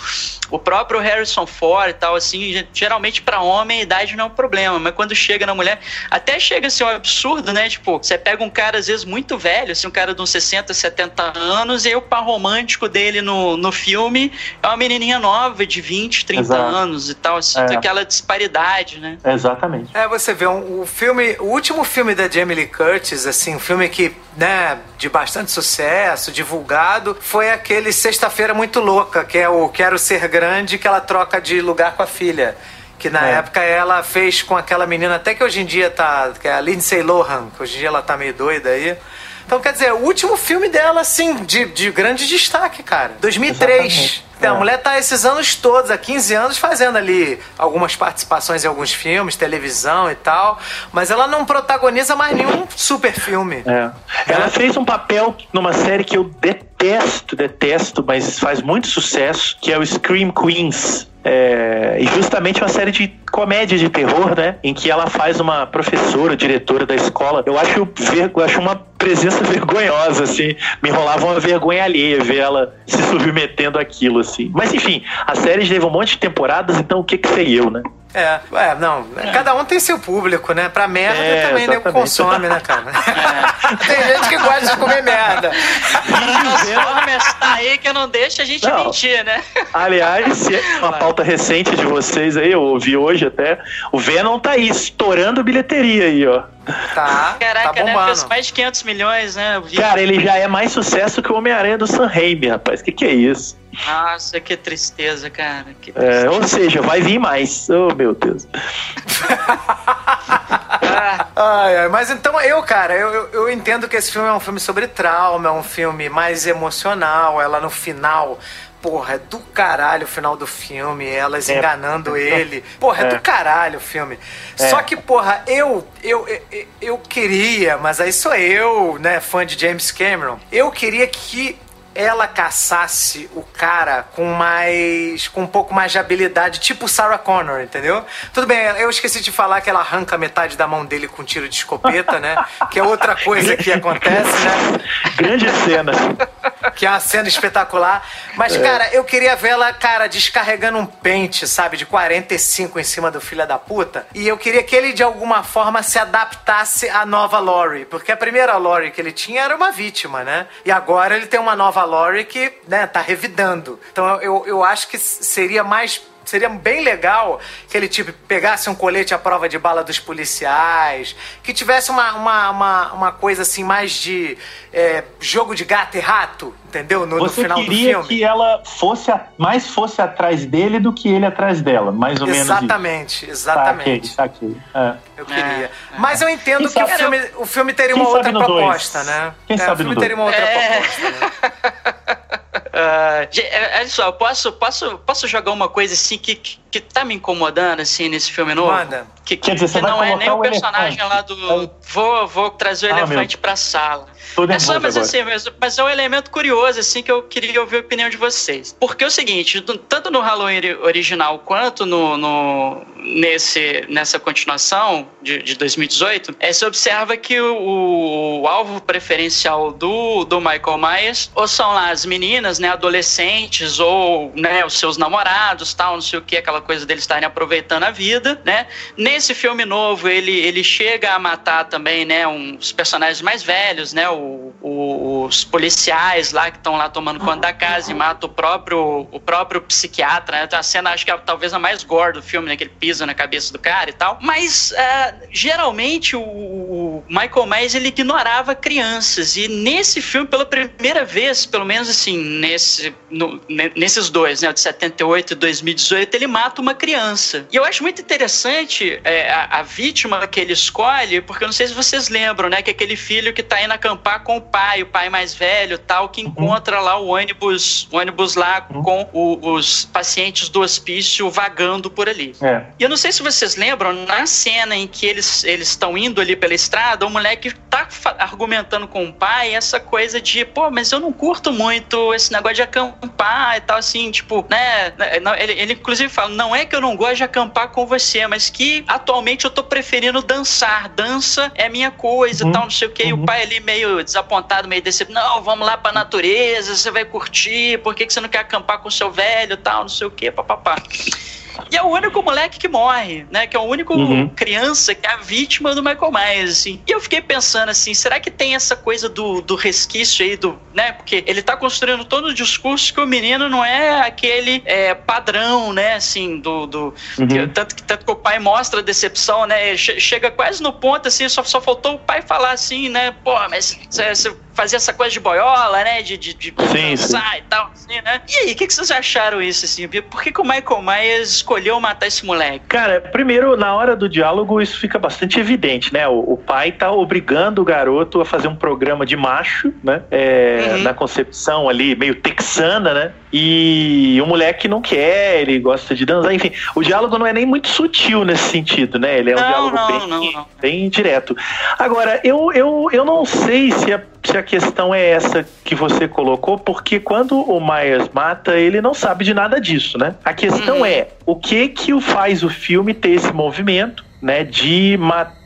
o próprio Harrison Ford e tal, assim, geralmente para homem a idade não é um problema, mas quando chega na mulher, até chega assim um absurdo, né? Tipo, você pega um cara às vezes muito velho, assim, um cara de uns 60, 70 anos, e aí o par romântico dele no, no filme é uma menininha nova de 20, 30 Exato. anos e tal, assim, é. aquela disparidade, né? Exatamente. É, você vê um, o filme, o último filme da Jamie Lee Curtis, assim, um filme que, né, de bastante sucesso, divulgado, foi aquele Sexta-feira Muito Louca, que é o Quero Ser Grande, que ela troca de lugar com a filha. Que na é. época ela fez com aquela menina, até que hoje em dia tá. Que é a Lindsay Lohan, que hoje em dia ela tá meio doida aí. Então, quer dizer, o último filme dela, assim, de, de grande destaque, cara. 2003. Exatamente. Tem. A mulher tá esses anos todos, há 15 anos, fazendo ali algumas participações em alguns filmes, televisão e tal, mas ela não protagoniza mais nenhum super filme. É. Ela fez um papel numa série que eu detesto, detesto, mas faz muito sucesso, que é o Scream Queens. É, e justamente uma série de comédia de terror, né? Em que ela faz uma professora, diretora da escola. Eu acho, eu acho uma presença vergonhosa, assim. Me rolava uma vergonha alheia ver ela se submetendo àquilo, assim. Mas enfim, a série leva um monte de temporadas, então o que que sei eu, né? É, é, não. É. Cada um tem seu público, né? Pra merda é, também nego consome, né, cara? É. tem gente que gosta de comer merda. Transformers tá aí que não deixa a gente não. mentir, né? Aliás, uma pauta recente de vocês aí, eu ouvi hoje até, o Venom tá aí, estourando bilheteria aí, ó. Tá. Caraca, tá né? Fez mais de 500 milhões, né? Cara, ele já é mais sucesso que o Homem-Aranha do Sam Raimi, rapaz. Que que é isso? Nossa, que tristeza, cara. Que tristeza. É, ou seja, vai vir mais. Oh, meu Deus. ai, ai, mas então eu, cara, eu, eu, eu, entendo que esse filme é um filme sobre trauma, é um filme mais emocional. Ela no final porra, é do caralho o final do filme, elas é. enganando ele. Porra, é, é, do caralho o filme. É. Só que, porra, eu, eu, eu, eu queria, mas aí sou eu, né, fã de James Cameron, eu queria que ela caçasse o cara com mais. com um pouco mais de habilidade, tipo Sarah Connor, entendeu? Tudo bem, eu esqueci de falar que ela arranca metade da mão dele com um tiro de escopeta, né? Que é outra coisa que acontece, né? Grande cena. Que é uma cena espetacular. Mas, é. cara, eu queria ver ela, cara, descarregando um pente, sabe, de 45 em cima do filho da puta. E eu queria que ele, de alguma forma, se adaptasse à nova Lori. Porque a primeira Lori que ele tinha era uma vítima, né? E agora ele tem uma nova Laurie que, né, tá revidando. Então eu, eu acho que seria mais seria bem legal que ele tipo pegasse um colete à prova de bala dos policiais, que tivesse uma, uma, uma, uma coisa assim mais de é, jogo de gato e rato, entendeu? No, Você no final queria do filme. que ela fosse a, mais fosse atrás dele do que ele atrás dela, mais ou exatamente, menos. Exatamente, aqui, tá aqui. É. Eu queria. É, Mas eu entendo que o filme, o filme teria uma outra proposta, dois? né? Quem é, sabe o filme teria uma outra é. proposta, né? Uh, olha só, posso, posso, posso jogar uma coisa assim que, que, que tá me incomodando assim nesse filme novo? Manda. Que, que, dizer, que não é nem o personagem elefante. lá do. Vou, vou trazer o ah, elefante meu. pra sala. Tudo é só, mas assim, mas, mas, é um elemento curioso, assim, que eu queria ouvir a opinião de vocês. Porque é o seguinte, tanto no Halloween original quanto no, no nesse, nessa continuação de, de 2018, é, se observa que o, o, alvo preferencial do, do Michael Myers ou são lá as meninas, né, adolescentes, ou né, os seus namorados, tal, não sei o que, aquela coisa deles estarem aproveitando a vida, né? Nesse filme novo, ele, ele chega a matar também, né, uns personagens mais velhos, né, o, o, os policiais lá que estão lá tomando conta da casa e mata o próprio, o próprio psiquiatra, né? Tem uma cena, acho que é talvez a mais gore do filme, né, que ele pisa na cabeça do cara e tal. Mas, uh, geralmente, o, o Michael Myers, ele ignorava crianças e nesse filme, pela primeira vez, pelo menos assim, nesse, no, nesses dois, né, de 78 e 2018, ele mata uma criança. E eu acho muito interessante é, a, a vítima que ele escolhe, porque eu não sei se vocês lembram, né, que é aquele filho que tá indo acampar com o pai, o pai mais velho tal, que encontra lá o ônibus, o ônibus lá uhum. com o, os pacientes do hospício vagando por ali. É. E eu não sei se vocês lembram, na cena em que eles estão indo ali pela estrada, o moleque tá argumentando com o pai essa coisa de, pô, mas eu não curto muito esse negócio de acampar e tal, assim, tipo, né? Ele, ele inclusive fala, não é que eu não gosto de acampar com você, mas que atualmente eu tô preferindo dançar. Dança é minha coisa, uhum. tal, não sei o que. Uhum. E o uhum. pai ali meio desapontado, meio decepcionado. Não, vamos lá pra natureza, você vai curtir, por que, que você não quer acampar com o seu velho, tal, não sei o que, papapá. E é o único moleque que morre, né? Que é o único uhum. criança que é a vítima do Michael Myers, assim. E eu fiquei pensando assim, será que tem essa coisa do, do resquício aí, do, né? Porque ele tá construindo todo o discurso que o menino não é aquele é, padrão, né? Assim, do... do uhum. que, tanto, que, tanto que o pai mostra a decepção, né? Chega quase no ponto, assim, só, só faltou o pai falar assim, né? Pô, mas você fazer essa coisa de boiola, né? De, de, de sim, dançar sim. e tal, assim, né? E aí, o que, que vocês acharam isso, assim? Por que, que o Michael Myers escolheu matar esse moleque? Cara, primeiro, na hora do diálogo, isso fica bastante evidente, né? O, o pai tá obrigando o garoto a fazer um programa de macho, né? É, uhum. Na concepção ali, meio texana, né? E o moleque não quer, ele gosta de dançar, enfim. O diálogo não é nem muito sutil nesse sentido, né? Ele é um não, diálogo não, bem, não, bem direto. Agora, eu, eu, eu não sei se a, se a questão é essa que você colocou, porque quando o Myers mata, ele não sabe de nada disso, né? A questão uhum. é o que que faz o filme ter esse movimento né, de,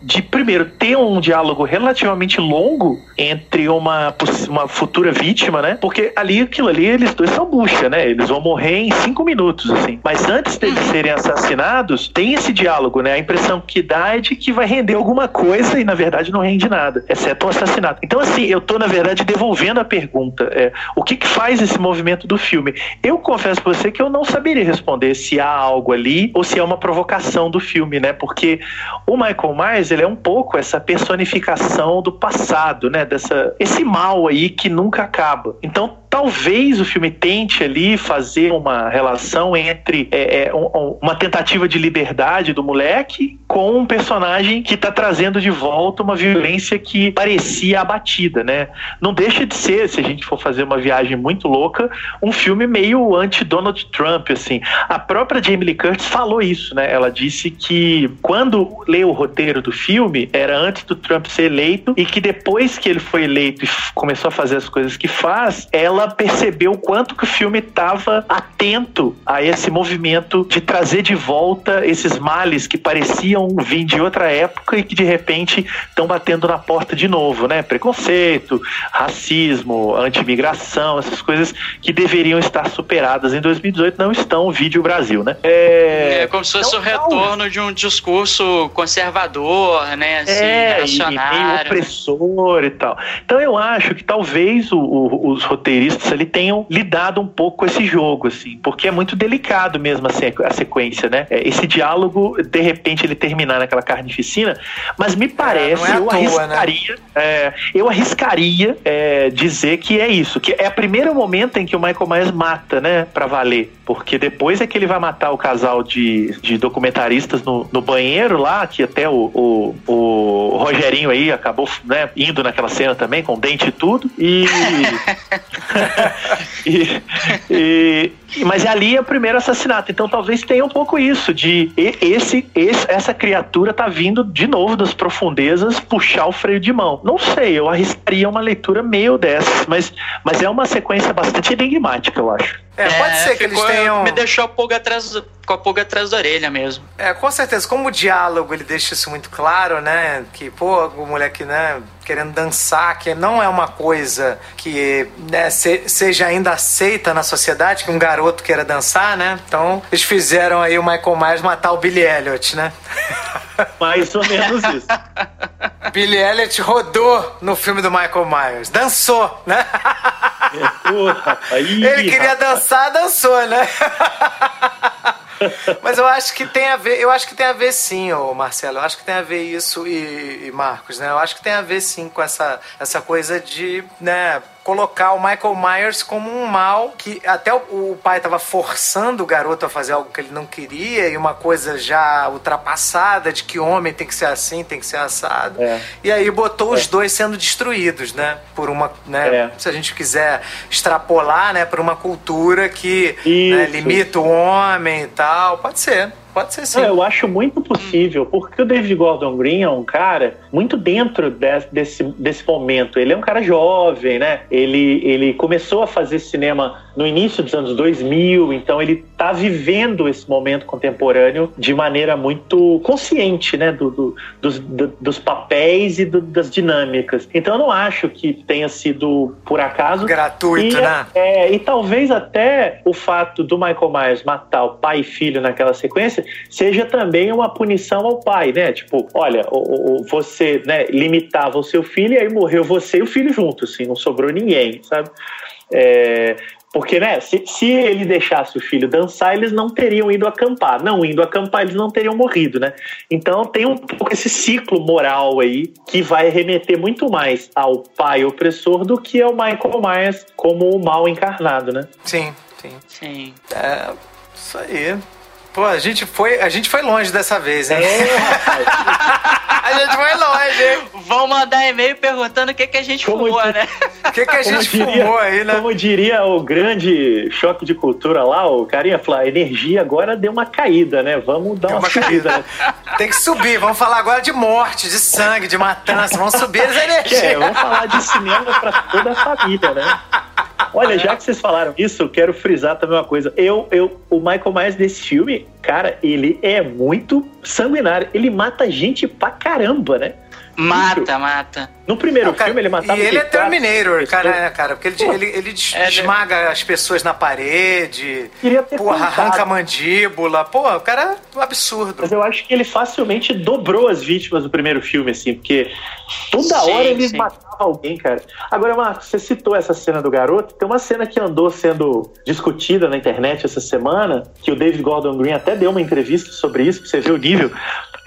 de primeiro ter um diálogo relativamente longo entre uma, uma futura vítima, né? Porque ali aquilo ali eles dois são bucha, né? Eles vão morrer em cinco minutos, assim. Mas antes deles uhum. serem assassinados, tem esse diálogo, né? A impressão que dá é de que vai render alguma coisa e na verdade não rende nada, exceto o assassinato. Então assim, eu tô na verdade devolvendo a pergunta, é, o que que faz esse movimento do filme? Eu confesso para você que eu não saberia responder se há algo ali ou se é uma provocação do filme, né? Porque o Michael Myers, ele é um pouco essa personificação do passado, né? Dessa, esse mal aí que nunca acaba. Então, talvez o filme tente ali fazer uma relação entre é, é, um, uma tentativa de liberdade do moleque com um personagem que está trazendo de volta uma violência que parecia abatida, né? Não deixa de ser, se a gente for fazer uma viagem muito louca, um filme meio anti-Donald Trump, assim. A própria Jamie Lee Curtis falou isso, né? Ela disse que quando leu o roteiro do filme, era antes do Trump ser eleito e que depois que ele foi eleito e começou a fazer as coisas que faz, ela ela percebeu o quanto que o filme estava atento a esse movimento de trazer de volta esses males que pareciam vir de outra época e que de repente estão batendo na porta de novo, né? Preconceito, racismo, anti-imigração, essas coisas que deveriam estar superadas em 2018 não estão, vídeo Brasil, né? É, é como se fosse o retorno de um discurso conservador, né? Assim, é, e meio opressor e tal. Então eu acho que talvez o, o, os roteiristas roteiristas ali tenham lidado um pouco com esse jogo, assim, porque é muito delicado mesmo a sequência, né? É, esse diálogo, de repente, ele terminar naquela carnificina, mas me parece, é, é eu, toa, arriscaria, né? é, eu arriscaria é, dizer que é isso, que é o primeiro momento em que o Michael Myers mata, né, pra valer, porque depois é que ele vai matar o casal de, de documentaristas no, no banheiro lá, que até o, o, o Rogerinho aí acabou né, indo naquela cena também, com dente e tudo, e e, e, mas ali é o primeiro assassinato. Então talvez tenha um pouco isso de esse, esse essa criatura tá vindo de novo das profundezas puxar o freio de mão. Não sei, eu arriscaria uma leitura meio dessa, mas, mas é uma sequência bastante enigmática, eu acho. É, pode é, ser que ficou, eles tenham. Me deixou a pulga atrás, com a pulga atrás da orelha mesmo. É, com certeza. Como o diálogo ele deixa isso muito claro, né? Que, pô, o moleque, né? Querendo dançar, que não é uma coisa que né, se, seja ainda aceita na sociedade, que um garoto queira dançar, né? Então, eles fizeram aí o Michael Myers matar o Billy Elliot, né? Mais ou menos isso. Billy Elliot rodou no filme do Michael Myers. Dançou, né? É, porra, aí, Ele queria rapaz. dançar, dançou, né? Mas eu acho que tem a ver, eu acho que tem a ver sim, ô Marcelo. Eu acho que tem a ver isso e, e Marcos, né? Eu acho que tem a ver sim com essa, essa coisa de, né, colocar o Michael Myers como um mal que até o, o pai estava forçando o garoto a fazer algo que ele não queria e uma coisa já ultrapassada de que homem tem que ser assim, tem que ser assado. É. E aí botou é. os dois sendo destruídos, né? Por uma, né? É. Se a gente quiser extrapolar, né? Por uma cultura que né, limita o homem e tal, pode ser. Pode ser sim. eu acho muito possível, porque o David Gordon Green é um cara muito dentro desse, desse momento. Ele é um cara jovem, né? Ele, ele começou a fazer cinema no início dos anos 2000, então ele está vivendo esse momento contemporâneo de maneira muito consciente, né? Do, do dos, do, dos papéis e do, das dinâmicas. Então eu não acho que tenha sido por acaso. Gratuito, e, né? É, e talvez até o fato do Michael Myers matar o pai e filho naquela sequência seja também uma punição ao pai, né? Tipo, olha, o, o, você né, limitava o seu filho e aí morreu você e o filho junto, assim, não sobrou ninguém, sabe? É, Porque, né, se, se ele deixasse o filho dançar, eles não teriam ido acampar. Não indo acampar, eles não teriam morrido, né? Então tem um pouco esse ciclo moral aí que vai remeter muito mais ao pai opressor do que ao Michael Myers como o mal encarnado, né? Sim, sim. Sim. É, isso aí. Pô, a gente foi, a gente foi longe dessa vez, hein? É, rapaz. a gente foi longe, hein? Vão mandar e-mail perguntando o que, que a gente Como fumou, que- né? O que, que a gente diria- fumou aí, né? Como diria o grande choque de cultura lá, o carinha falou, a energia agora deu uma caída, né? Vamos dar Deu uma, uma subida. caída. né? Tem que subir. Vamos falar agora de morte, de sangue, de matança. Vamos subir as Que é, energias. vamos falar de cinema pra toda a família, né? Olha, já que vocês falaram isso, eu quero frisar também uma coisa. Eu, eu, o Michael Myers desse filme, cara, ele é muito sanguinário. Ele mata gente pra caramba, né? Mata, mata. No primeiro Não, cara, filme ele matava e ele é Terminator, cara, né, cara? Porque ele, Pô. ele, ele É, esmaga as pessoas na parede, Queria ter porra, contado. arranca a mandíbula. Pô, o cara é um absurdo. Mas eu acho que ele facilmente dobrou as vítimas do primeiro filme, assim, porque toda Sim, hora ele sim. matava alguém, cara. Agora, Marcos, você citou essa cena do garoto. Tem uma cena que andou sendo discutida na internet essa semana, que o David Gordon Green até deu uma entrevista sobre isso, pra você ver o nível.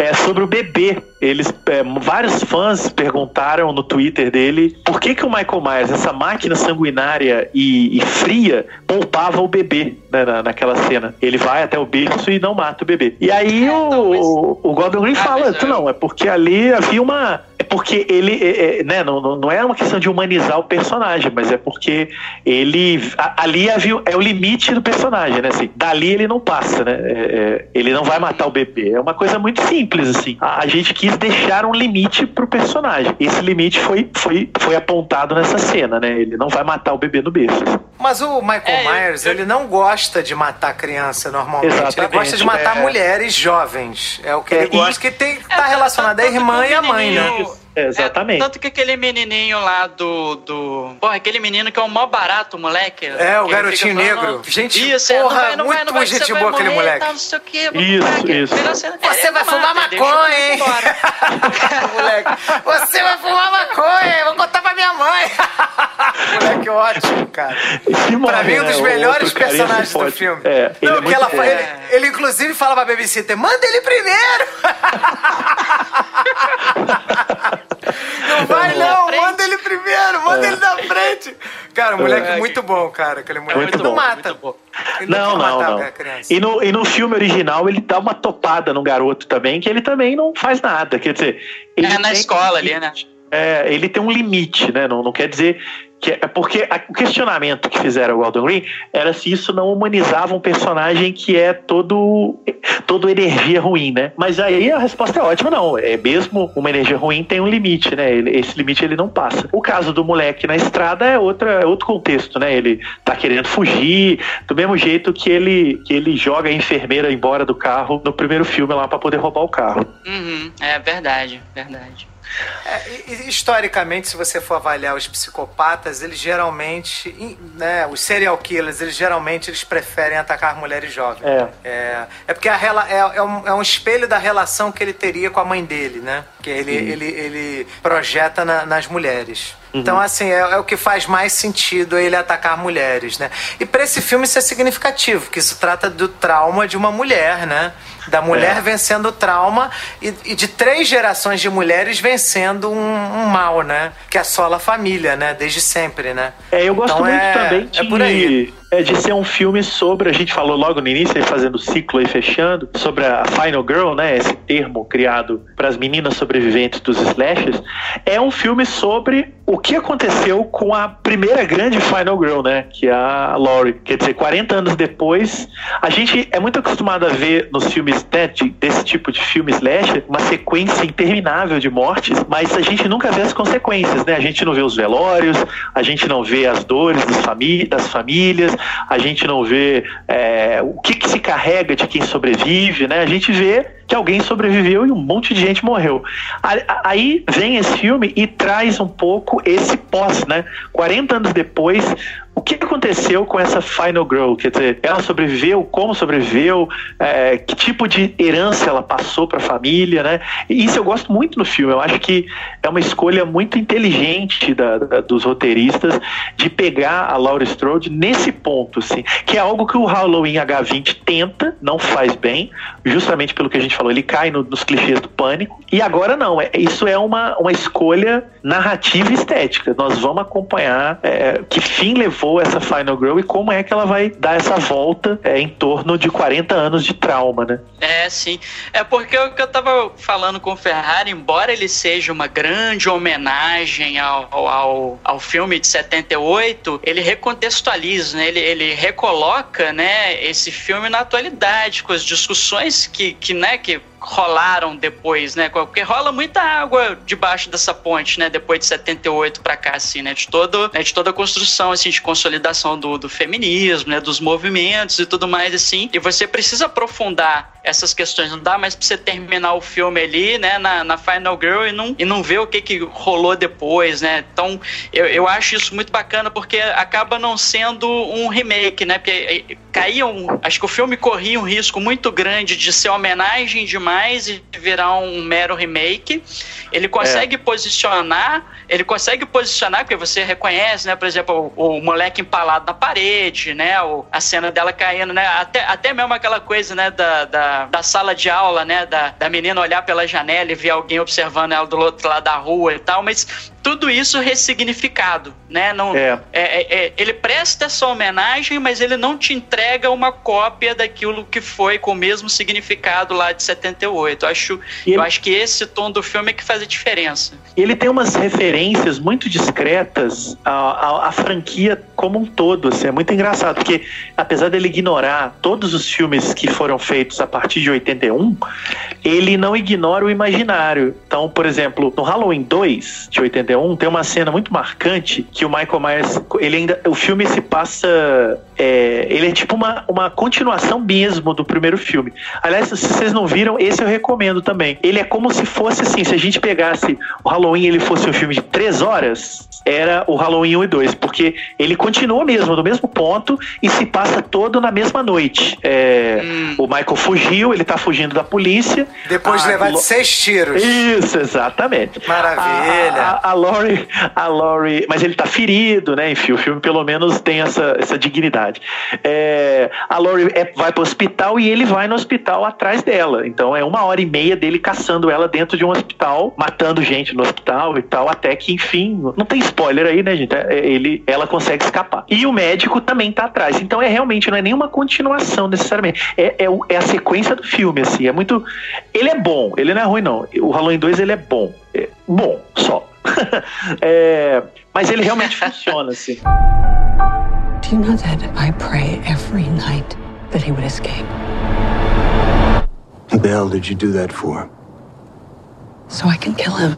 É sobre o bebê. Eles, é, vários fãs perguntaram no Twitter dele por que, que o Michael Myers, essa máquina sanguinária e, e fria, poupava o bebê né, na, naquela cena. Ele vai até o berço e não mata o bebê. E aí o, não, mas- o, o Gordon Green Ah, fala, mas "Tu eu- não, é porque ali havia uma. É porque ele, é, é, né, não, não é uma questão de humanizar o personagem, mas é porque ele. a- ali havia, é o limite do personagem, né? Assim, dali ele não passa, né? É, é, ele não vai matar o bebê. É uma coisa muito simples, assim. A, a gente quis deixar um limite pro personagem. Esse limite foi, foi, foi apontado nessa cena, né? Ele não vai matar o bebê no berço. Mas o Michael É, Myers, eu- ele não gosta de matar criança normalmente. Exatamente, ele gosta de matar é. mulheres jovens. É o que É, ele e- gosta, que tem, tá É, relacionado à irmã e à mãe, né? É, exatamente. É, tanto que aquele menininho lá do, do. Porra, aquele menino que é o mó barato, moleque. É, o garotinho falando, negro. Gente, isso, é, porra, não vai, não vai, muito não vai, gente boa aquele moleque. Tal, não sei o quê, Isso, moleque. isso. Você vai fumar maconha, hein? embora. moleque, você vai fumar maconha, hein? vou contar pra minha mãe. moleque ótimo, cara. Se Pra mim, um né, dos melhores personagens do filme. É, ele não, é que ela, ele, ele, inclusive fala pra babysitter, manda ele primeiro. não vai Na não, frente. manda ele primeiro, manda ele Cara, o moleque É, muito bom, cara. Aquele moleque muito não bom, mata. muito bom. Ele Não, não, matar não. a criança. E no, e no filme original ele dá uma topada no garoto também, que ele também não faz nada. Quer dizer, ele É na escola um ali, né? É, ele tem um limite, né? Não, não quer dizer que é porque a- o questionamento que fizeram o Gordon Green era se isso não humanizava um personagem que é todo todo energia ruim, né? Mas aí a resposta é ótima, não. É mesmo uma energia ruim tem um limite, né? Ele- esse limite ele não passa. O caso do moleque na estrada é outra é outro contexto, né? Ele tá querendo fugir do mesmo jeito que ele que ele joga a enfermeira embora do carro no primeiro filme lá para poder roubar o carro. Uhum, é verdade, verdade. É, historicamente, se você for avaliar os psicopatas, eles geralmente, né, os serial killers, eles geralmente eles preferem atacar mulheres jovens. É. É, é porque a é, é um, é um espelho da relação que ele teria com a mãe dele, né? Que ele, ele, ele projeta na- nas mulheres. Então, assim, é, é o que faz mais sentido ele atacar mulheres, né? E pra esse filme isso é significativo, que isso trata do trauma de uma mulher, né? Da mulher É. vencendo o trauma e, e de três gerações de mulheres vencendo um, um mal, né? Que assola a família, né? Desde sempre, né? É, eu gosto Então muito é- também é por aí. É, de ser um filme sobre, a gente falou logo no início, aí fazendo o ciclo aí fechando, sobre a Final Girl, né? Esse termo criado para as meninas sobreviventes dos slashes. É um filme sobre o que aconteceu com a primeira grande Final Girl, né? Que é a Laurie. Quer dizer, 40 anos depois, a gente é muito acostumado a ver nos filmes né, de- desse tipo de filme slasher uma sequência interminável de mortes, mas a gente nunca vê as consequências, né? A gente não vê os velórios, a gente não vê as dores famí- das famílias, a gente não vê é, o que, que se carrega de quem sobrevive, né? A gente vê que alguém sobreviveu e um monte de gente morreu. Aí vem esse filme e traz um pouco esse pós, né? 40 anos depois, o que aconteceu com essa Final Girl? Quer dizer, ela sobreviveu? Como sobreviveu? É, que tipo de herança ela passou para a família, né? E isso eu gosto muito no filme. Eu acho que é uma escolha muito inteligente da, da, dos roteiristas de pegar a Laura Strode nesse ponto, assim, que é algo que o Halloween H20 tenta, não faz bem, justamente pelo que a gente falou, ele cai no, nos clichês do pânico. E agora não, é, isso é uma, uma escolha narrativa e estética. Nós vamos acompanhar é, que fim levou essa Final Girl e como é que ela vai dar essa volta é, em torno de 40 anos de trauma, né? É, sim. É porque o que eu tava falando com o Ferrari, embora ele seja uma grande homenagem ao, ao, ao filme de 78, ele recontextualiza, né? Ele, ele recoloca, né, esse filme na atualidade, com as discussões que, que, né, que Чайки rolaram depois, né? Porque rola muita água debaixo dessa ponte, né? Depois de 78 para cá, assim, né? De, todo, né? de toda a construção, assim, de consolidação do, do feminismo, né? Dos movimentos e tudo mais, assim. E você precisa aprofundar essas questões. Não dá mais pra você terminar o filme ali, né? Na, na Final Girl e não, e não ver o que, que rolou depois, né? Então, eu, eu acho isso muito bacana porque acaba não sendo um remake, né? Porque eh, caía um... Acho que o filme corria um risco muito grande de ser homenagem demais mais e virar um mero remake. Ele consegue é. posicionar, ele consegue posicionar, porque você reconhece, né? Por exemplo, o, o moleque empalado na parede, né? O, a cena dela caindo, né? Até, até mesmo aquela coisa, né? Da, da, da sala de aula, né? Da, da menina olhar pela janela e ver alguém observando ela do outro lado da rua e tal, mas tudo isso ressignificado, né? Não, é. É, é, é, ele presta essa homenagem, mas ele não te entrega uma cópia daquilo que foi com o mesmo significado lá de 78. Eu acho, ele, eu acho que esse tom do filme é que faz a diferença. Ele tem umas referências muito discretas à, à, à franquia como um todo. Assim, é muito engraçado, porque apesar dele ignorar todos os filmes que foram feitos a partir de 81, ele não ignora o imaginário. Então, por exemplo, no Halloween 2 de 81, 91, tem uma cena muito marcante que o Michael Myers, ele ainda, o filme se passa, é, ele é tipo uma, uma continuação mesmo do primeiro filme. Aliás, se vocês não viram, esse eu recomendo também. Ele é como se fosse assim, se a gente pegasse o Halloween, ele fosse um filme de três horas, era o Halloween 1 e 2, porque ele continua mesmo, no mesmo ponto, e se passa todo na mesma noite. É, hum. O Michael fugiu, ele tá fugindo da polícia. Depois de levar seis tiros. Isso, exatamente. Maravilha. A, a, a Laurie, a Laurie, mas ele tá ferido, né? Enfim, o filme pelo menos tem essa, essa dignidade. É, a Laurie é, vai pro hospital e ele vai no hospital atrás dela. Então é uma hora e meia dele caçando ela dentro de um hospital, matando gente no hospital e tal, até que, enfim, não tem spoiler aí, né, gente? É, ele, ela consegue escapar. E o médico também tá atrás. Então é realmente, não é nenhuma continuação necessariamente. É, é, é a sequência do filme, assim. É muito. Ele é bom, ele não é ruim, não. O Halloween 2 ele é bom. É bom, só. é, mas ele realmente funciona, assim. Do you know that I pray every night that he would escape? What the hell did you do that for? So I can kill him.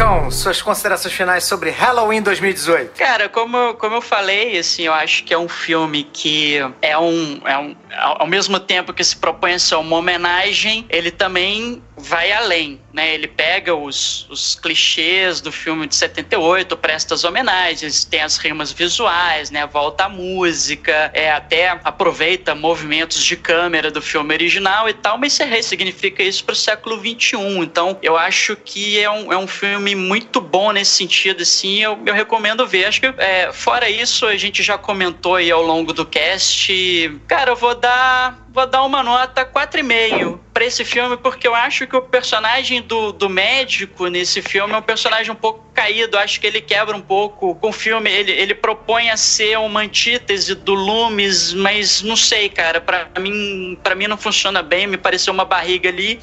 Marcão, suas considerações finais sobre Halloween 2018. Cara, como, como eu falei, assim, eu acho que é um filme que é um, é um. Ao mesmo tempo que se propõe a ser uma homenagem, ele também vai além, né? Ele pega os, os clichês do filme de 78, presta as homenagens, tem as rimas visuais, né? Volta a música, é, até aproveita movimentos de câmera do filme original e tal, mas você ressignifica isso para o século 21. Então, eu acho que é um, é um filme muito bom nesse sentido, assim, eu, eu recomendo ver. Acho que, é, fora isso, a gente já comentou aí ao longo do cast. Cara, eu vou dar vou dar uma nota 4,5 para esse filme, porque eu acho que o personagem do, do médico nesse filme é um personagem um pouco caído. Acho que ele quebra um pouco com o filme. Ele, ele propõe a ser uma antítese do Loomis, mas não sei, cara. Para mim, mim não funciona bem. Me pareceu uma barriga ali.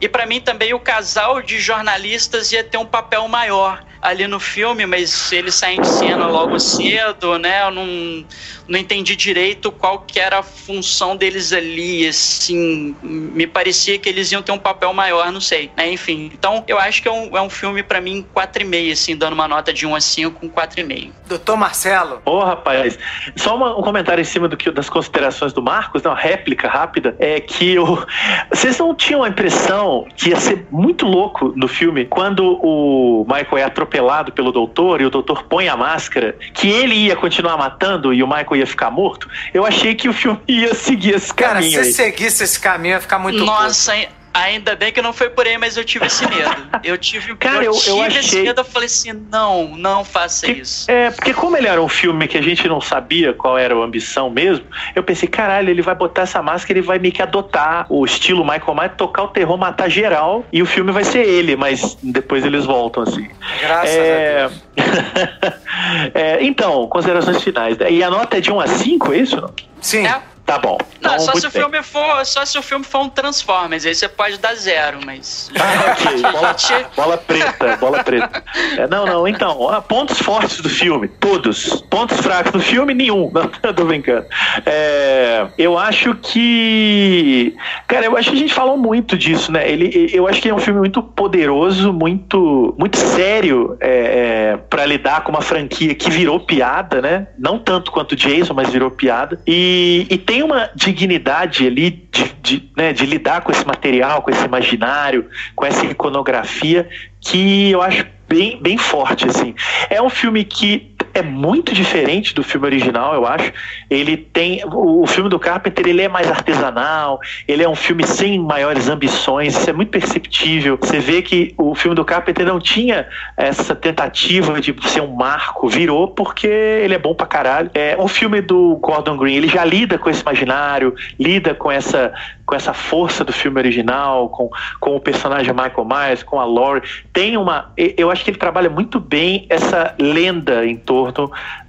E para mim também o casal de jornalistas ia ter um papel maior ali no filme, mas eles saem de cena logo cedo, né? Eu não, não entendi direito qual que era a função deles ali, assim, me parecia que eles iam ter um papel maior, não sei, né? Enfim, então eu acho que é um, é um filme para mim 4,5, assim, dando uma nota de 1 a 5 com 4,5. Doutor Marcelo. Ô, oh, rapaz, só uma, um comentário em cima do que, das considerações do Marcos, né, uma réplica rápida, é que eu, vocês não tinham a impressão que ia ser muito louco no filme quando o Michael é atropelado pelo doutor e o doutor põe a máscara, que ele ia continuar matando e o Michael ia ficar morto? Eu achei que o filme ia seguir esse Cara, caminho. Cara, se aí. seguisse esse caminho ia ficar muito Nossa, Ainda bem que não foi por aí, mas eu tive esse medo. Eu tive, Cara, eu, eu, tive eu achei... esse medo, eu falei assim, não, não faça que, isso. É, porque como ele era um filme que a gente não sabia qual era a ambição mesmo, eu pensei, caralho, ele vai botar essa máscara, ele vai meio que adotar o estilo Michael Myers, tocar o terror, matar geral, e o filme vai ser ele, mas depois eles voltam, assim. Graças é... a Deus. é, então, considerações finais. E a nota é de 1 a 5, é isso? Sim. É. Tá bom. Não, então, só se o bem. filme for, só se o filme for um Transformers, aí você pode dar zero, mas. Ah, ok. Bola, bola preta, bola preta. É, não, não, então, pontos fortes do filme, todos. Pontos fracos do filme, nenhum. Não, tô brincando. É, eu acho que. Cara, eu acho que a gente falou muito disso, né? Ele, eu acho que é um filme muito poderoso, muito, muito sério é, é, para lidar com uma franquia que virou piada, né? Não tanto quanto Jason, mas virou piada. E, e tem uma dignidade ali de, de, né, de lidar com esse material, com esse imaginário, com essa iconografia que eu acho bem, bem forte, assim. É um filme que é muito diferente do filme original, eu acho. Ele tem o, o, filme do Carpenter, ele é mais artesanal, ele é um filme sem maiores ambições, isso é muito perceptível. Você vê que o filme do Carpenter não tinha essa tentativa de ser um marco, virou porque ele é bom pra caralho. É um filme do Gordon Green, ele já lida com esse imaginário, lida com essa com essa força do filme original, com, com o personagem Michael Myers, com a Laurie. Tem uma. Eu acho que ele trabalha muito bem essa lenda em torno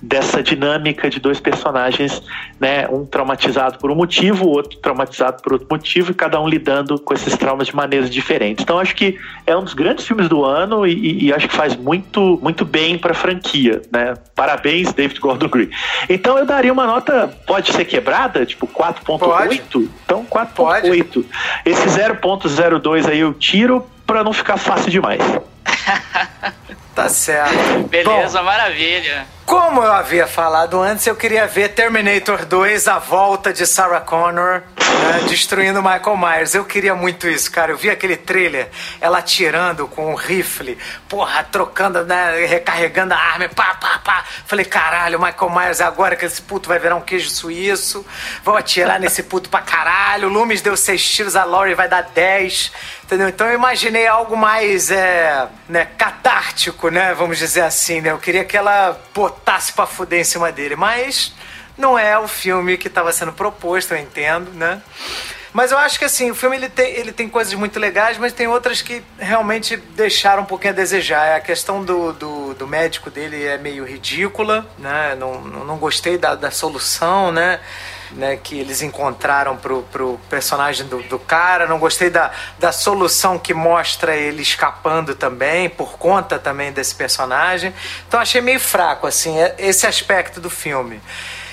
dessa dinâmica de dois personagens, né? Um traumatizado por um motivo, o outro traumatizado por outro motivo, e cada um lidando com esses traumas de maneiras diferentes. Então acho que é um dos grandes filmes do ano e, e acho que faz muito, muito bem para a franquia, né? Parabéns, David Gordon Green. Então eu daria uma nota, pode ser quebrada, tipo 4.8? Então 4.8. Esse 0.02 aí eu tiro para não ficar fácil demais. tá certo. Beleza, Bom, maravilha. Como eu havia falado antes, eu queria ver Terminator 2, a volta de Sarah Connor, né, destruindo Michael Myers. Eu queria muito isso, cara. Eu vi aquele trailer, ela atirando com um rifle, porra, trocando, né, recarregando a arma, pá, pá, pá. Falei, caralho, Michael Myers, agora que esse puto vai virar um queijo suíço. Vou atirar nesse puto pra caralho. O Loomis deu seis tiros, a Laurie vai dar dez. Entendeu? Então eu imaginei algo mais, é, né, catártico, né, vamos dizer assim, né? Eu queria que ela botasse pra fuder em cima dele, mas não é o filme que estava sendo proposto, eu entendo, né? Mas eu acho que assim, o filme ele tem, ele tem coisas muito legais, mas tem outras que realmente deixaram um pouquinho a desejar. A questão do, do, do médico dele é meio ridícula, né? Não, não gostei da, da solução, né? Né, que eles encontraram pro, pro personagem do, do cara. Não gostei da, da solução que mostra ele escapando também, por conta também desse personagem. Então achei meio fraco, assim, esse aspecto do filme.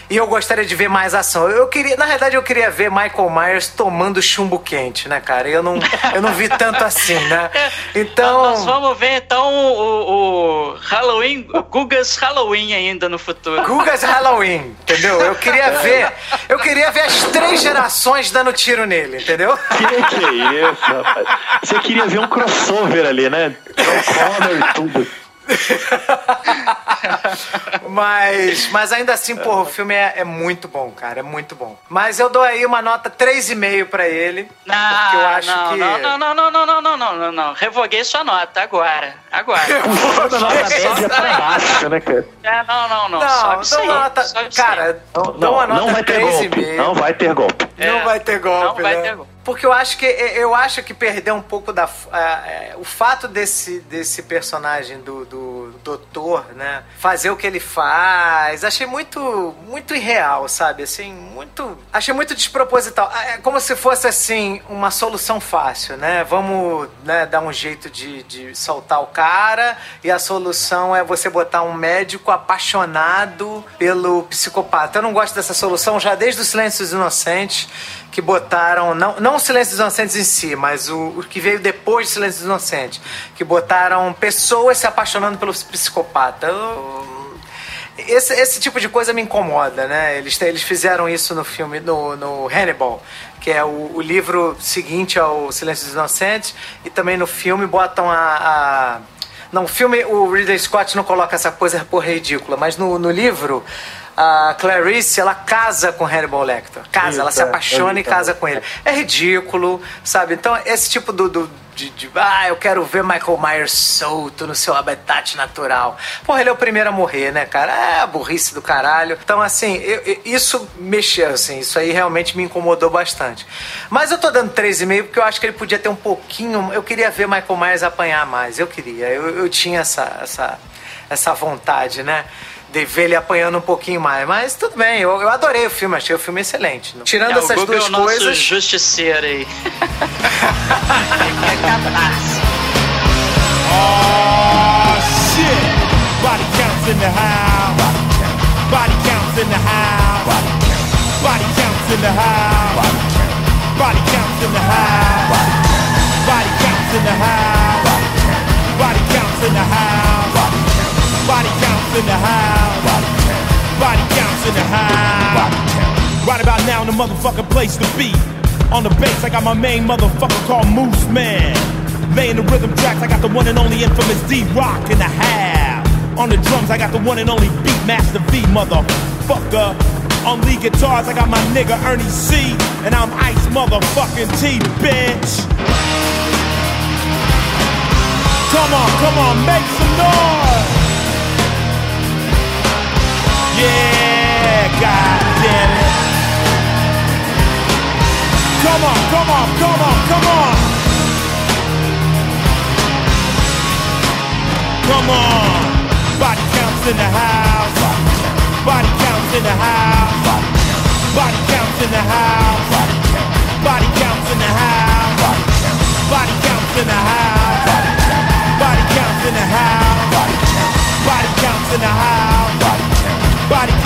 E eu gostaria de ver mais ação. Eu queria, na verdade, eu queria ver Michael Myers tomando chumbo quente, né, cara? Eu não, eu não vi tanto assim, né? Então. Nós vamos ver então o, o Halloween, o Gugas Halloween ainda no futuro. Gugas Halloween, entendeu? Eu queria ver. Eu queria ver as três gerações dando tiro nele, entendeu? Que que é isso, rapaz? Você queria ver um crossover ali, né? John Connor e tudo. mas, mas ainda assim, porra, o filme é, é, muito bom, cara. É muito bom. Mas eu dou aí uma nota 3,5 pra ele. Não, porque eu acho não, que. Não, não, não, não, não, não, não, não, não, não. Revoguei sua nota agora. Agora. Toda nota média pra baixo, né, cara? É, não, não, não. Não, sobe aí, nota. sobe Cara, Não, uma não, nota não vai ter golpe. 3,5. Não vai ter golpe. Não É, vai ter golpe, não vai né? ter golpe. Porque eu acho que eu acho que perdeu um pouco da é, o fato desse desse personagem do, do doutor, né, fazer o que ele faz. Achei muito, muito irreal, sabe? Assim, muito. Achei muito desproposital. É como se fosse, assim, uma solução fácil, né? Vamos né, dar um jeito de, de soltar o cara e a solução é você botar um médico apaixonado pelo psicopata. Eu não gosto dessa solução já desde o Silêncio dos Inocentes que botaram, não, não o Silêncio dos Inocentes em si, mas o, o que veio depois do Silêncio dos Inocentes, que botaram pessoas se apaixonando pelo psicopata. Eu, esse, esse tipo de coisa me incomoda, né? Eles, eles fizeram isso no filme, no, no Hannibal, que é o, o livro seguinte ao Silêncio dos Inocentes, e também no filme botam a, a não, o filme, o Ridley Scott não coloca essa coisa por ridícula, mas no, no livro a Clarice, ela casa com Hannibal Lecter. Casa, Isso, ela se apaixona é, e casa com ele. É ridículo, sabe? Então, esse tipo do, do de, de, ah, eu quero ver Michael Myers solto no seu habitat natural. Porra, ele é o primeiro a morrer, né, cara? É a burrice do caralho. Então, assim, eu, eu, isso mexeu, assim, isso aí realmente me incomodou bastante. Mas eu tô dando 3,5 porque eu acho que ele podia ter um pouquinho. Eu queria ver Michael Myers apanhar mais. Eu queria. Eu, eu tinha essa, essa, essa vontade, né? De ver ele apanhando um pouquinho mais. Mas tudo bem, eu, eu adorei o filme, achei o filme excelente. Tirando é, essas duas é o nosso coisas. justiceiro aí. oh, shit! Body counts in the house. Body counts in the house. Body counts in the house. Body counts in the house. Body counts in the house. Body counts in the house. Body counts in the house. In the. Right about now, in the motherfucking place to be. On the bass, I got my main motherfucker called Moose Man. Laying the rhythm tracks, I got the one and only infamous D Rock in the house. On the drums, I got the one and only Beatmaster V, motherfucker. On lead guitars, I got my nigga Ernie C. And I'm Ice motherfucking T, bitch. Come on, come on, make some noise. Yeah, god damn it. Come on, come on, come on, come on. Come on. Body counts in the house. Body counts in the house. Body counts in the house. Body counts in the house. Body counts in the house. Body counts in the house. Body counts in the house. Body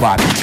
body.